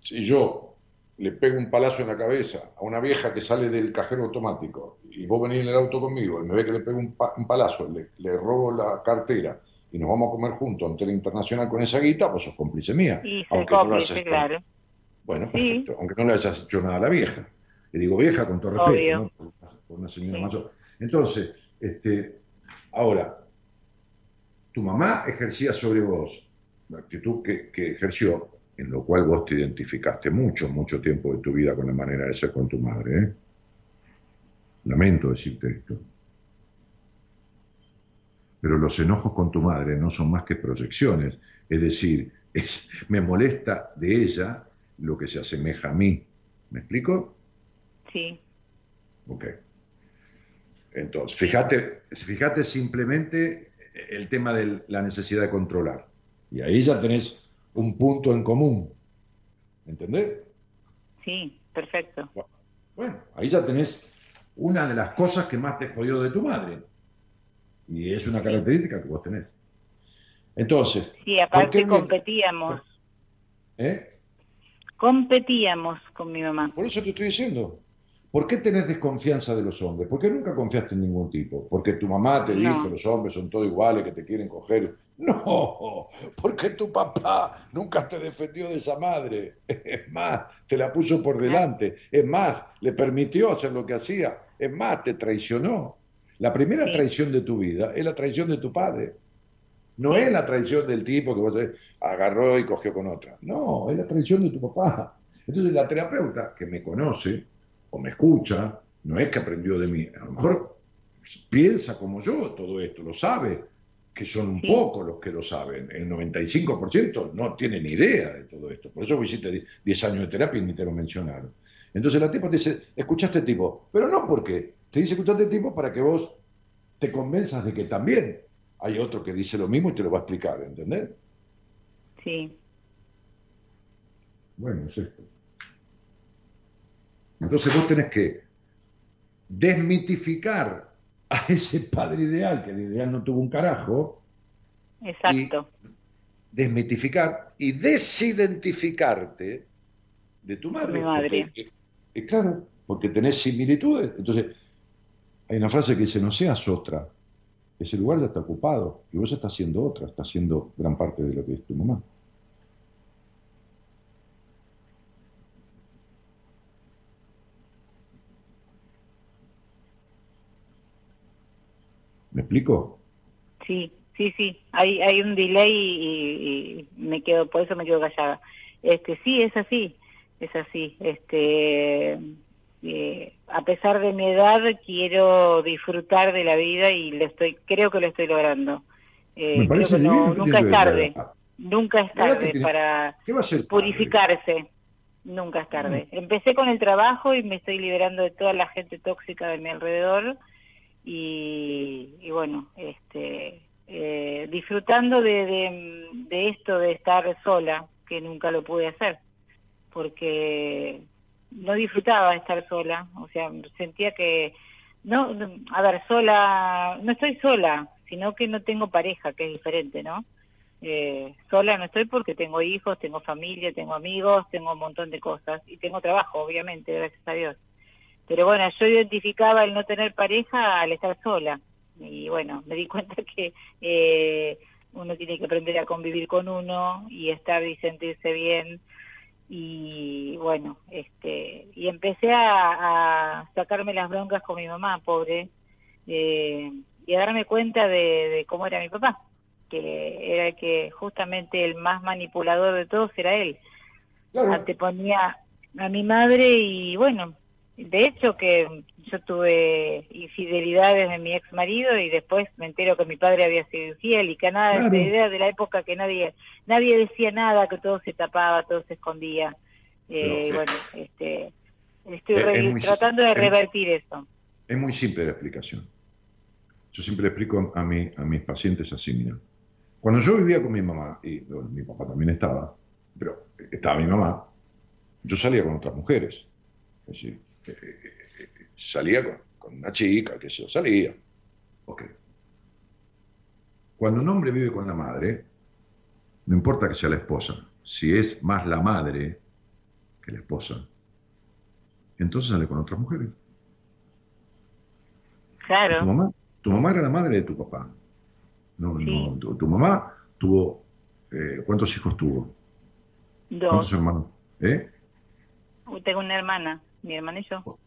si yo le pego un palazo en la cabeza a una vieja que sale del cajero automático y vos venís en el auto conmigo y me ve que le pego un, pa- un palazo, le, le robo la cartera y nos vamos a comer juntos ante la internacional con esa guita, vos sos cómplice mía. Aunque no cómplice, claro. Bueno, perfecto. Aunque no le hayas hecho nada a la vieja. Le digo vieja con todo respeto. ¿no? Por, una- por una señora mayor. Entonces, este, ahora, tu mamá ejercía sobre vos la actitud que, que ejerció, en lo cual vos te identificaste mucho, mucho tiempo de tu vida con la manera de ser con tu madre. ¿eh? Lamento decirte esto. Pero los enojos con tu madre no son más que proyecciones. Es decir, es- me molesta de ella lo que se asemeja a mí. ¿Me explico? Sí, Ok. Entonces, fíjate, fíjate simplemente el tema de la necesidad de controlar. Y ahí ya tenés un punto en común. ¿Entendés? sí, perfecto. Bueno, ahí ya tenés una de las cosas que más te jodió de tu madre. Y es una característica que vos tenés. Entonces, Sí, ¿por aparte me- competíamos, ¿eh? competíamos con mi mamá. Por eso te estoy diciendo. ¿Por qué tenés desconfianza de los hombres? ¿Por qué nunca confiaste en ningún tipo? ¿Porque tu mamá te No. dijo que los hombres son todos iguales, que te quieren coger? No, porque tu papá nunca te defendió de esa madre. Es más, te la puso por delante. Es más, le permitió hacer lo que hacía. Es más, te traicionó. La primera traición de tu vida es la traición de tu padre. No es la traición del tipo que vos agarró y cogió con otra. No, es la traición de tu papá. Entonces la terapeuta que me conoce o me escucha, no es que aprendió de mí, a lo mejor piensa como yo todo esto, lo sabe, que son un Sí. pocos los que lo saben. El 95% no tienen idea de todo esto. Por eso hiciste 10 años de terapia y ni te lo mencionaron. Entonces la tipa te dice, escuchaste este tipo, pero no porque te dice escuchaste este tipo para que vos te convenzas de que también hay otro que dice lo mismo y te lo va a explicar, ¿entendés? Sí, Bueno, es esto. Entonces vos tenés que desmitificar a ese padre ideal, que de ideal no tuvo un carajo, exacto. desmitificar y desidentificarte de tu madre. Mi madre. Porque, eh, eh, claro, porque tenés similitudes. Entonces, hay una frase que dice, no seas otra. Ese lugar ya está ocupado y vos estás haciendo otra, estás haciendo gran parte de lo que es tu mamá. ¿Me explico? Sí, sí, sí. Hay, hay un delay y, me quedo, por eso me quedo callada. Este, sí, es así, es así. Este, eh, a pesar de mi edad, quiero disfrutar de la vida y lo estoy, creo que lo estoy logrando. Eh, Me creo parece que no- divino. ¿qué nunca es tarde, nunca es tarde para purificarse. Nunca es tarde. Empecé con el trabajo y me estoy liberando de toda la gente tóxica de mi alrededor y, bueno, este, eh, disfrutando de, de, esto de estar sola, que nunca lo pude hacer, porque no disfrutaba estar sola, o sea, sentía que, no, a ver, sola, no estoy sola, sino que no tengo pareja, que es diferente, ¿no? Eh, sola no estoy porque tengo hijos, tengo familia, tengo amigos, tengo un montón de cosas y tengo trabajo, obviamente, gracias a Dios. Pero bueno, yo identificaba el no tener pareja al estar sola y bueno, me di cuenta que eh, uno tiene que aprender a convivir con uno y estar y sentirse bien y bueno, este y empecé a, a sacarme las broncas con mi mamá, pobre, eh, y a darme cuenta de, de cómo era mi papá que era el que justamente el más manipulador de todos era él. Claro. Anteponía a mi madre y bueno, de hecho que yo tuve infidelidades de mi ex marido y después me entero que mi padre había sido infiel y que nada Claro. de idea de la época que nadie nadie decía nada, que todo se tapaba, todo se escondía. Eh, Pero, bueno, este estoy es- re- es muy- tratando de es- revertir eso. Es muy simple la explicación. Yo siempre le explico a, mi- a mis pacientes así, mira. Cuando yo vivía con mi mamá, y bueno, mi papá también estaba, pero estaba mi mamá, yo salía con otras mujeres. Es decir, salía con, con una chica, que yo, salía. Ok. Cuando un hombre vive con la madre, no importa que sea la esposa, si es más la madre que la esposa, entonces sale con otras mujeres. Tu Claro, mamá, tu mamá era la madre de tu papá. No, Sí. no, tu, tu mamá tuvo, eh, ¿cuántos hijos tuvo? dos, ¿Cuántos hermanos? ¿Eh? tengo una hermana, mi hermana y yo.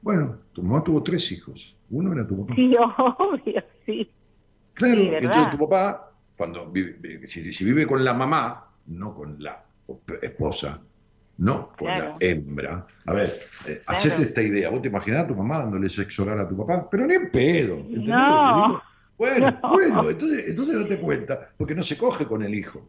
Bueno, tu mamá tuvo tres hijos. Uno era tu papá. Sí, obvio, sí. Claro, entonces tu papá, cuando vive, vi- si, si vive con la mamá, no con la esposa, no con Claro. la hembra. A ver, eh, Claro. hacete esta idea. ¿Vos te imaginás a tu mamá dándole sexo oral a tu papá? Pero ni en pedo. ¿entendés No. Bueno, No. bueno, entonces, entonces date cuenta, porque no se coge con el hijo,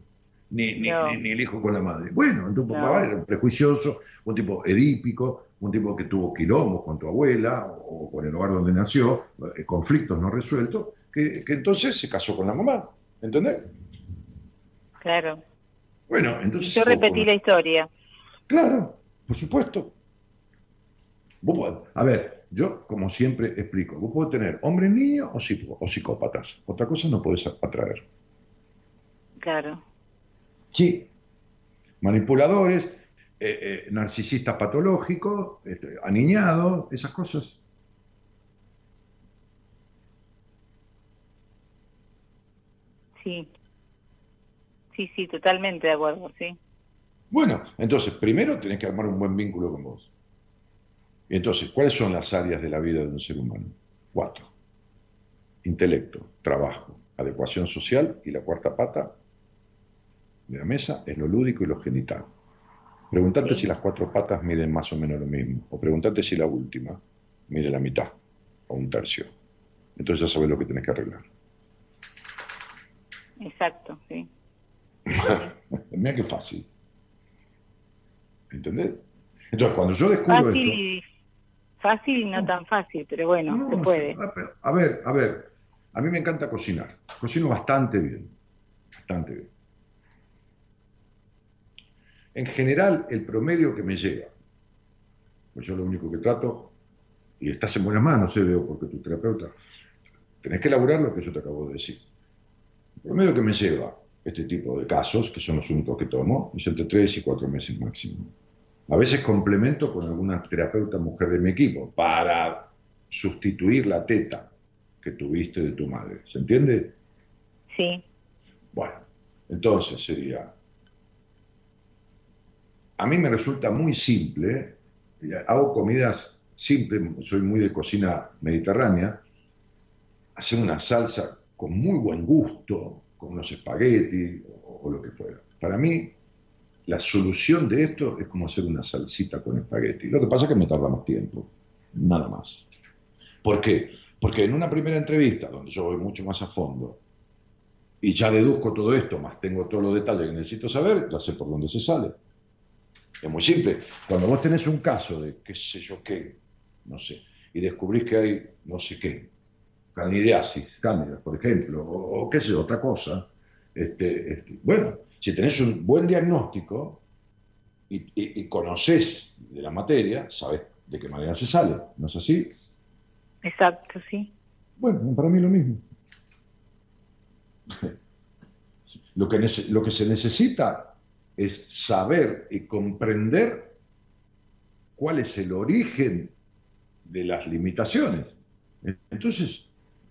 ni, ni, No. ni- ni el hijo con la madre. Bueno, tu papá No. era un prejuicioso, un tipo edípico, un tipo que tuvo quilombos con tu abuela o con el hogar donde nació, eh, conflictos no resueltos, que, que entonces se casó con la mamá. ¿Entendés? Claro. Bueno, Y entonces. yo repetí con- la historia. Claro, por supuesto. Vos podés- a ver, yo como siempre explico, vos podés tener hombres niños o, psico- o psicópatas. Otra cosa no podés atraer. Claro. Sí. Manipuladores, eh, eh, narcisistas patológicos, este, aniñados, esas cosas. Sí. Sí, sí, totalmente de acuerdo, sí. Bueno, entonces, primero tenés que armar un buen vínculo con vos. Y entonces, ¿cuáles son las áreas de la vida de un ser humano? Cuatro. Intelecto, trabajo, adecuación social y la cuarta pata de la mesa es lo lúdico y lo genital. Preguntate si las cuatro patas miden más o menos lo mismo. O preguntate si la última mide la mitad o un tercio. Entonces ya sabes lo que tenés que arreglar. Exacto, sí. Mira qué fácil. ¿Entendés? Entonces, cuando yo descubro Fácil esto... y, fácil y no tan fácil, pero bueno, No, se puede. A ver, a ver, a mí me encanta cocinar. Cocino bastante bien. Bastante bien. En general, el promedio que me llega, pues yo lo único que trato, y estás en buenas manos, eh, veo, porque tu terapeuta, tenés que elaborar lo que yo te acabo de decir. El promedio que me lleva este tipo de casos, que son los únicos que tomo, es entre tres y cuatro meses máximo. A veces complemento con alguna terapeuta mujer de mi equipo para sustituir la teta que tuviste de tu madre. ¿Se entiende? Sí, Bueno, entonces sería... A mí me resulta muy simple, hago comidas simples, soy muy de cocina mediterránea, hacer una salsa con muy buen gusto, con unos espaguetis o, o lo que fuera. Para mí, la solución de esto es como hacer una salsita con espagueti. Lo que pasa es que me tarda más tiempo, nada más. ¿Por qué? Porque en una primera entrevista, donde yo voy mucho más a fondo, y ya deduzco todo esto, más tengo todos los detalles que necesito saber, ya sé por dónde se sale. Es muy simple. Cuando vos tenés un caso de qué sé yo qué, no sé, y descubrís que hay no sé qué, candidiasis, cándida, por ejemplo, o, o qué sé yo, otra cosa, este, este, bueno, si tenés un buen diagnóstico y, y, y conocés de la materia, sabés de qué manera se sale, ¿no es así? exacto, sí. Bueno, para mí lo mismo. Lo que, lo que se necesita es saber y comprender cuál es el origen de las limitaciones. Entonces,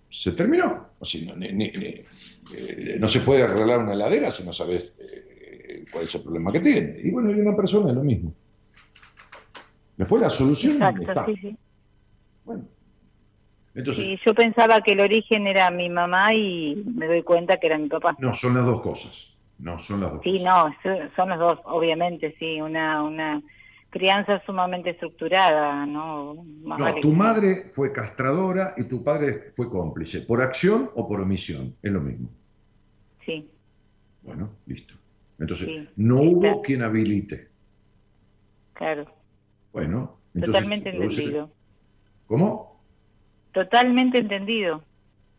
se terminó. O sea, no, ni- ni- ni- eh, no se puede arreglar una heladera si no sabes eh, cuál es el problema que tiene. Y bueno, y una persona es lo mismo. Después la solución Exacto, está. sí, sí. Bueno, entonces, Sí, yo pensaba que el origen era mi mamá y me doy cuenta que era mi papá. no, son las dos cosas. No, son las dos Sí, no, so- son los dos, obviamente, sí, una, una crianza sumamente estructurada, ¿no? Más No, vale tu que- madre fue castradora y tu padre fue cómplice, por acción o por omisión, es lo mismo. Sí, Bueno, listo. Entonces, Sí, no sí, hubo claro. quien habilite. claro, Bueno, entonces, totalmente entendido. ¿Cómo? Totalmente entendido.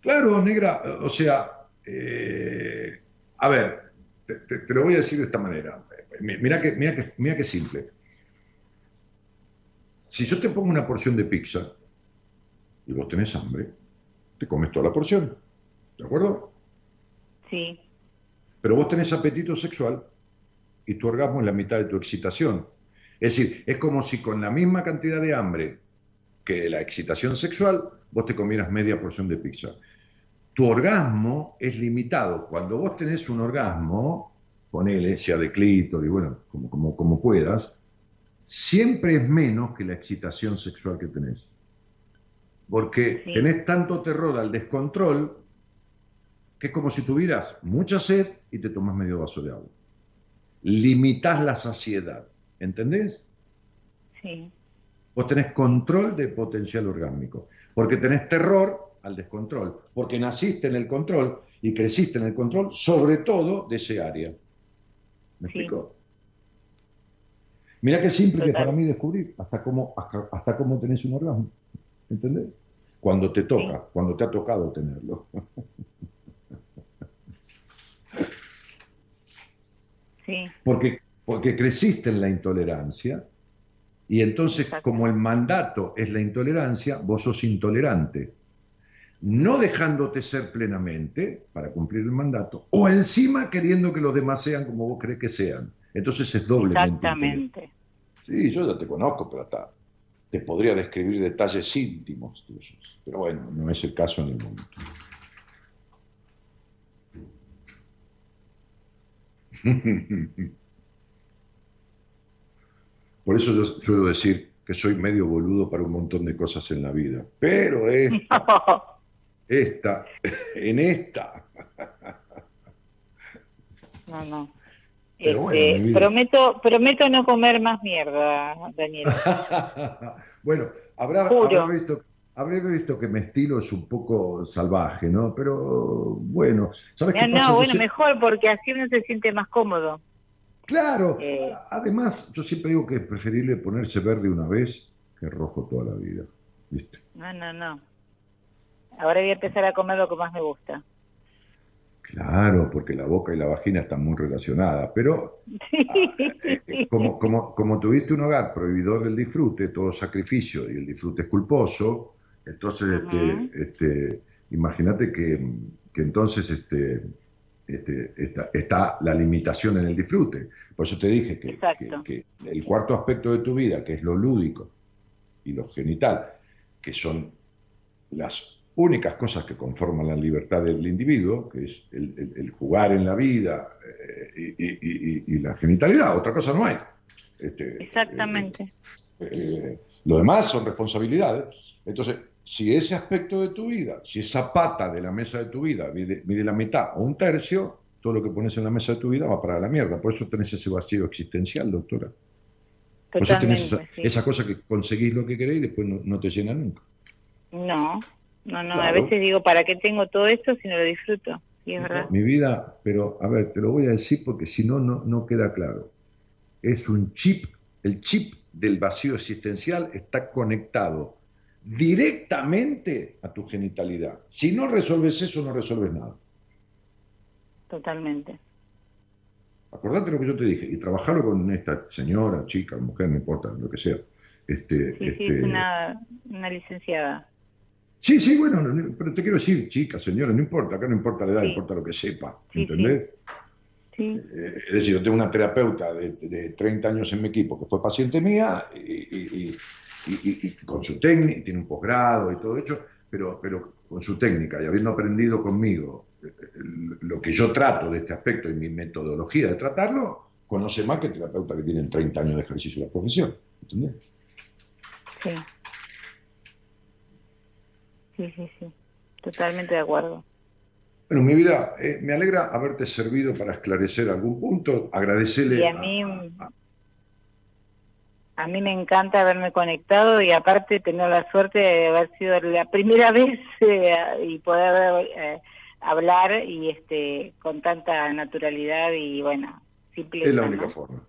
Claro, negra, o sea, eh, a ver, te, te- te lo voy a decir de esta manera. Mi- Mira que, mira que, mira que simple. Si yo te pongo una porción de pizza y vos tenés hambre, te comes toda la porción. ¿De acuerdo? Sí, Pero vos tenés apetito sexual y tu orgasmo es la mitad de tu excitación. Es decir, es como si con la misma cantidad de hambre que de la excitación sexual, vos te comieras media porción de pizza. Tu orgasmo es limitado. Cuando vos tenés un orgasmo, ponele, sea de clítoris, bueno, como, como, como puedas, siempre es menos que la excitación sexual que tenés. Porque Sí. tenés tanto terror al descontrol que es como si tuvieras mucha sed y te tomás medio vaso de agua. Limitás la saciedad, ¿entendés? Sí, Vos tenés control de potencial orgánico, porque tenés terror al descontrol, porque naciste en el control y creciste en el control, sobre todo de ese área. ¿Me Sí. explico? Mira qué simple que Total. para mí descubrir hasta cómo, hasta, hasta cómo tenés un orgasmo. ¿Entendés? Cuando te toca, Sí. cuando te ha tocado tenerlo. sí, Porque, porque creciste en la intolerancia y entonces Exacto. como el mandato es la intolerancia, vos sos intolerante. No dejándote ser plenamente para cumplir el mandato o encima queriendo que los demás sean como vos crees que sean. Entonces es doblemente. exactamente. Sí, yo ya te conozco, pero hasta te podría describir detalles íntimos tuyos. Pero bueno, no es el caso en el momento. Por eso yo suelo decir que soy medio boludo para un montón de cosas en la vida. Pero esta, esta, en esta. No, no. Bueno, Este, prometo, prometo no comer más mierda, Daniel. bueno, habrá, habrá visto, habré visto que mi estilo es un poco salvaje, ¿no? Pero bueno, ¿sabes No, qué pasa? no, bueno, mejor porque así uno se siente más cómodo. Claro, Eh. además yo siempre digo que es preferible ponerse verde una vez que rojo toda la vida, ¿viste? No, no, no. Ahora voy a empezar a comer lo que más me gusta. Claro, porque la boca y la vagina están muy relacionadas, pero eh, como, como, como tuviste un hogar prohibidor del disfrute, todo sacrificio y el disfrute es culposo, entonces este, este, imagínate que, que entonces este, este, está, está la limitación en el disfrute. Por eso te dije que, Exacto. que- que el cuarto aspecto de tu vida, que es lo lúdico y lo genital, que son las únicas cosas que conforman la libertad del individuo, que es el, el- el jugar en la vida eh, y, y- y- y la genitalidad, otra cosa no hay. Este, Exactamente. eh, lo demás son responsabilidades. Entonces, si ese aspecto de tu vida, si esa pata de la mesa de tu vida mide, mide la mitad o un tercio, todo lo que pones en la mesa de tu vida va para la mierda. Por eso tenés ese vacío existencial, doctora. Por eso tenés esa, sí. esa cosa que conseguís lo que querés y después no, no te llena nunca. No, no, no. A veces digo, ¿para qué tengo todo esto si no lo disfruto? Y es verdad. Mi vida, pero a ver, te lo voy a decir porque si no, no, no queda claro. Es un chip, el chip del vacío existencial está conectado directamente a tu genitalidad. Si no resolves eso, no resolves nada. Totalmente. Acordate lo que yo te dije y trabajarlo con esta señora, chica, mujer, no importa, lo que sea. Este, Sí, sí, este, es una, una licenciada. Sí, sí, bueno, no, no, pero te quiero decir, chica, señora, no importa, acá no importa la edad, Sí. importa lo que sepa, ¿entendés? Sí, Eh, es decir, yo tengo una terapeuta de, de 30 años en mi equipo que fue paciente mía y, y- y- y- y con su técnica, tiene un posgrado y todo hecho, pero, pero con su técnica y habiendo aprendido conmigo eh, eh, lo que yo trato de este aspecto y mi metodología de tratarlo, conoce más que terapeutas que tienen 30 años de ejercicio de la profesión. ¿Entendés? sí. Sí, sí, sí. Totalmente de acuerdo. Bueno, mi vida, eh, me alegra haberte servido para esclarecer algún punto, agradecerle Y a mí, a mí me encanta haberme conectado y aparte tener la suerte de haber sido la primera vez eh, y poder eh, hablar y este con tanta naturalidad y bueno, simpleza. es la ¿no? única forma.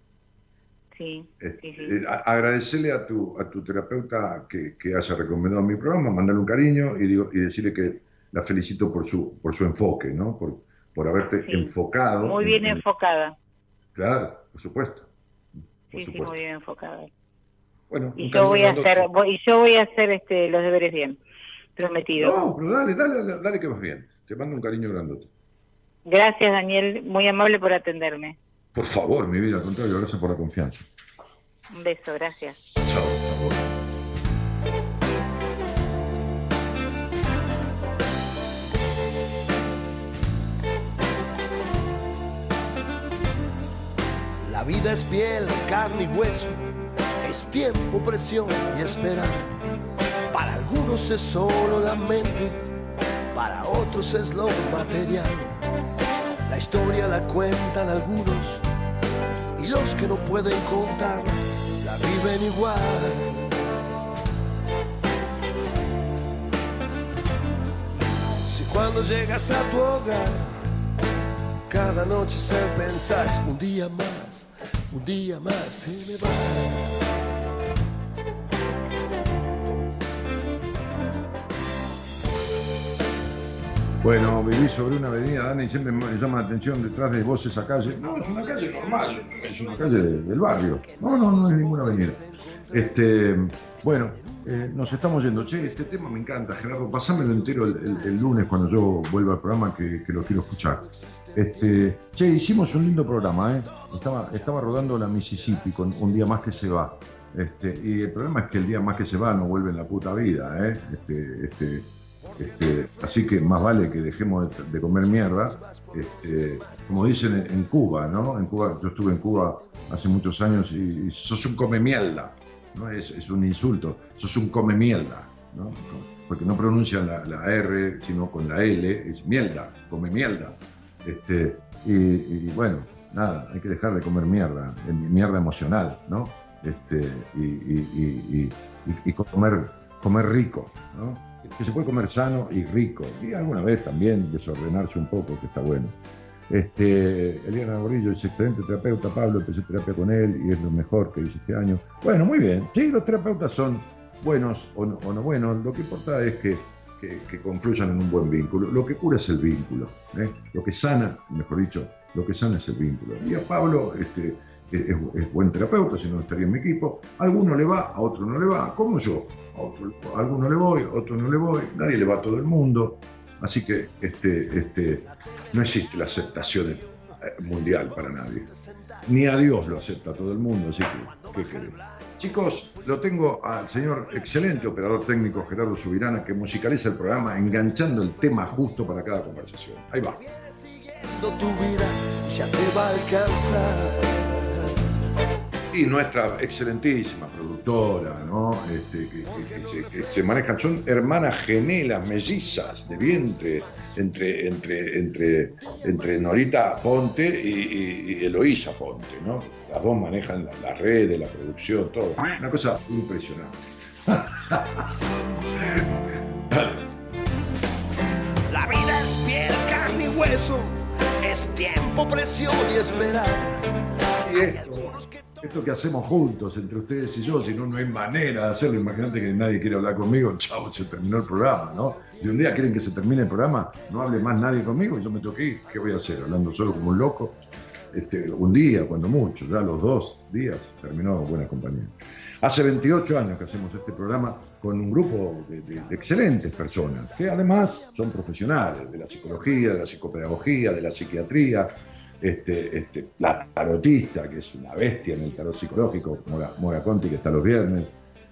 Sí, Eh, sí, sí. eh, agradecerle a tu, a tu terapeuta que, que haya recomendado mi programa, mandarle un cariño y, digo, y decirle que la felicito por su, por su enfoque, ¿no? Por, por haberte enfocado. Muy en- bien en- enfocada. Claro, por supuesto. Por Sí, sí, muy bien enfocada. Bueno, Y yo voy a hacer, voy, y yo voy a hacer este los deberes bien. Prometido. No, pero dale, dale, dale, dale que vas bien. Te mando un cariño grandote. Gracias, Daniel, muy amable por atenderme. Por favor, mi vida, al contrario, gracias por la confianza. Un beso, gracias. Chao, favor. La vida es piel, carne y hueso, es Es tiempo, presión y esperar. Para algunos es solo la mente, para otros es lo material. La historia la cuentan algunos y los que no pueden contar la viven igual. Si cuando llegas a tu hogar, cada noche se pensás un día más, un día más se me va. Bueno, viví sobre una avenida, Dani, siempre me llama la atención detrás de vos esa calle. No, es una calle normal, es una calle de- del barrio. No, no, no es ninguna avenida. Este, bueno, eh, nos estamos yendo. Che, este tema me encanta, Gerardo. Pasámelo entero el lunes cuando yo vuelva al programa que, que lo quiero escuchar. Este, che, hicimos un lindo programa, ¿eh? Estaba, estaba rodando la Mississippi con un día más que se va. Este, y el problema es que el día más que se va no vuelve en la puta vida, ¿eh? Este, este, este, así que más vale que dejemos de, comer mierda. Este, como dicen en, Cuba, ¿no? En Cuba, yo estuve en Cuba hace muchos años y, y sos un come mierda, ¿no? Es, un insulto, sos un come mierda, ¿no? Porque no pronuncian la, R, sino con la L, es mierda, come mierda. Este, y, bueno, nada, hay que dejar de comer mierda, mierda emocional, ¿no? Este, y- y comer, comer rico, ¿no? Que se puede comer sano y rico, y alguna vez también desordenarse un poco, que está bueno. Este, Eliana Gorillo dice, excelente terapeuta, Pablo, empecé terapia con él y es lo mejor que hice este año. Bueno, muy bien. Sí, los terapeutas son buenos o no, o no buenos, lo que importa es que, que- que confluyan en un buen vínculo. Lo que cura es el vínculo, ¿eh? lo que sana, mejor dicho, lo que sana es el vínculo. Y a Pablo este, es, es- es buen terapeuta, si no estaría en mi equipo. A alguno le va, a otro no le va, como yo. A, alguno le voy, a otro no le voy, nadie le va a todo el mundo. Así que este, este, no existe la aceptación eh, mundial para nadie. Ni a Dios lo acepta todo el mundo, así que, ¿qué querés? Chicos, lo tengo al señor excelente operador técnico Gerardo Subirana que musicaliza el programa enganchando el tema justo para cada conversación. Ahí va. Tu vida ya te va a alcanzar. Y nuestra excelentísima productora, ¿no? Este, que, que- que se, que se manejan, son hermanas gemelas, mellizas de vientre, entre, entre, entre, entre Norita Ponte y, Eloísa Ponte, ¿no? Las dos manejan la, la red, la producción, todo. Una cosa impresionante. La vida es piel, carne y hueso. Es tiempo, presión y esperar. Y esto que hacemos juntos entre ustedes y yo, si no, no hay manera de hacerlo. Imagínate que nadie quiere hablar conmigo, chao, se terminó el programa, ¿no? Si un día quieren que se termine el programa, no hable más nadie conmigo, yo me tengo que ir, ¿qué voy a hacer? Hablando solo como un loco. Este, un día, cuando mucho, ya los dos días, terminó Buena Compañía. Hace 28 años que hacemos este programa con un grupo de, de- de excelentes personas, que además son profesionales de la psicología, de la psicopedagogía, de la psiquiatría, este, este, la tarotista, que es una bestia en el tarot psicológico, Mora, Mora Conti, que está los viernes,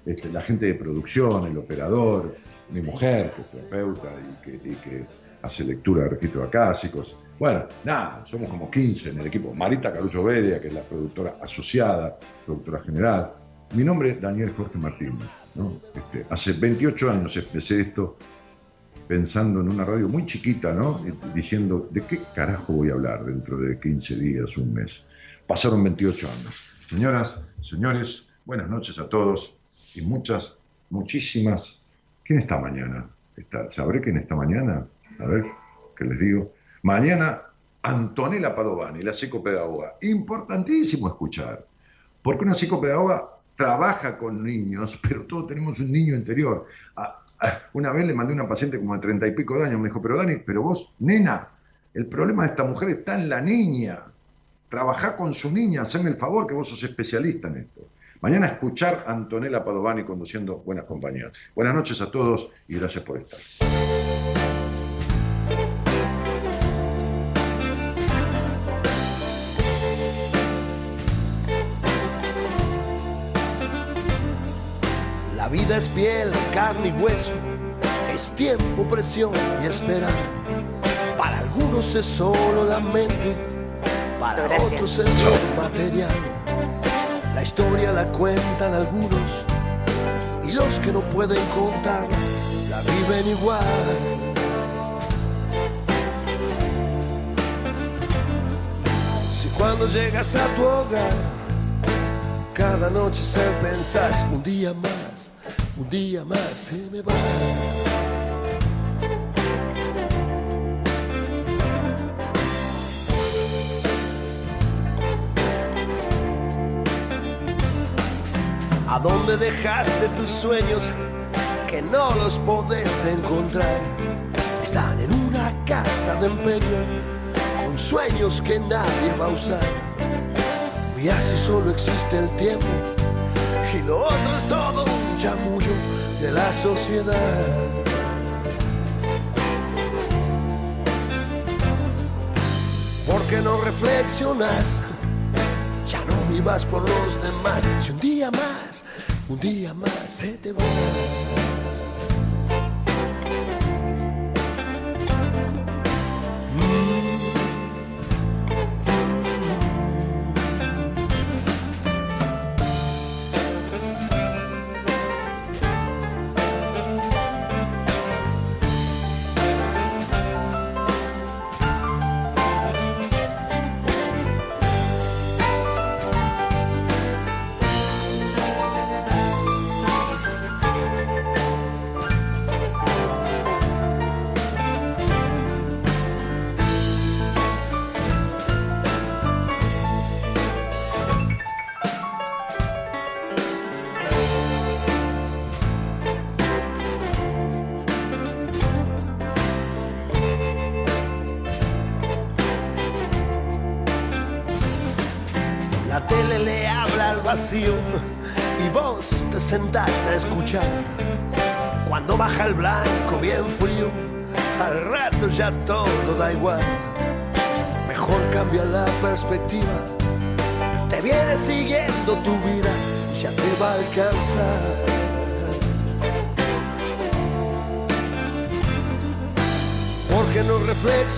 este, la gente de producción, el operador, mi mujer, que es terapeuta y que, hace lectura de registros acásicos. Bueno, nada, somos como 15 en el equipo. Marita Caruso Bedia, que es la productora asociada, productora general. Mi nombre es Daniel Jorge Martínez. hace 28 años empecé esto pensando en una radio muy chiquita, ¿no? Diciendo, ¿de qué carajo voy a hablar dentro de 15 días, un mes? Pasaron 28 años. Señoras, señores, buenas noches a todos y muchas, muchísimas. ¿Quién está mañana? Está, ¿Sabré quién está mañana? A ver, ¿qué les digo? Mañana, Antonella Padovani, la psicopedagoga. Importantísimo escuchar, porque una psicopedagoga trabaja con niños, pero todos tenemos un niño interior. Ah, Una vez le mandé a una paciente como de treinta y pico de años, me dijo, pero Dani, pero vos, nena, el problema de esta mujer está en la niña. Trabajá con su niña, haceme el favor que vos sos especialista en esto. Mañana escuchar a Antonella Padovani conduciendo Buenas Compañías. Buenas noches a todos y gracias por estar. Vida es piel, carne y hueso. Es tiempo, presión y esperar. Para algunos es solo la mente, para Gracias. otros es lo material. La historia la cuentan algunos y los que no pueden contarla la viven igual. Si cuando llegas a tu hogar, cada noche se pensás un día más, un día más se me va. ¿A dónde dejaste tus sueños que no los podés encontrar? Están en una casa de empeño con sueños que nadie va a usar. Y así solo existe el tiempo y lo otro es todo un chamullo de la sociedad. ¿Por qué no reflexionas? Ya no vivas por los demás. Si un día más, un día más se te va.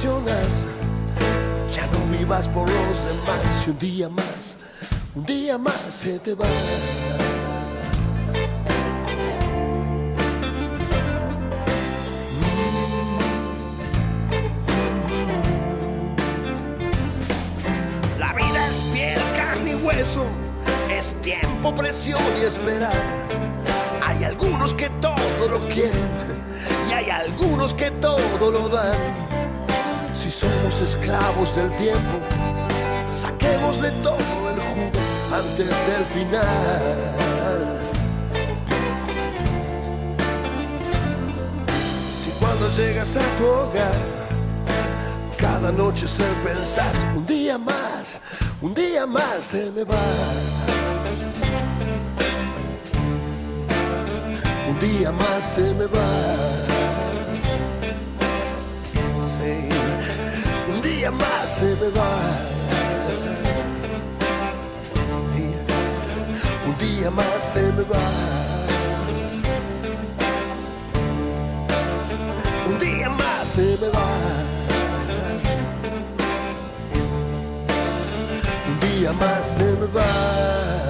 Ya no vivas por los demás. Si un día más, un día más se te va. Del tiempo, saquemos de todo el jugo antes del final. Si cuando llegas a tu hogar, cada noche se pensás un día más, un día más se me va. Un día más se me va. Día más se me va. Un día más se me va. Un día más se